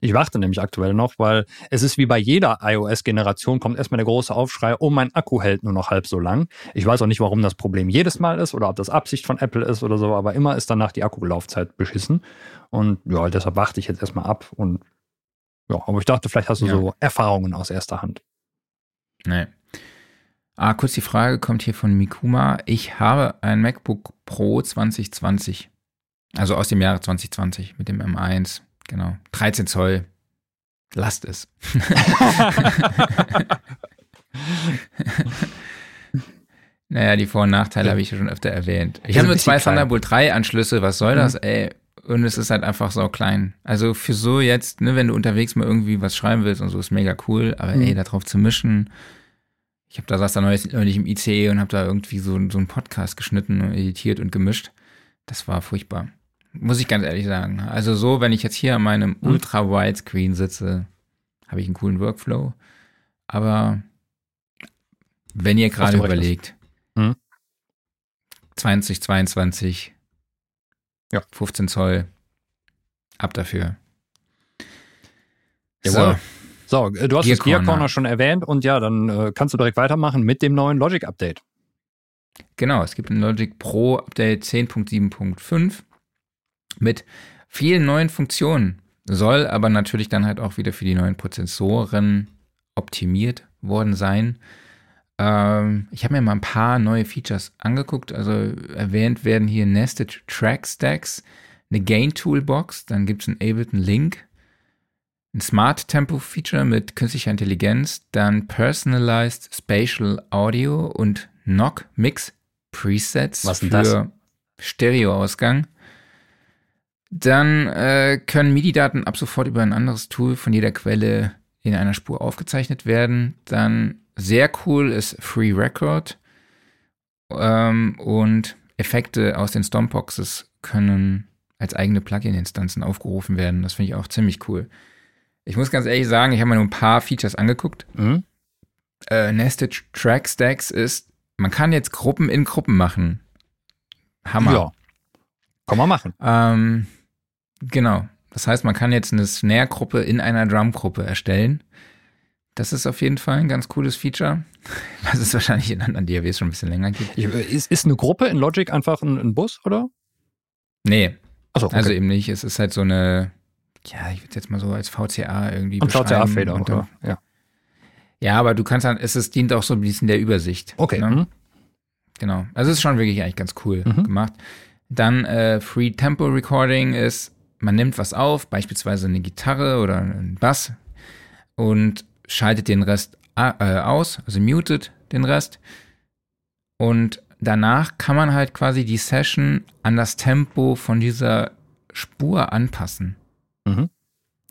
Ich warte nämlich aktuell noch, weil es ist wie bei jeder iOS-Generation, kommt erstmal der große Aufschrei, oh, mein Akku hält nur noch halb so lang. Ich weiß auch nicht, warum das Problem jedes Mal ist oder ob das Absicht von Apple ist oder so, aber immer ist danach die Akkulaufzeit beschissen. Und ja, deshalb warte ich jetzt erstmal ab und ja, aber ich dachte, vielleicht hast du ja. so Erfahrungen aus erster Hand. Nee. Ah, kurz die Frage kommt hier von Mikuma. Ich habe ein MacBook Pro 2020. Also aus dem Jahre 2020 mit dem M1. Genau. 13 Zoll. Lasst es. naja, die Vor- und Nachteile habe ich schon öfter erwähnt. Ich habe nur zwei Thunderbolt 3 Anschlüsse. Was soll das, mhm. ey? Und es ist halt einfach so klein. Also für so jetzt, ne, wenn du unterwegs mal irgendwie was schreiben willst und so, ist mega cool. Aber mhm. ey, da drauf zu mischen. Ich habe da saß da neulich, im ICE und habe da irgendwie so, so einen Podcast geschnitten, und editiert und gemischt. Das war furchtbar. Muss ich ganz ehrlich sagen. Also so, wenn ich jetzt hier an meinem mhm. Ultra-Widescreen sitze, habe ich einen coolen Workflow. Aber wenn ihr gerade überlegt, mhm. 2022 ja. 15 Zoll. Ab dafür. Jawohl. So, so äh, du hast Gear das Gear Corner schon erwähnt und ja, dann äh, kannst du direkt weitermachen mit dem neuen Logic Update. Genau, es gibt ein Logic Pro Update 10.7.5 mit vielen neuen Funktionen. Soll aber natürlich dann halt auch wieder für die neuen Prozessoren optimiert worden sein. Ähm, ich habe mir mal ein paar neue Features angeguckt. Also erwähnt werden hier Nested Track Stacks, eine Gain Toolbox, dann gibt es einen Ableton Link, ein Smart Tempo Feature mit künstlicher Intelligenz, dann Personalized Spatial Audio und Knock Mix Presets Was für das? Stereoausgang. Dann äh, können MIDI-Daten ab sofort über ein anderes Tool von jeder Quelle in einer Spur aufgezeichnet werden. Dann sehr cool ist Free Record ähm, und Effekte aus den Stompboxes können als eigene Plugin-Instanzen aufgerufen werden. Das finde ich auch ziemlich cool. Ich muss ganz ehrlich sagen, ich habe mir nur ein paar Features angeguckt. Mhm. Äh, Nested Track Stacks ist, man kann jetzt Gruppen in Gruppen machen. Hammer. Ja. Kann man machen. Ähm, genau. Das heißt, man kann jetzt eine Snare-Gruppe in einer Drum-Gruppe erstellen. Das ist auf jeden Fall ein ganz cooles Feature, was es wahrscheinlich in anderen DAWs schon ein bisschen länger gibt. Ist, ist eine Gruppe in Logic einfach ein, ein Bus, oder? Nee. So, okay. Also eben nicht. Es ist halt so eine, ja, ich würde es jetzt mal so als VCA irgendwie Und VCA-Fader, oder? Ja. Ja, aber du kannst dann, es ist, dient auch so ein bisschen der Übersicht. Okay. Ne? Mhm. Genau. Also es ist schon wirklich eigentlich ganz cool mhm. gemacht. Dann äh, Free Tempo Recording ist, man nimmt was auf, beispielsweise eine Gitarre oder einen Bass und schaltet den Rest äh, aus, also mutet den Rest. Und danach kann man halt quasi die Session an das Tempo von dieser Spur anpassen. Mhm.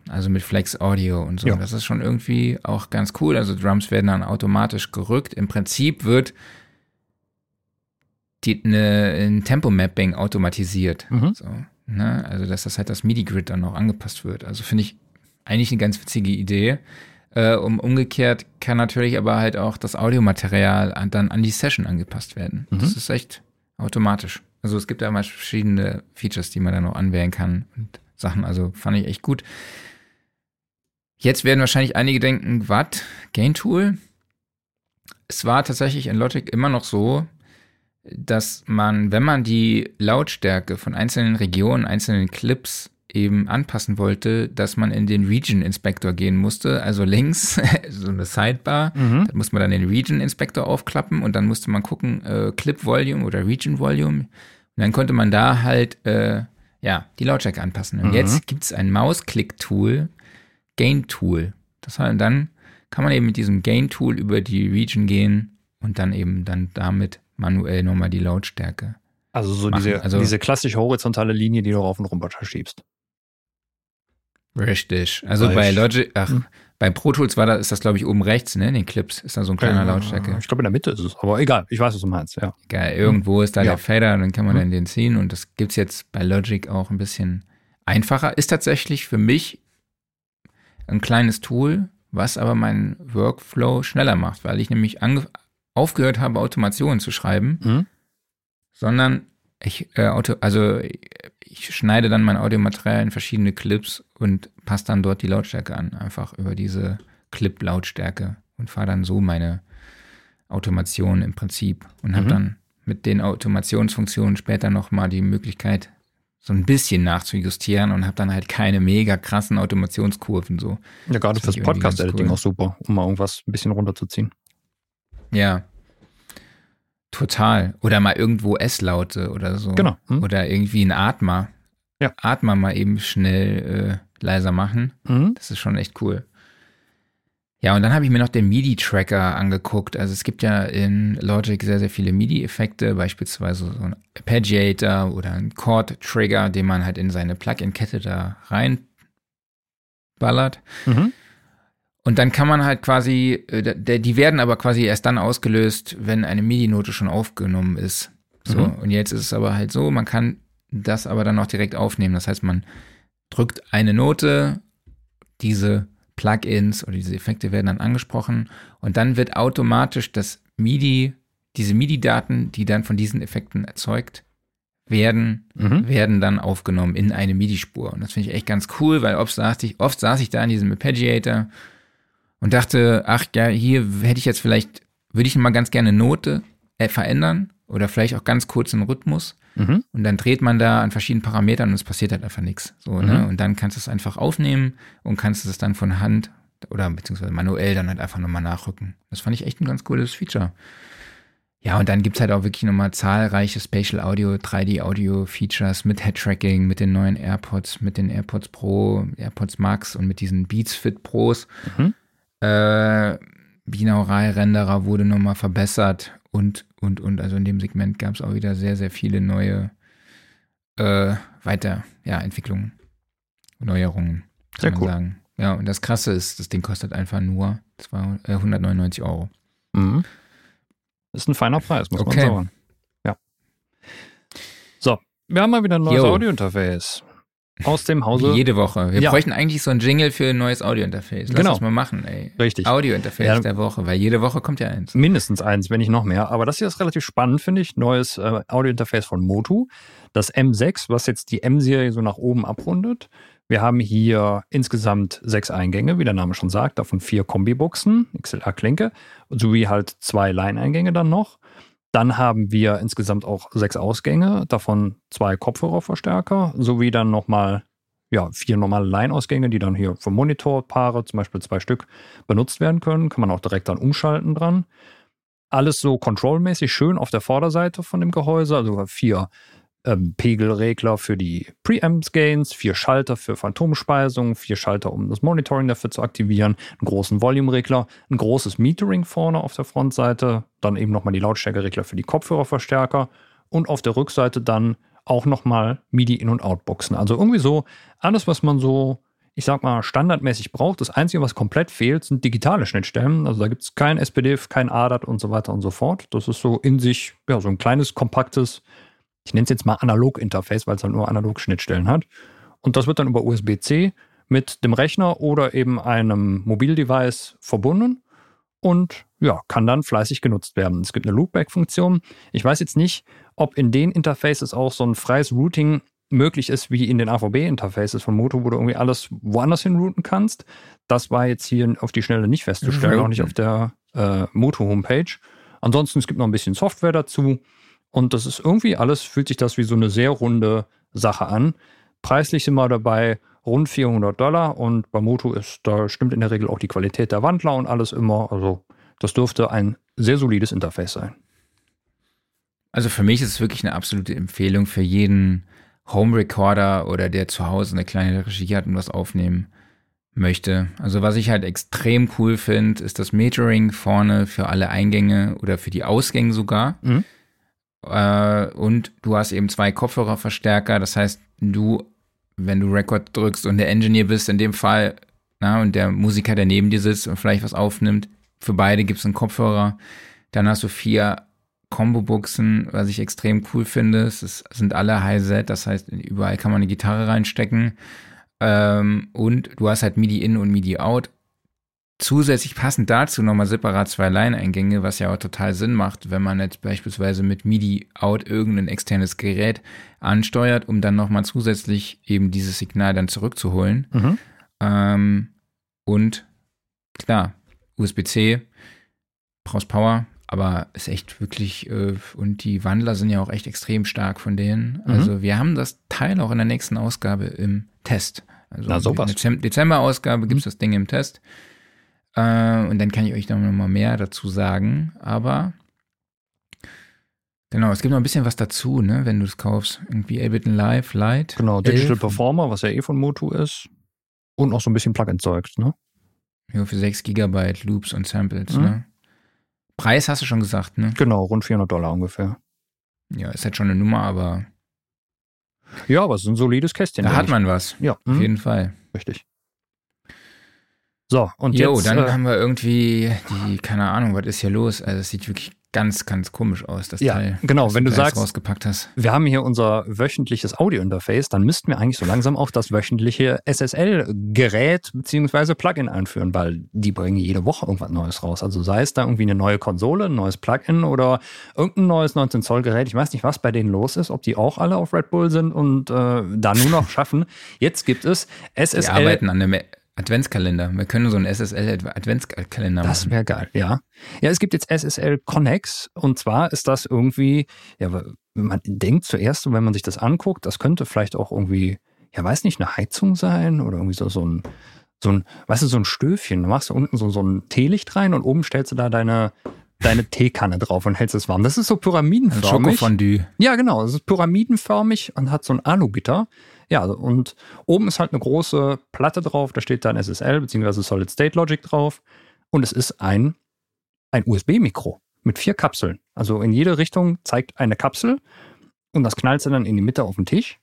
Also mit Flex Audio und so. Ja. Das ist schon irgendwie auch ganz cool. Also Drums werden dann automatisch gerückt. Im Prinzip wird die, eine, ein Tempo-Mapping automatisiert. Mhm. So, ne? Also dass das halt das MIDI-Grid dann auch angepasst wird. Also finde ich eigentlich eine ganz witzige Idee. Äh, um, umgekehrt kann natürlich aber halt auch das Audiomaterial an, dann an die Session angepasst werden. Mhm. Das ist echt automatisch. Also es gibt da mal verschiedene Features, die man dann noch anwählen kann und Sachen. Also fand ich echt gut. Jetzt werden wahrscheinlich einige denken, was? Gain Tool? Es war tatsächlich in Logic immer noch so, dass man, wenn man die Lautstärke von einzelnen Regionen, einzelnen Clips eben anpassen wollte, dass man in den Region Inspector gehen musste. Also links so eine Sidebar, mhm. da muss man dann den Region Inspector aufklappen und dann musste man gucken, äh, Clip Volume oder Region Volume. Und dann konnte man da halt äh, ja die Lautstärke anpassen. Und mhm. jetzt gibt es ein Mausklick-Tool, Gain-Tool. Das heißt, dann kann man eben mit diesem Gain-Tool über die Region gehen und dann eben dann damit manuell nochmal die Lautstärke. Also so diese, also, diese klassische horizontale Linie, die du rauf und runter schiebst. Richtig. Also Reich. bei Logic, ach, hm. bei Pro Tools war da, ist das, glaube ich, oben rechts, ne? In den Clips ist da so ein kleiner ja, Lautstärke. Ich glaube, in der Mitte ist es, aber egal, ich weiß, was du meinst, ja. Geil, irgendwo ist da ja. der Fader und dann kann man hm. dann den ziehen und das gibt's jetzt bei Logic auch ein bisschen einfacher. Ist tatsächlich für mich ein kleines Tool, was aber meinen Workflow schneller macht, weil ich nämlich aufgehört habe, Automationen zu schreiben, hm. sondern ich, äh, Auto, also ich schneide dann mein Audiomaterial in verschiedene Clips und passe dann dort die Lautstärke an, einfach über diese Clip-Lautstärke und fahre dann so meine Automation im Prinzip und habe mhm. dann mit den Automationsfunktionen später nochmal die Möglichkeit, so ein bisschen nachzujustieren und habe dann halt keine mega krassen Automationskurven so. Ja, gerade fürs Podcast-Editing cool. auch super, um mal irgendwas ein bisschen runterzuziehen. Ja, Total. Oder mal irgendwo S-Laute oder so. Genau. Hm. Oder irgendwie ein Atmer. Ja. Atmer mal eben schnell äh, leiser machen. Mhm. Das ist schon echt cool. Ja, und dann habe ich mir noch den MIDI-Tracker angeguckt. Also es gibt ja in Logic sehr, sehr viele MIDI-Effekte, beispielsweise so ein Arpeggiator oder ein Chord-Trigger, den man halt in seine Plugin-Kette da reinballert. Mhm. Und dann kann man halt quasi, äh, die werden aber quasi erst dann ausgelöst, wenn eine MIDI-Note schon aufgenommen ist. So, mhm. und jetzt ist es aber halt so, man kann das aber dann auch direkt aufnehmen. Das heißt, man drückt eine Note, diese Plugins oder diese Effekte werden dann angesprochen und dann wird automatisch das MIDI, diese MIDI-Daten, die dann von diesen Effekten erzeugt werden, mhm. werden dann aufgenommen in eine MIDI-Spur. Und das finde ich echt ganz cool, weil oft saß ich, oft saß ich da in diesem Arpeggiator und dachte, ach ja, hier hätte ich jetzt vielleicht, würde ich mal ganz gerne Note äh, verändern oder vielleicht auch ganz kurz einen Rhythmus. Mhm. Und dann dreht man da an verschiedenen Parametern und es passiert halt einfach nichts. So, ne? mhm. ne? Und dann kannst du es einfach aufnehmen und kannst es dann von Hand oder beziehungsweise manuell dann halt einfach nochmal nachrücken. Das fand ich echt ein ganz cooles Feature. Ja, und dann gibt's halt auch wirklich nochmal zahlreiche Spatial Audio, 3D Audio Features mit Head Tracking, mit den neuen AirPods, mit den AirPods Pro, AirPods Max und mit diesen Beats Fit Pros. Mhm. Äh, Binaural-Renderer wurde nochmal verbessert und, und, und. Also in dem Segment gab es auch wieder sehr, sehr viele neue äh, weiter, ja, Entwicklungen, Neuerungen, kann sehr man cool. sagen. Ja, und das Krasse ist, das Ding kostet einfach nur 200, äh, 199 Euro. Mhm. ist ein feiner Preis, muss okay. man sagen. Ja. So, wir haben mal wieder ein neues Audio-Interface aus dem Hause. Jede Woche. Wir ja. bräuchten eigentlich so ein Jingle für ein neues Audio-Interface. Lass genau. uns mal machen, ey. Richtig. Audio-Interface ja. der Woche, weil jede Woche kommt ja eins. Mindestens eins, wenn nicht noch mehr. Aber das hier ist relativ spannend, finde ich. Neues äh, Audio-Interface von Motu. Das M6, was jetzt die M-Serie so nach oben abrundet. Wir haben hier insgesamt sechs Eingänge, wie der Name schon sagt, davon vier Kombibuchsen, XLR-Klinke, sowie halt zwei Line-Eingänge dann noch. Dann haben wir insgesamt auch sechs Ausgänge, davon zwei Kopfhörerverstärker, sowie dann nochmal ja, vier normale Line-Ausgänge, die dann hier für Monitorpaare, zum Beispiel zwei Stück, benutzt werden können. Kann man auch direkt dann umschalten dran. Alles so kontrollmäßig schön auf der Vorderseite von dem Gehäuse, also vier ähm, Pegelregler für die Preamps-Gains, vier Schalter für Phantomspeisung, vier Schalter, um das Monitoring dafür zu aktivieren, einen großen Volume-Regler, ein großes Metering vorne auf der Frontseite, dann eben nochmal die Lautstärkeregler für die Kopfhörerverstärker und auf der Rückseite dann auch nochmal MIDI-In- und Outboxen. Also irgendwie so alles, was man so, ich sag mal, standardmäßig braucht. Das Einzige, was komplett fehlt, sind digitale Schnittstellen. Also da gibt es kein SPDIF, kein ADAT und so weiter und so fort. Das ist so in sich, ja, so ein kleines, kompaktes ich nenne es jetzt mal Analog-Interface, weil es halt nur Analog-Schnittstellen hat. Und das wird dann über USB-C mit dem Rechner oder eben einem Mobildevice verbunden und ja, kann dann fleißig genutzt werden. Es gibt eine Loopback-Funktion. Ich weiß jetzt nicht, ob in den Interfaces auch so ein freies Routing möglich ist wie in den AVB-Interfaces von Moto, wo du irgendwie alles woanders hinrouten kannst. Das war jetzt hier auf die Schnelle nicht festzustellen, auch nicht auf der äh, Moto-Homepage. Ansonsten, es gibt noch ein bisschen Software dazu. Und das ist irgendwie alles, fühlt sich das wie so eine sehr runde Sache an. Preislich sind wir dabei rund 400 Dollar und bei Moto ist, da stimmt in der Regel auch die Qualität der Wandler und alles immer. Also das dürfte ein sehr solides Interface sein. Also für mich ist es wirklich eine absolute Empfehlung für jeden Home Recorder oder der zu Hause eine kleine Regie hat und was aufnehmen möchte. Also was ich halt extrem cool finde, ist das Metering vorne für alle Eingänge oder für die Ausgänge sogar. Mhm. Äh, und du hast eben zwei Kopfhörerverstärker. Das heißt, du, wenn du Record drückst und der Engineer bist in dem Fall, na, und der Musiker, der neben dir sitzt und vielleicht was aufnimmt, für beide gibt es einen Kopfhörer. Dann hast du vier Combo-Buchsen, was ich extrem cool finde. Es sind alle High-Set, das heißt, überall kann man eine Gitarre reinstecken. Ähm, und du hast halt MIDI-In und MIDI-Out. Zusätzlich passend dazu nochmal separat zwei Line-Eingänge, was ja auch total Sinn macht, wenn man jetzt beispielsweise mit MIDI-Out irgendein externes Gerät ansteuert, um dann nochmal zusätzlich eben dieses Signal dann zurückzuholen. Mhm. Ähm, und klar, USB-C, brauchst Power, aber ist echt wirklich, äh, und die Wandler sind ja auch echt extrem stark von denen. Mhm. Also wir haben das Teil auch in der nächsten Ausgabe im Test. Also Na, sowas. in der Dezember-Ausgabe gibt es mhm. das Ding im Test. Äh, und dann kann ich euch noch mal mehr dazu sagen. Aber genau, es gibt noch ein bisschen was dazu, ne, wenn du es kaufst. Irgendwie Ableton Live, Lite. Genau, Digital 11. Performer, was ja eh von Motu ist. Und noch so ein bisschen Plugin-Zeugs, ne? Ja, für 6 GB Loops und Samples, mhm. ne? Preis hast du schon gesagt, ne? Genau, rund 400 Dollar ungefähr. Ja, ist halt schon eine Nummer, aber. Ja, aber es ist ein solides Kästchen. Da hat man was. Ja. Auf mhm. jeden Fall. Richtig. So, und jo, jetzt. dann äh, haben wir irgendwie die, keine Ahnung, was ist hier los? Also, es sieht wirklich ganz, ganz komisch aus, das ja, Teil. Genau, wenn du, sagst, rausgepackt hast. wir haben hier unser wöchentliches Audio-Interface, dann müssten wir eigentlich so langsam auch das wöchentliche SSL-Gerät bzw. Plugin einführen, weil die bringen jede Woche irgendwas Neues raus. Also sei es da irgendwie eine neue Konsole, ein neues Plugin oder irgendein neues 19-Zoll-Gerät. Ich weiß nicht, was bei denen los ist, ob die auch alle auf Red Bull sind und äh, da nur noch schaffen. Jetzt gibt es SSL. Die arbeiten an einem Adventskalender. Wir können so einen SSL-Adventskalender machen. Das wäre geil, ja. Ja, es gibt jetzt SSL Connex und zwar ist das irgendwie, ja, man denkt zuerst, wenn man sich das anguckt, das könnte vielleicht auch irgendwie, ja, weiß nicht, eine Heizung sein oder irgendwie so, so ein, so ein, weißt du, so ein Stöfchen. Da machst du unten so, so ein Teelicht rein und oben stellst du da deine, deine Teekanne drauf und hältst es warm. Das ist so pyramidenförmig. Schokofondue. Ja, genau. Es ist pyramidenförmig und hat so ein Alugitter. Ja, und oben ist halt eine große Platte drauf, da steht dann SSL bzw. Solid State Logic drauf. Und es ist ein, ein USB-Mikro mit vier Kapseln. Also in jede Richtung zeigt eine Kapsel und das knallst du dann in die Mitte auf den Tisch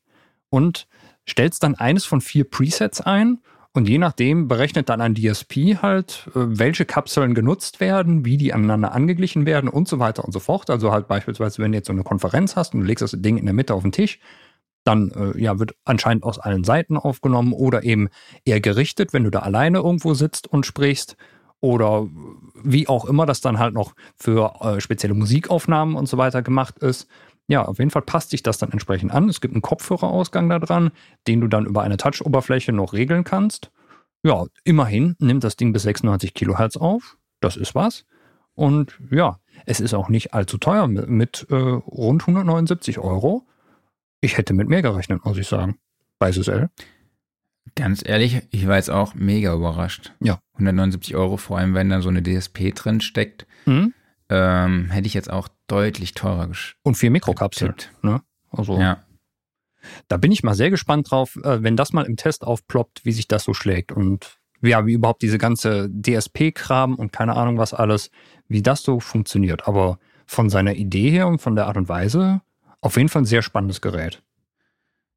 und stellst dann eines von vier Presets ein und je nachdem berechnet dann ein DSP halt, äh, welche Kapseln genutzt werden, wie die aneinander angeglichen werden und so weiter und so fort. Also halt beispielsweise, wenn du jetzt so eine Konferenz hast und du legst das Ding in der Mitte auf den Tisch, dann äh, ja, wird anscheinend aus allen Seiten aufgenommen oder eben eher gerichtet, wenn du da alleine irgendwo sitzt und sprichst oder wie auch immer das dann halt noch für äh, spezielle Musikaufnahmen und so weiter gemacht ist. Ja, auf jeden Fall passt sich das dann entsprechend an. Es gibt einen Kopfhörerausgang da dran, den du dann über eine Touch-Oberfläche noch regeln kannst. Ja, immerhin nimmt das Ding bis 96 Kilohertz auf. Das ist was. Und ja, es ist auch nicht allzu teuer mit, äh, rund 179 Euro. Ich hätte mit mehr gerechnet, muss ich sagen, bei SSL. Ganz ehrlich, ich war jetzt auch mega überrascht. Ja. 179 Euro, vor allem wenn da so eine DSP drin steckt, mhm. ähm, hätte ich jetzt auch deutlich teurer gesch Und vier Mikrokapseln. Ne? Also, ja. Da bin ich mal sehr gespannt drauf, äh, wenn das mal im Test aufploppt, wie sich das so schlägt und ja, wie überhaupt diese ganze DSP-Kram und keine Ahnung was alles, wie das so funktioniert. Aber von seiner Idee her und von der Art und Weise auf jeden Fall ein sehr spannendes Gerät.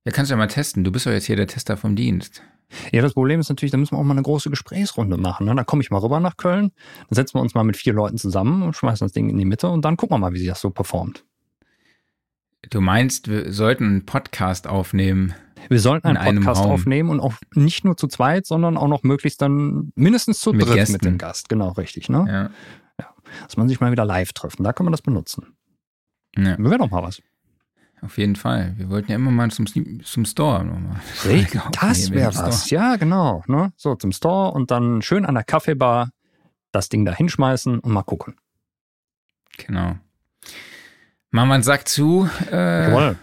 Ja, kannst du ja mal testen. Du bist doch jetzt hier der Tester vom Dienst. Ja, das Problem ist natürlich, da müssen wir auch mal eine große Gesprächsrunde machen. Ne? Da komme ich mal rüber nach Köln, dann setzen wir uns mal mit vier Leuten zusammen und schmeißen das Ding in die Mitte und dann gucken wir mal, wie sich das so performt. Du meinst, wir sollten einen Podcast aufnehmen? Wir sollten einen Podcast aufnehmen und auch nicht nur zu zweit, sondern auch noch möglichst dann mindestens zu mit dritt Gästen. mit dem Gast. Genau, richtig. Ne? Ja. ja. Dass man sich mal wieder live trifft. Und da kann man das benutzen. Ja. Wäre doch mal was. Auf jeden Fall. Wir wollten ja immer mal zum, zum Store nochmal. Das wäre was. Ja, genau. Ne? So zum Store und dann schön an der Kaffeebar das Ding da hinschmeißen und mal gucken. Genau. Mama sagt zu. Äh, Jawohl.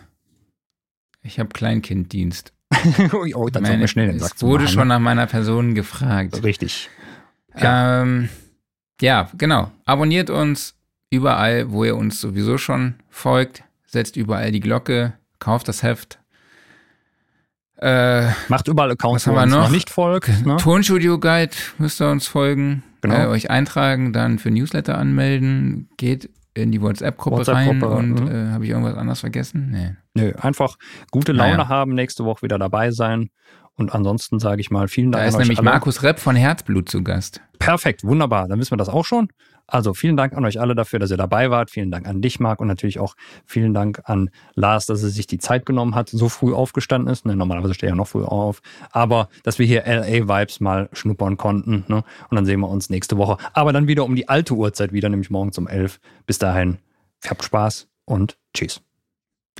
Ich habe Kleinkinddienst. oh, dann Meine, wir schnell den Sack Es wurde machen, schon ne? nach meiner Person gefragt. Richtig. Ja. Ähm, ja, genau. Abonniert uns überall, wo ihr uns sowieso schon folgt. Setzt überall die Glocke. Kauft das Heft. Äh, Macht überall Accounts, ihr uns noch? noch nicht folgt. Ne? Tonstudio Guide müsst ihr uns folgen. Genau. Äh, euch eintragen, dann für Newsletter anmelden. Geht in die WhatsApp-Gruppe WhatsApp rein und mhm. äh, habe ich irgendwas anderes vergessen? Nee. Nö, einfach gute Laune naja. haben, nächste Woche wieder dabei sein. Und ansonsten sage ich mal vielen Dank. Da ist nämlich alle. Markus Repp von Herzblut zu Gast. Perfekt, wunderbar. Dann wissen wir das auch schon. Also vielen Dank an euch alle dafür, dass ihr dabei wart. Vielen Dank an dich, Marc, und natürlich auch vielen Dank an Lars, dass er sich die Zeit genommen hat, so früh aufgestanden ist. Ne, normalerweise steht er ja noch früh auf. Aber dass wir hier LA-Vibes mal schnuppern konnten. Ne? Und dann sehen wir uns nächste Woche. Aber dann wieder um die alte Uhrzeit wieder, nämlich morgens um 11. Bis dahin, habt Spaß und tschüss.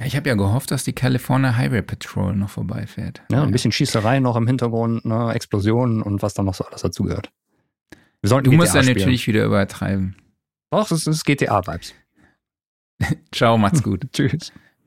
Ich habe ja gehofft, dass die California Highway Patrol noch vorbeifährt. Ja, ein bisschen Schießerei noch im Hintergrund, ne? Explosionen und was da noch so alles dazugehört. Du GTA musst dann natürlich wieder übertreiben. Ach, es ist GTA-Vibes. Ciao, macht's gut. Tschüss.